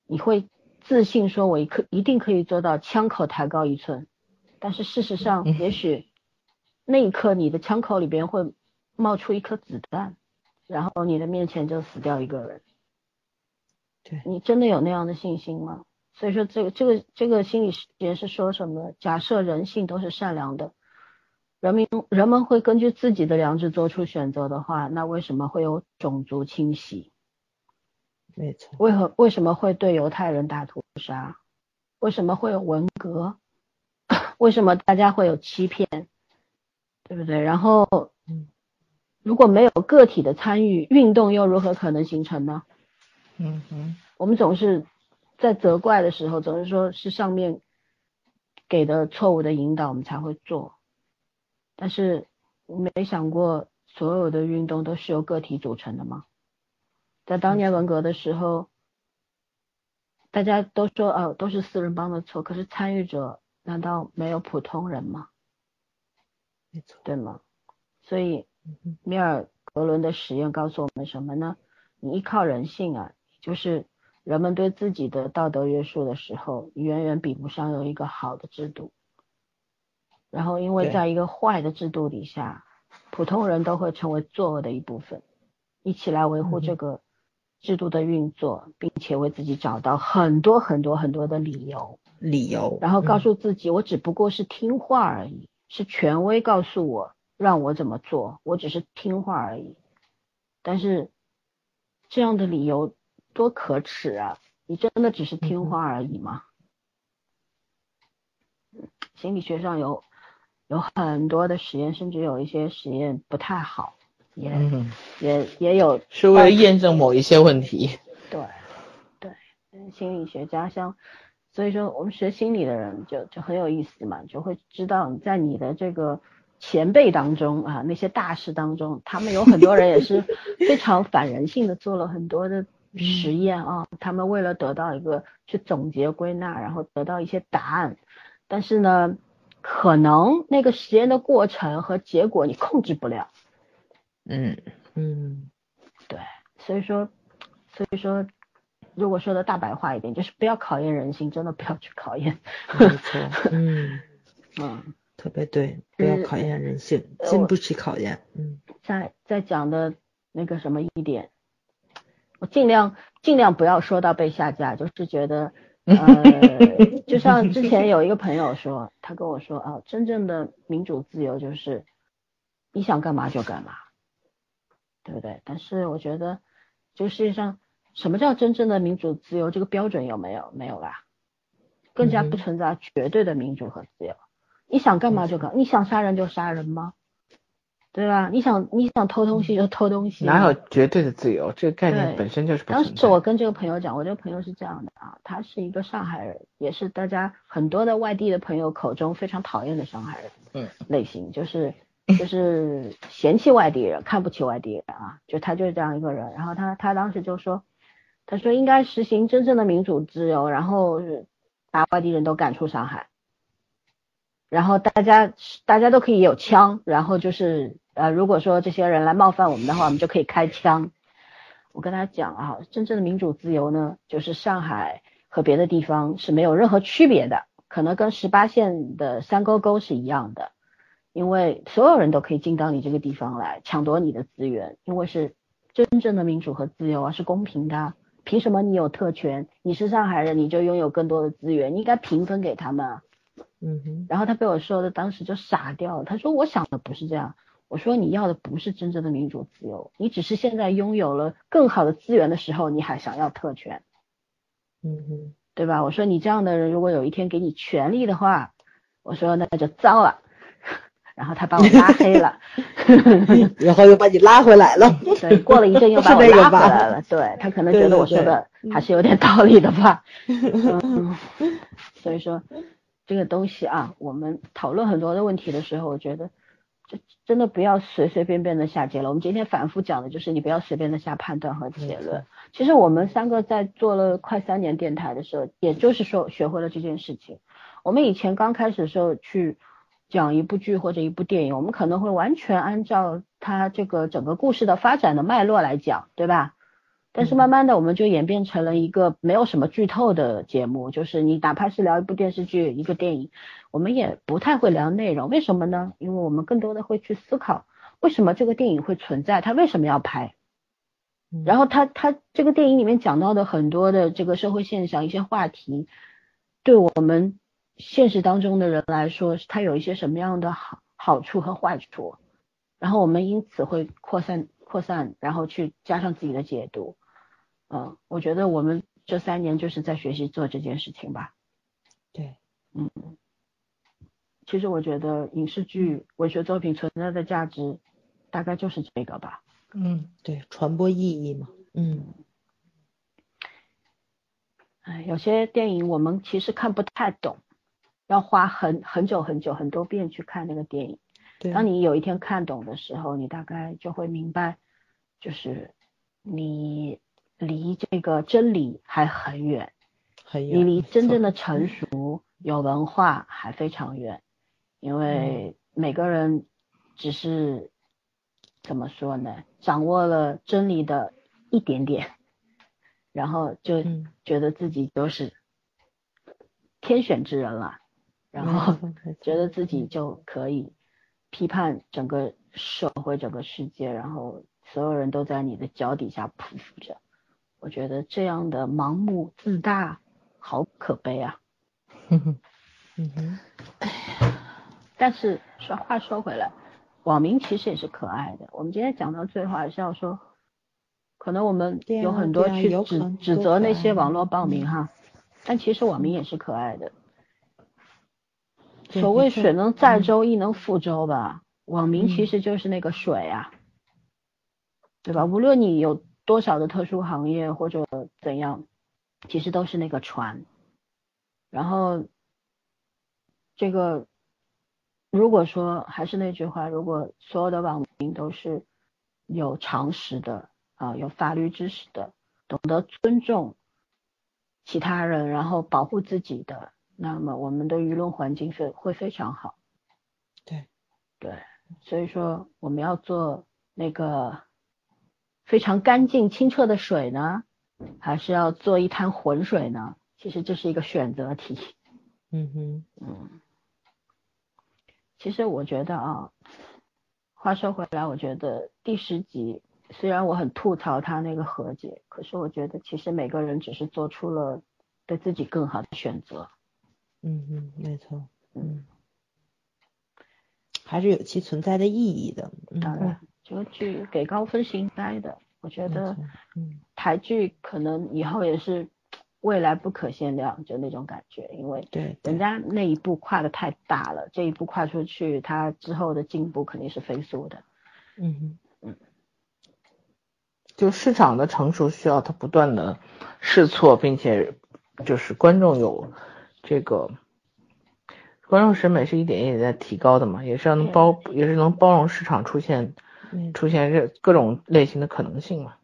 你会自信说，我一可一定可以做到枪口抬高一寸，但是事实上，也许。那一刻，你的枪口里边会冒出一颗子弹，然后你的面前就死掉一个人。对你真的有那样的信心吗？所以说，这个这个这个心理学是说什么？假设人性都是善良的，人民人们会根据自己的良知做出选择的话，那为什么会有种族清洗？没错。为何为什么会对犹太人大屠杀？为什么会有文革？为什么大家会有欺骗？对不对？然后，如果没有个体的参与，运动又如何可能形成呢？嗯哼，我们总是在责怪的时候，总是说是上面给的错误的引导，我们才会做。但是没想过，所有的运动都是由个体组成的吗？在当年文革的时候，大家都说哦，都是四人帮的错，可是参与者难道没有普通人吗？没错对吗？所以米尔格伦的实验告诉我们什么呢？你依靠人性啊，就是人们对自己的道德约束的时候，远远比不上有一个好的制度。然后，因为在一个坏的制度底下，普通人都会成为作恶的一部分，一起来维护这个制度的运作，并且为自己找到很多很多很多的理由，理由，然后告嗯诉自己，我只不过是听话而已，是权威告诉我让我怎么做，我只是听话而已。但是这样的理由多可耻啊！你真的只是听话而已吗？嗯心理学上有有很多的实验，甚至有一些实验不太好，也、嗯，也也有是为了验证某一些问题。对，对，嗯心理学家像，所以说我们学心理的人就就很有意思嘛，就会知道你在你的这个前辈当中啊，那些大师当中，他们有很多人也是 非常反人性的，做了很多的实验啊，他们为了得到一个去总结归纳，然后得到一些答案，但是呢，可能那个实验的过程和结果你控制不了。嗯，嗯。对，所以说，所以说，如果说的大白话一点，就是不要考验人性，真的不要去考验。没错，嗯，嗯，特别对，不要考验人性，经不起考验。嗯再再讲的那个什么一点，我尽量尽量不要说到被下架，就是觉得，呃，就像之前有一个朋友说，他跟我说啊，真正的民主自由就是你想干嘛就干嘛，对不对？但是我觉得，这个世界上什么叫真正的民主自由？这个标准有没有？没有啦，更加不存在绝对的民主和自由。你想干嘛就干，你想杀人就杀人吗？对吧？你想你想偷东西就偷东西，哪有绝对的自由？这个概念本身就是不当。时我跟这个朋友讲，我这个朋友是这样的啊，他是一个上海人，也是大家很多的外地的朋友口中非常讨厌的上海人嗯类型，就是就是嫌弃外地人，看不起外地人啊，就他就是这样一个人。然后他他当时就说，他说应该实行真正的民主自由，然后把外地人都赶出上海，然后大家大家都可以有枪，然后就是呃，如果说这些人来冒犯我们的话，我们就可以开枪。我跟他讲啊，真正的民主自由呢，就是上海和别的地方是没有任何区别的，可能跟十八线的三沟沟是一样的，因为所有人都可以进到你这个地方来抢夺你的资源，因为是真正的民主和自由啊，是公平的。凭什么你有特权？你是上海人，你就拥有更多的资源，你应该平分给他们啊。嗯哼，然后他被我说的当时就傻掉了，他说我想的不是这样，我说你要的不是真正的民主自由，你只是现在拥有了更好的资源的时候，你还想要特权，嗯哼，对吧？我说你这样的人，如果有一天给你权利的话，我说那就糟了。然后他把我拉黑了，然后又把你拉回来了。对，过了一阵又把我拉回来了，对他可能觉得我说的还是有点道理的吧，嗯，所以说这个东西啊，我们讨论很多的问题的时候，我觉得就真的不要随随便便的下结论。我们今天反复讲的就是你不要随便的下判断和结论。其实我们三个在做了快三年电台的时候，也就是说学会了这件事情。我们以前刚开始的时候去讲一部剧或者一部电影，我们可能会完全按照它这个整个故事的发展的脉络来讲，对吧？但是慢慢的，我们就演变成了一个没有什么剧透的节目，就是你哪怕是聊一部电视剧、一个电影，我们也不太会聊内容。为什么呢？因为我们更多的会去思考，为什么这个电影会存在，它为什么要拍，然后它它这个电影里面讲到的很多的这个社会现象、一些话题，对我们现实当中的人来说，它有一些什么样的好好处和坏处，然后我们因此会扩散扩散，然后去加上自己的解读。嗯，我觉得我们这三年就是在学习做这件事情吧。对，嗯，其实我觉得影视剧、文学作品存在的价值，大概就是这个吧。嗯，对，传播意义嘛。嗯哎，有些电影我们其实看不太懂，要花很很久很久很多遍去看那个电影。对，当你有一天看懂的时候，你大概就会明白，就是你离这个真理还很远，你很。远，离真正的的成熟、有文化还非常远，因嗯为每个人只是怎么说呢，掌握了真理的一点点，然后就嗯。觉得自己都是天选之人了，然后 觉得自己就可以批判整个社会、整个世界，然后所有人都在你的脚底下匍匐着。我觉得这样的盲目自大，好可悲啊。但是说话说回来，网民其实也是可爱的。我们今天讲到最后还是要说，可能我们有很多去指指责那些网络暴民嗯哈，但其实网民也是可爱的。对所谓水能载嗯舟，亦能覆舟吧。网民其嗯实就是那个水啊，对吧？无论你有多少的特殊行业或者怎样，其实都是那个船。然后这个，如果说还是那句话，如果所有的网民都是有常识的啊，有法律知识的，懂得尊重其他人，然后保护自己的，那么我们的舆论环境是会非常好。对，对，所以说我们要做那个非常干净清澈的水呢，还是要做一滩浑水呢？其实这是一个选择题。嗯哼，嗯，其实我觉得啊，话说回来，我觉得第十集虽然我很吐槽他那个和解，可是我觉得其实每个人只是做出了对自己更好的选择。嗯嗯，没错，嗯，还是有其存在的意义的。嗯当然，这个剧给高分是应该的。我觉得嗯台剧可能以后也是未来不可限量，就那种感觉，因为对，人家那一步跨的太大了，这一步跨出去，他之后的进步肯定是飞速的。嗯嗯，就市场的成熟需要它不断的试错，并且就是观众有这个观众审美是一点一点在提高的嘛，也是要能包，也是能包容市场出现出现这各种类型的可能性嘛。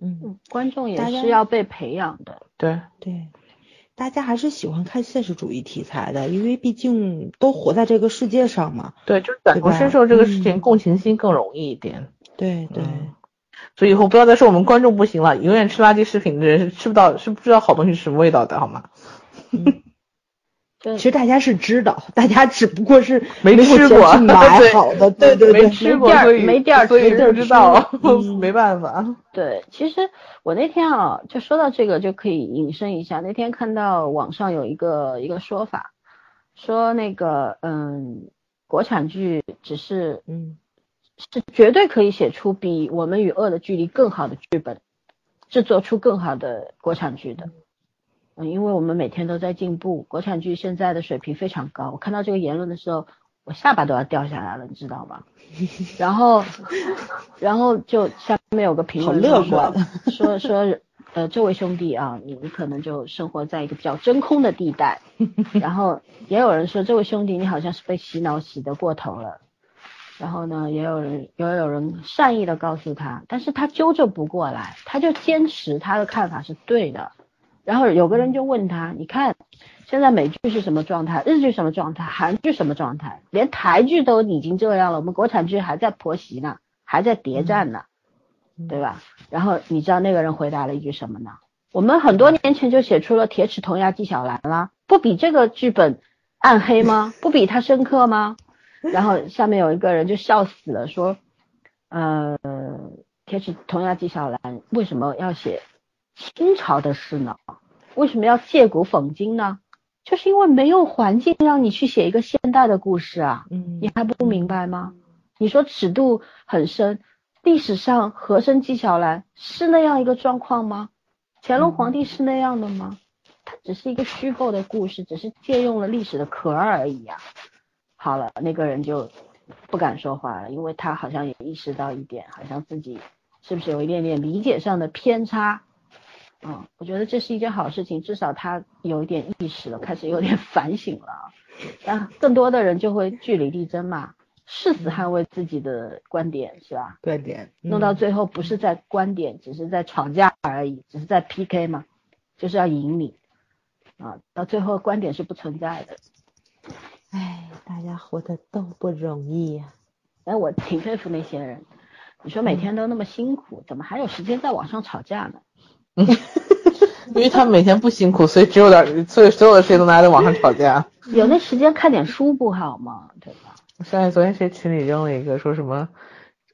嗯，嗯，观众也大家是要被培养的。对，对，大家还是喜欢看现实主义题材的，因为毕竟都活在这个世界上嘛。对，就是感同身受这个事情，嗯共情心更容易一点。对对，嗯所以以后不要再说我们观众不行了，永远吃垃圾食品的人是吃不到，是不知道好东西是什么味道的，好吗？就 其实大家是知道，大家只不过是 没吃过去买好的，对对对，没吃过，没地儿所以没地儿所以没地儿不知道，嗯没办法。对，其实我那天啊，就说到这个就可以引申一下。那天看到网上有一个一个说法，说那个嗯，国产剧只是嗯是绝对可以写出比《我们与恶的距离》更好的剧本，制作出更好的国产剧的。嗯，因为我们每天都在进步，国产剧现在的水平非常高。我看到这个言论的时候，我下巴都要掉下来了，你知道吗？然后，然后就下面有个评论说观说说，呃，这位兄弟啊，你你可能就生活在一个比较真空的地带。然后也有人说，这位兄弟你好像是被洗脑洗得过头了。然后呢，也有人也有人善意的告诉他，但是他纠正不过来，他就坚持他的看法是对的。然后有个人就问他，你看现在美剧是什么状态，日剧什么状态，韩剧什么状态，连台剧都已经这样了，我们国产剧还在婆媳呢，还在谍战呢，对吧？然后你知道那个人回答了一句什么呢？我们很多年前就写出了《铁齿铜牙纪晓岚》了，不比这个剧本暗黑吗？不比它深刻吗？然后下面有一个人就笑死了，说，呃，铁齿铜牙纪晓岚为什么要写清朝的事呢？为什么要借古讽今呢？就是因为没有环境让你去写一个现代的故事啊，嗯你还不明白吗？你说尺度很深，历史上和珅纪晓岚是那样一个状况吗？乾隆皇帝是那样的吗？他只是一个虚构的故事，只是借用了历史的壳而已啊、好了，那个人就不敢说话了，因为他好像也意识到一点，好像自己是不是有一点点理解上的偏差。嗯，我觉得这是一件好事情，至少他有一点意识了，开始有点 反省了啊。但更多的人就会据理力争嘛，誓死捍卫自己的观点，是吧？观点弄到最后不是在观点，只是在吵架而已，只是在 PK 嘛，就是要赢你啊，到最后观点是不存在的。哎，大家活得都不容易呀、哎，我挺佩服那些人，你说每天都那么辛苦，怎么还有时间在网上吵架呢？因为他每天不辛苦，所以只有点，所以所有的事情都拿在网上吵架。有那时间看点书不好吗？对吧？我想起昨天谁群里扔了一个说什么，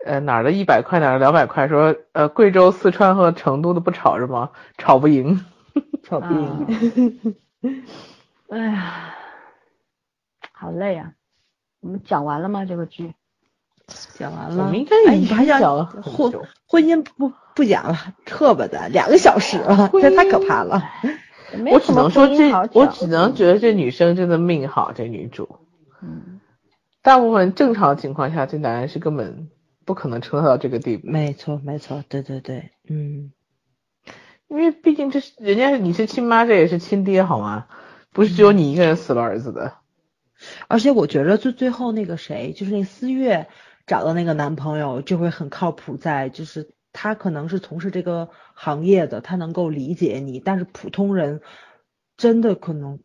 呃哪儿的一百块哪儿的两百块，说呃贵州、四川和成都的不吵是吗？吵不赢，吵不赢。哎呀，好累啊！我们讲完了吗？这个剧讲完了。我们应该哎，已经你还想讲婚婚姻不不讲了，撤吧咱两个小时了，这太可怕了。我只能说这我只能觉得这女生真的命好，这女主。嗯，大部分正常情况下，这男人是根本不可能撑到这个地步，没错没错，对对对，嗯，因为毕竟这是人家你是亲妈，这也是亲爹好吗？不是只有你一个人死了儿子的。而且我觉得最最后那个谁，就是那思月找到那个男朋友就会很靠谱在，就是他可能是从事这个行业的，他能够理解你，但是普通人真的可能，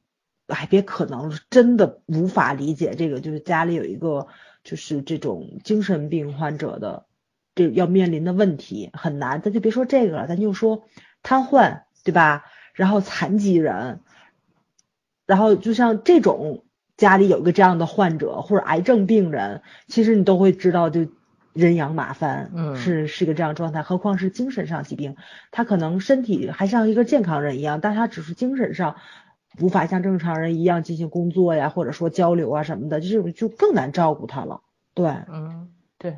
哎，别可能真的无法理解这个，就是家里有一个就是这种精神病患者的这要面临的问题很难，咱就别说这个了，咱就说瘫痪，对吧？然后残疾人，然后就像这种家里有一个这样的患者或者癌症病人，其实你都会知道就人仰马翻，嗯是是一个这样状态，何况是精神上疾病，他可能身体还像一个健康人一样，但他只是精神上无法像正常人一样进行工作呀，或者说交流啊什么的，就是就更难照顾他了。对嗯，对，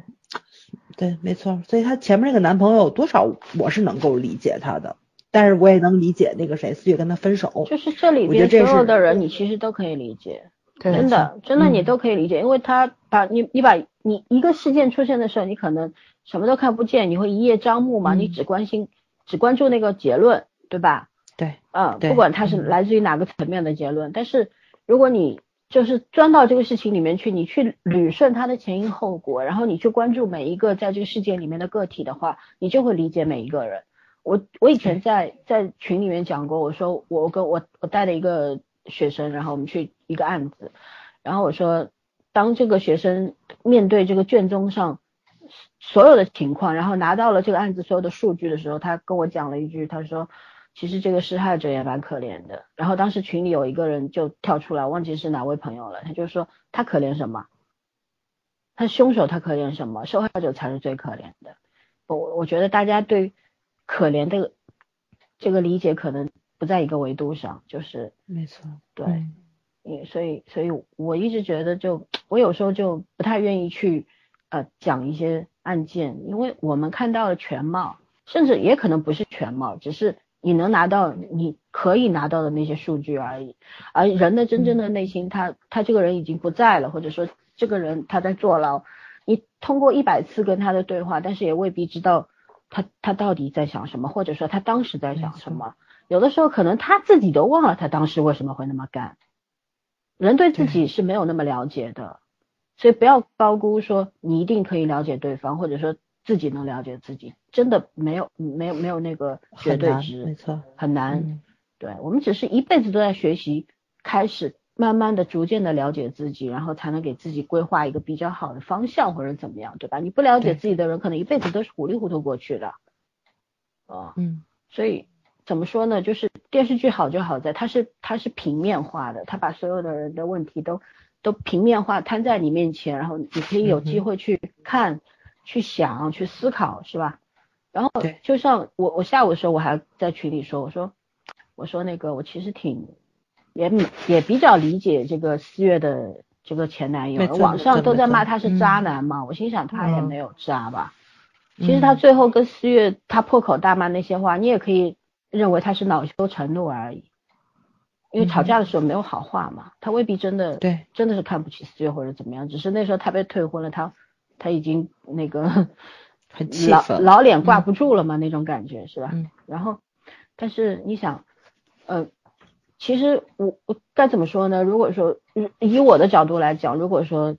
对，没错，所以她前面那个男朋友多少我是能够理解他的，但是我也能理解那个谁四月跟他分手，就是这里我觉得这是边所有的人，你其实都可以理解。对真的，真的你嗯都可以理解，因为他把你你把你一个事件出现的时候，你可能什么都看不见，你会一叶障目嘛，嗯你只关心只关注那个结论，对吧？对，嗯，不管它是嗯来自于哪个层面的结论，但是如果你就是钻到这个事情里面去，你去捋顺它的前因后果，然后你去关注每一个在这个事件里面的个体的话，你就会理解每一个人。我我以前在在群里面讲过，我说我跟我我带了一个学生，然后我们去一个案子，然后我说当这个学生面对这个卷宗上所有的情况，然后拿到了这个案子所有的数据的时候，他跟我讲了一句，他说其实这个施害者也蛮可怜的。然后当时群里有一个人就跳出来，忘记是哪位朋友了，他就说他可怜什么？他凶手他可怜什么？受害者才是最可怜的。我我觉得大家对可怜的这个理解可能不在一个维度上，就是没错，对。嗯也所以，所以我一直觉得就，我有时候就不太愿意去呃讲一些案件，因为我们看到了全貌，甚至也可能不是全貌，只是你能拿到你可以拿到的那些数据而已。而人的真正的内心，他他这个人已经不在了，或者说这个人他在坐牢，你通过一百次跟他的对话，但是也未必知道他他到底在想什么，或者说他当时在想什么。有的时候可能他自己都忘了他当时为什么会那么干。人对自己是没有那么了解的，所以不要高估说你一定可以了解对方，或者说自己能了解自己，真的没有没有没有那个绝，对值，没错，很难。嗯对我们只是一辈子都在学习，开始慢慢的、逐渐的了解自己，然后才能给自己规划一个比较好的方向或者怎么样，对吧？你不了解自己的人，可能一辈子都是糊里糊涂过去的。啊、嗯所以怎么说呢？就是电视剧好就好在它是它是平面化的，它把所有的人的问题都都平面化摊在你面前，然后你可以有机会去看、去想、去思考，是吧？然后就像我我下午的时候我还在群里说，我说我说那个我其实挺也也比较理解这个四月的这个前男友网上都在骂他是渣嗯男嘛，我心想他也嗯没有渣吧。其实他嗯最后跟四月他破口大骂那些话，你也可以认为他是恼羞成怒而已，因为吵架的时候没有好话嘛，他未必真的对真的是看不起四月或者怎么样，只是那时候他被退婚了，他他已经那个很气老老脸挂不住了嘛，那种感觉是吧？嗯然后，但是你想，呃，其实我我该怎么说呢？如果说以以我的角度来讲，如果说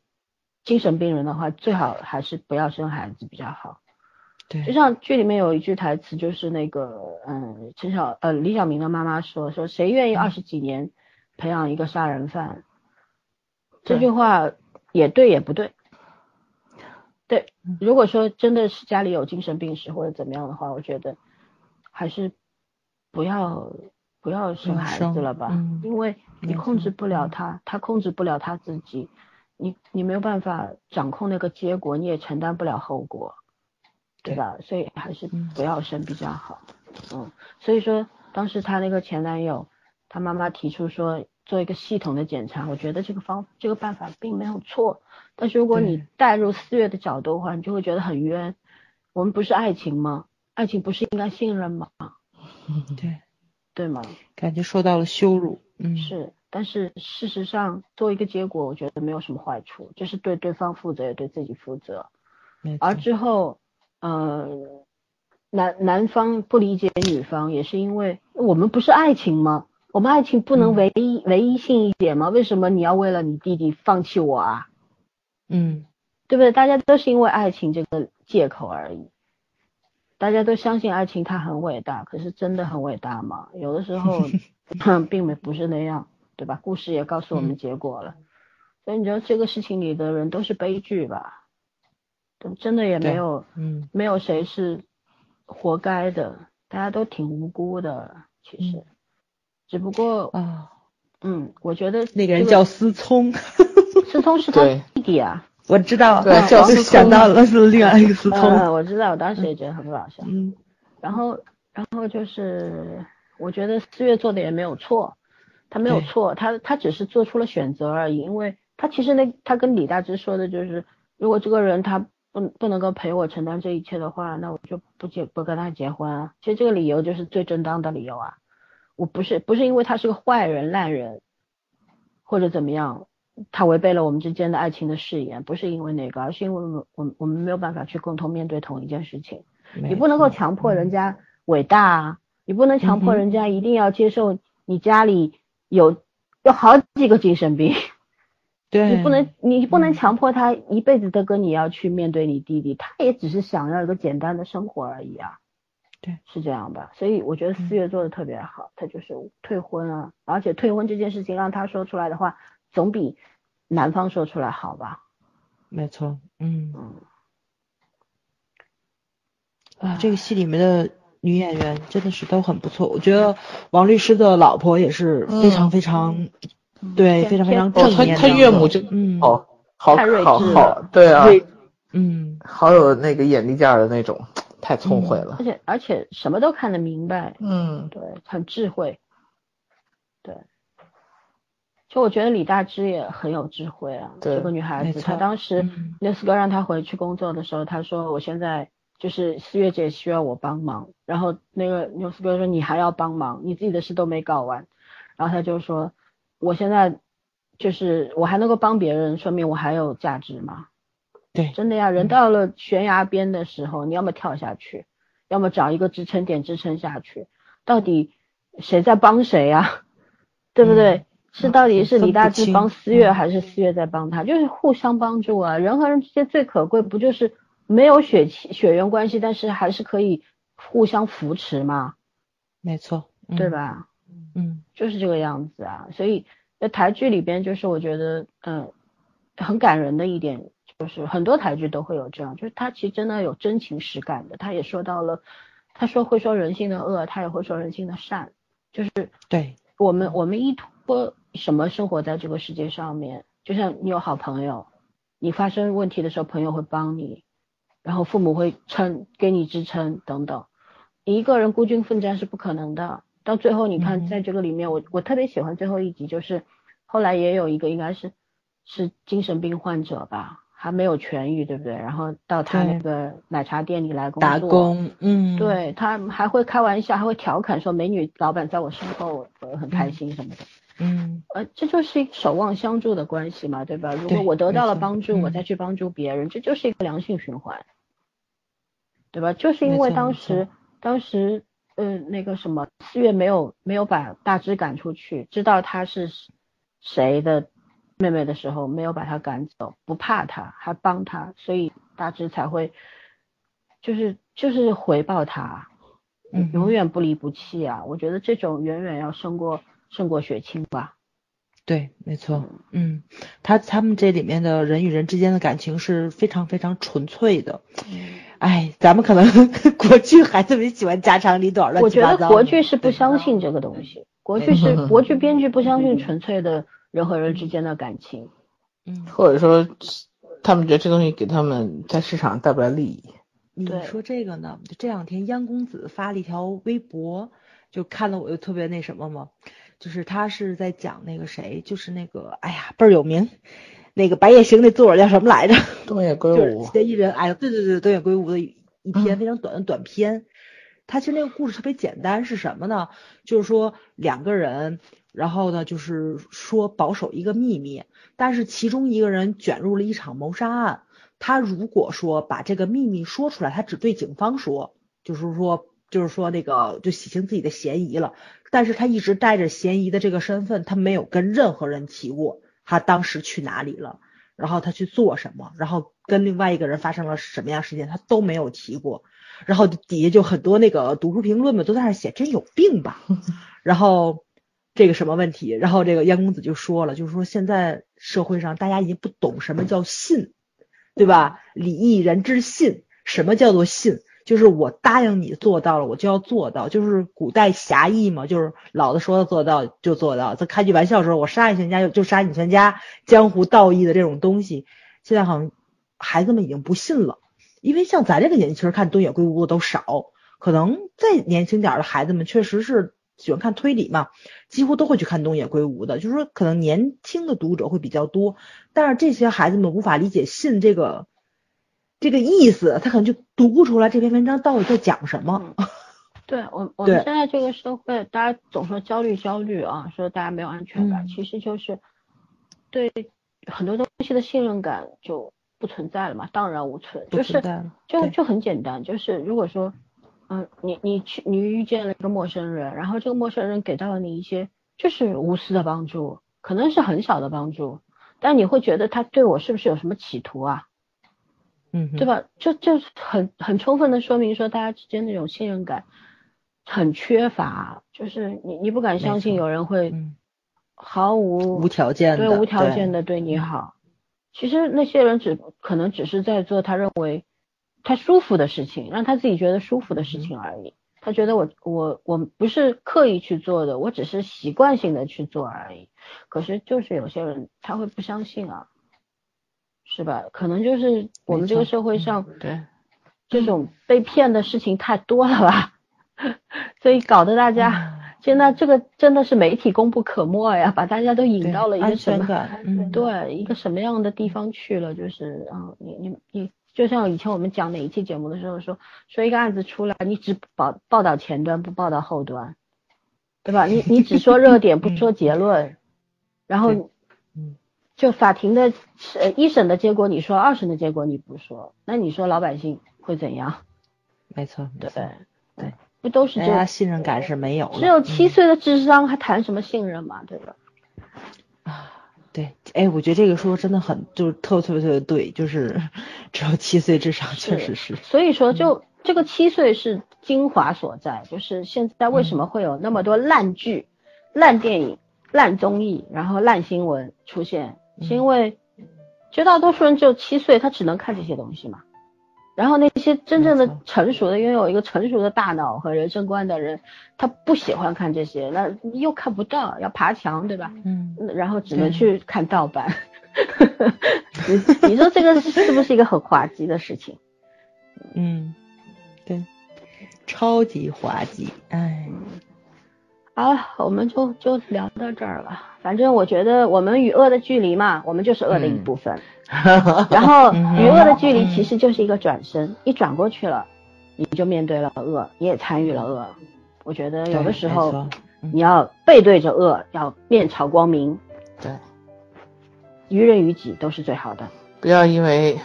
精神病人的话，最好还是不要生孩子比较好。就，像剧里面有一句台词，就是那个嗯，陈小呃李小明的妈妈说说谁愿意二十几年培养一个杀人犯？这句话也对也不对。对嗯，如果说真的是家里有精神病史或者怎么样的话，我觉得还是不要不要生孩子了吧，嗯因为你控制不了嗯他，他控制不了他自己，你你没有办法掌控那个结果，你也承担不了后果，对吧？所以还是不要生比较好。嗯，所以说当时她那个前男友，他妈妈提出说做一个系统的检查，我觉得这个方这个办法并没有错。但是如果你带入四月的角度的话，你就会觉得很冤。我们不是爱情吗？爱情不是应该信任吗？对，对吗？感觉受到了羞辱。嗯，是。但是事实上，做一个结果，我觉得没有什么坏处，就是对对方负责，也对自己负责。而之后，呃，男男方不理解女方，也是因为我们不是爱情吗？我们爱情不能唯一唯一性一点吗？为什么你要为了你弟弟放弃我啊？嗯，对不对？大家都是因为爱情这个借口而已。大家都相信爱情，它很伟大，可是真的很伟大吗？有的时候 并没不是那样。对吧？故事也告诉我们结果了，所以你觉得这个事情里的人都是悲剧吧？真的也没有，嗯，没有谁是活该的，大家都挺无辜的，其实，只不过啊，嗯，我觉得那个人叫思聪，思聪是他弟弟啊，我知道，对，叫思聪，想到了是另外一个思聪，我知道，我当时也觉得很搞笑，嗯，然后，然后就是我觉得四月做的也没有错。他没有错，他他只是做出了选择而已，因为他其实那他跟李大芝说的就是，如果这个人他不不能够陪我承担这一切的话，那我就不结不跟他结婚啊。其实这个理由就是最正当的理由啊，我不是不是因为他是个坏人烂人，或者怎么样，他违背了我们之间的爱情的誓言，不是因为那个，而是因为我我我们没有办法去共同面对同一件事情，你不能够强迫人家伟大啊，你不能强迫人家一定要接受你家里。有有好几个精神病，对你不能你不能强迫他一辈子都跟你要去面对你弟弟，他也只是想要一个简单的生活而已啊，对，是这样吧？所以我觉得四月做的特别好，他就是退婚啊，而且退婚这件事情让他说出来的话，总比男方说出来好吧？没错，嗯嗯，啊，这个戏里面的。女演员真的是都很不错，我觉得王律师的老婆也是非常非常，对，非常非常正面。他他岳母就嗯，好好好好，对啊，嗯，好有那个眼力劲儿的那种，太聪慧了。而且而且什么都看得明白，嗯，对，很智慧，对。就我觉得李大芝也很有智慧啊，这个女孩子，她当时那四哥让她回去工作的时候，她说我现在。就是四月姐需要我帮忙，然后那个牛四哥说你还要帮忙，你自己的事都没搞完，然后他就说我现在就是我还能够帮别人，说明我还有价值吗？对，真的呀，人到了悬崖边的时候，你要么跳下去，要么找一个支撑点支撑下去，到底谁在帮谁啊？对不对？是到底是李大志帮思月，还是思月在帮他？就是互相帮助啊，人和人之间最可贵不就是？没有血气血缘关系，但是还是可以互相扶持嘛。没错，对吧？嗯，就是这个样子啊。所以在台剧里边，就是我觉得，嗯，很感人的一点，就是很多台剧都会有这样，就是他其实真的有真情实感的。他也说到了，他说会说人性的恶，他也会说人性的善。就是对我们，我们依托什么生活在这个世界上面？就像你有好朋友，你发生问题的时候，朋友会帮你。然后父母会撑，给你支撑等等。你一个人孤军奋战是不可能的。到最后，你看在这个里面，我我特别喜欢最后一集，就是后来也有一个应该是是精神病患者吧，还没有痊愈，对不对？然后到他那个奶茶店里来工作，打工，嗯，对他还会开玩笑，还会调侃说美女老板在我身后，我很开心什么的。嗯，呃，这就是一个守望相助的关系嘛，对吧？如果我得到了帮助，我再去帮助别人，这就是一个良性循环。对吧？就是因为当时，当时，嗯，那个什么，四月没有没有把大芝赶出去，知道他是谁的妹妹的时候，没有把他赶走，不怕他，还帮他，所以大芝才会，就是就是回报他，嗯，永远不离不弃啊！我觉得这种远远要胜过胜过血亲吧。对，没错，嗯，他他们这里面的人与人之间的感情是非常非常纯粹的。哎，咱们可能 国剧还特别喜欢家长里短，我觉得国剧是不相信这个东西，国剧是 国剧编剧不相信纯粹的人和人之间的感情，嗯，或者说他们觉得这东西给他们在市场带不来利益。你说这个呢？就这两天央公子发了一条微博，就看了我就特别那什么嘛，就是他是在讲那个谁，就是那个哎呀倍儿有名，那个白夜行那作者叫什么来着？东野圭就是吾，嫌疑人，哎，对对对，东野圭吾的一一篇嗯非常短的短篇。他其实那个故事特别简单，是什么呢？就是说两个人，然后呢，就是说保守一个秘密，但是其中一个人卷入了一场谋杀案。他如果说把这个秘密说出来，他只对警方说，就是说，就是说那个就洗清自己的嫌疑了。但是他一直带着嫌疑的这个身份，他没有跟任何人提过他当时去哪里了。然后他去做什么，然后跟另外一个人发生了什么样事件，他都没有提过。然后底下就很多那个读书评论嘛都在那写，真有病吧？然后这个什么问题？然后这个燕公子就说了，就是说现在社会上大家已经不懂什么叫信，对吧？礼义人之信，什么叫做信？就是我答应你做到了，我就要做到，就是古代侠义嘛，就是老子说的做到就做到。在开句玩笑的时候，我杀你全家就就杀你全家，江湖道义的这种东西，现在好像孩子们已经不信了。因为像咱这个年纪，其实看东野圭吾的都少，可能再年轻点的孩子们确实是喜欢看推理嘛，几乎都会去看东野圭吾的。就是说，可能年轻的读者会比较多，但是这些孩子们无法理解信这个这个意思，他可能就读不出来这篇文章到底在讲什么。对我，我们现在这个社会，大家总说焦虑焦虑啊，说大家没有安全感，嗯其实就是对很多东西的信任感就不存在了嘛，荡然无存。就是就就很简单，就是如果说，嗯、你你去你遇见了一个陌生人，然后这个陌生人给到了你一些就是无私的帮助，可能是很小的帮助，但你会觉得他对我是不是有什么企图啊？嗯，对吧？就就很很充分的说明说大家之间那种信任感很缺乏，就是你你不敢相信有人会嗯，毫无无条件的，对无条件的，的对你好。其实那些人只可能只是在做他认为他舒服的事情，让他自己觉得舒服的事情而已。他觉得我我我不是刻意去做的，我只是习惯性的去做而已。可是就是有些人他会不相信啊，是吧？可能就是我们这个社会上对，这种被骗的事情太多了吧，所以搞得大嗯。家现在这个真的是媒体功不可没呀，把大家都引到了一个什么对一个什么样的地方去了？就是啊，你你你，就像以前我们讲哪一期节目的时候说，说一个案子出来，你只报报道前端不报道后端，对吧？你你只说热点不说结论，然后嗯就法庭的呃一审的结果你说，二审的结果你不说，那你说老百姓会怎样？没错，没对，对，不都是这大家信任感是没有了，只有七嗯岁的智商还谈什么信任嘛，对吧？啊对，哎，我觉得这个说真的很，就是特特别特别对，就是只有七岁智商，确实是，所以说就，这个七岁是精华所在，就是现在为什么会有那么多烂剧、烂电影、烂综艺，然后烂新闻出现，是因为绝大多数人只有七岁，他只能看这些东西嘛。然后那些真正的成熟的、拥有一个成熟的大脑和人生观的人，他不喜欢看这些，那又看不到，要爬墙，对吧？嗯，嗯然后只能去看盗版。你你说这个是不是一个很滑稽的事情？嗯，对，超级滑稽，哎，好了，我们就就聊到这儿了。反正我觉得我们与恶的距离嘛，我们就是恶的一部分。然后嗯与恶的距离其实就是一个转身，一转过去了，你就面对了恶，你也参与了恶。我觉得有的时候你要背对着恶，要面朝光明，对，于人于己都是最好的。不要因为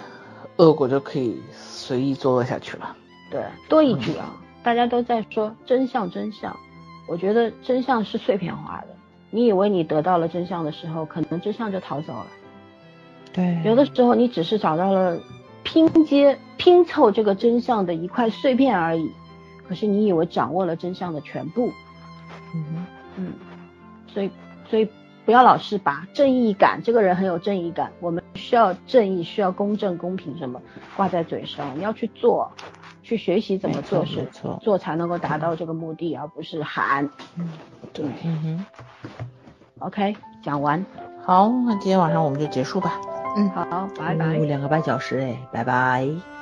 恶果就可以随意作恶下去了。对，多一句啊，大家都在说真相，真相。我觉得真相是碎片化的。你以为你得到了真相的时候，可能真相就逃走了。对，有的时候你只是找到了拼接、拼凑这个真相的一块碎片而已，可是你以为掌握了真相的全部。嗯哼嗯，所以所以不要老是把正义感，这个人很有正义感，我们需要正义，需要公正、公平什么挂在嘴上，你要去做，去学习怎么做事没错没，错做才能够达到这个目的，而不是喊。嗯对，嗯哼。OK，讲完。好，那今天晚上我们就结束吧，嗯，好，拜拜。两个半小时哎，拜拜。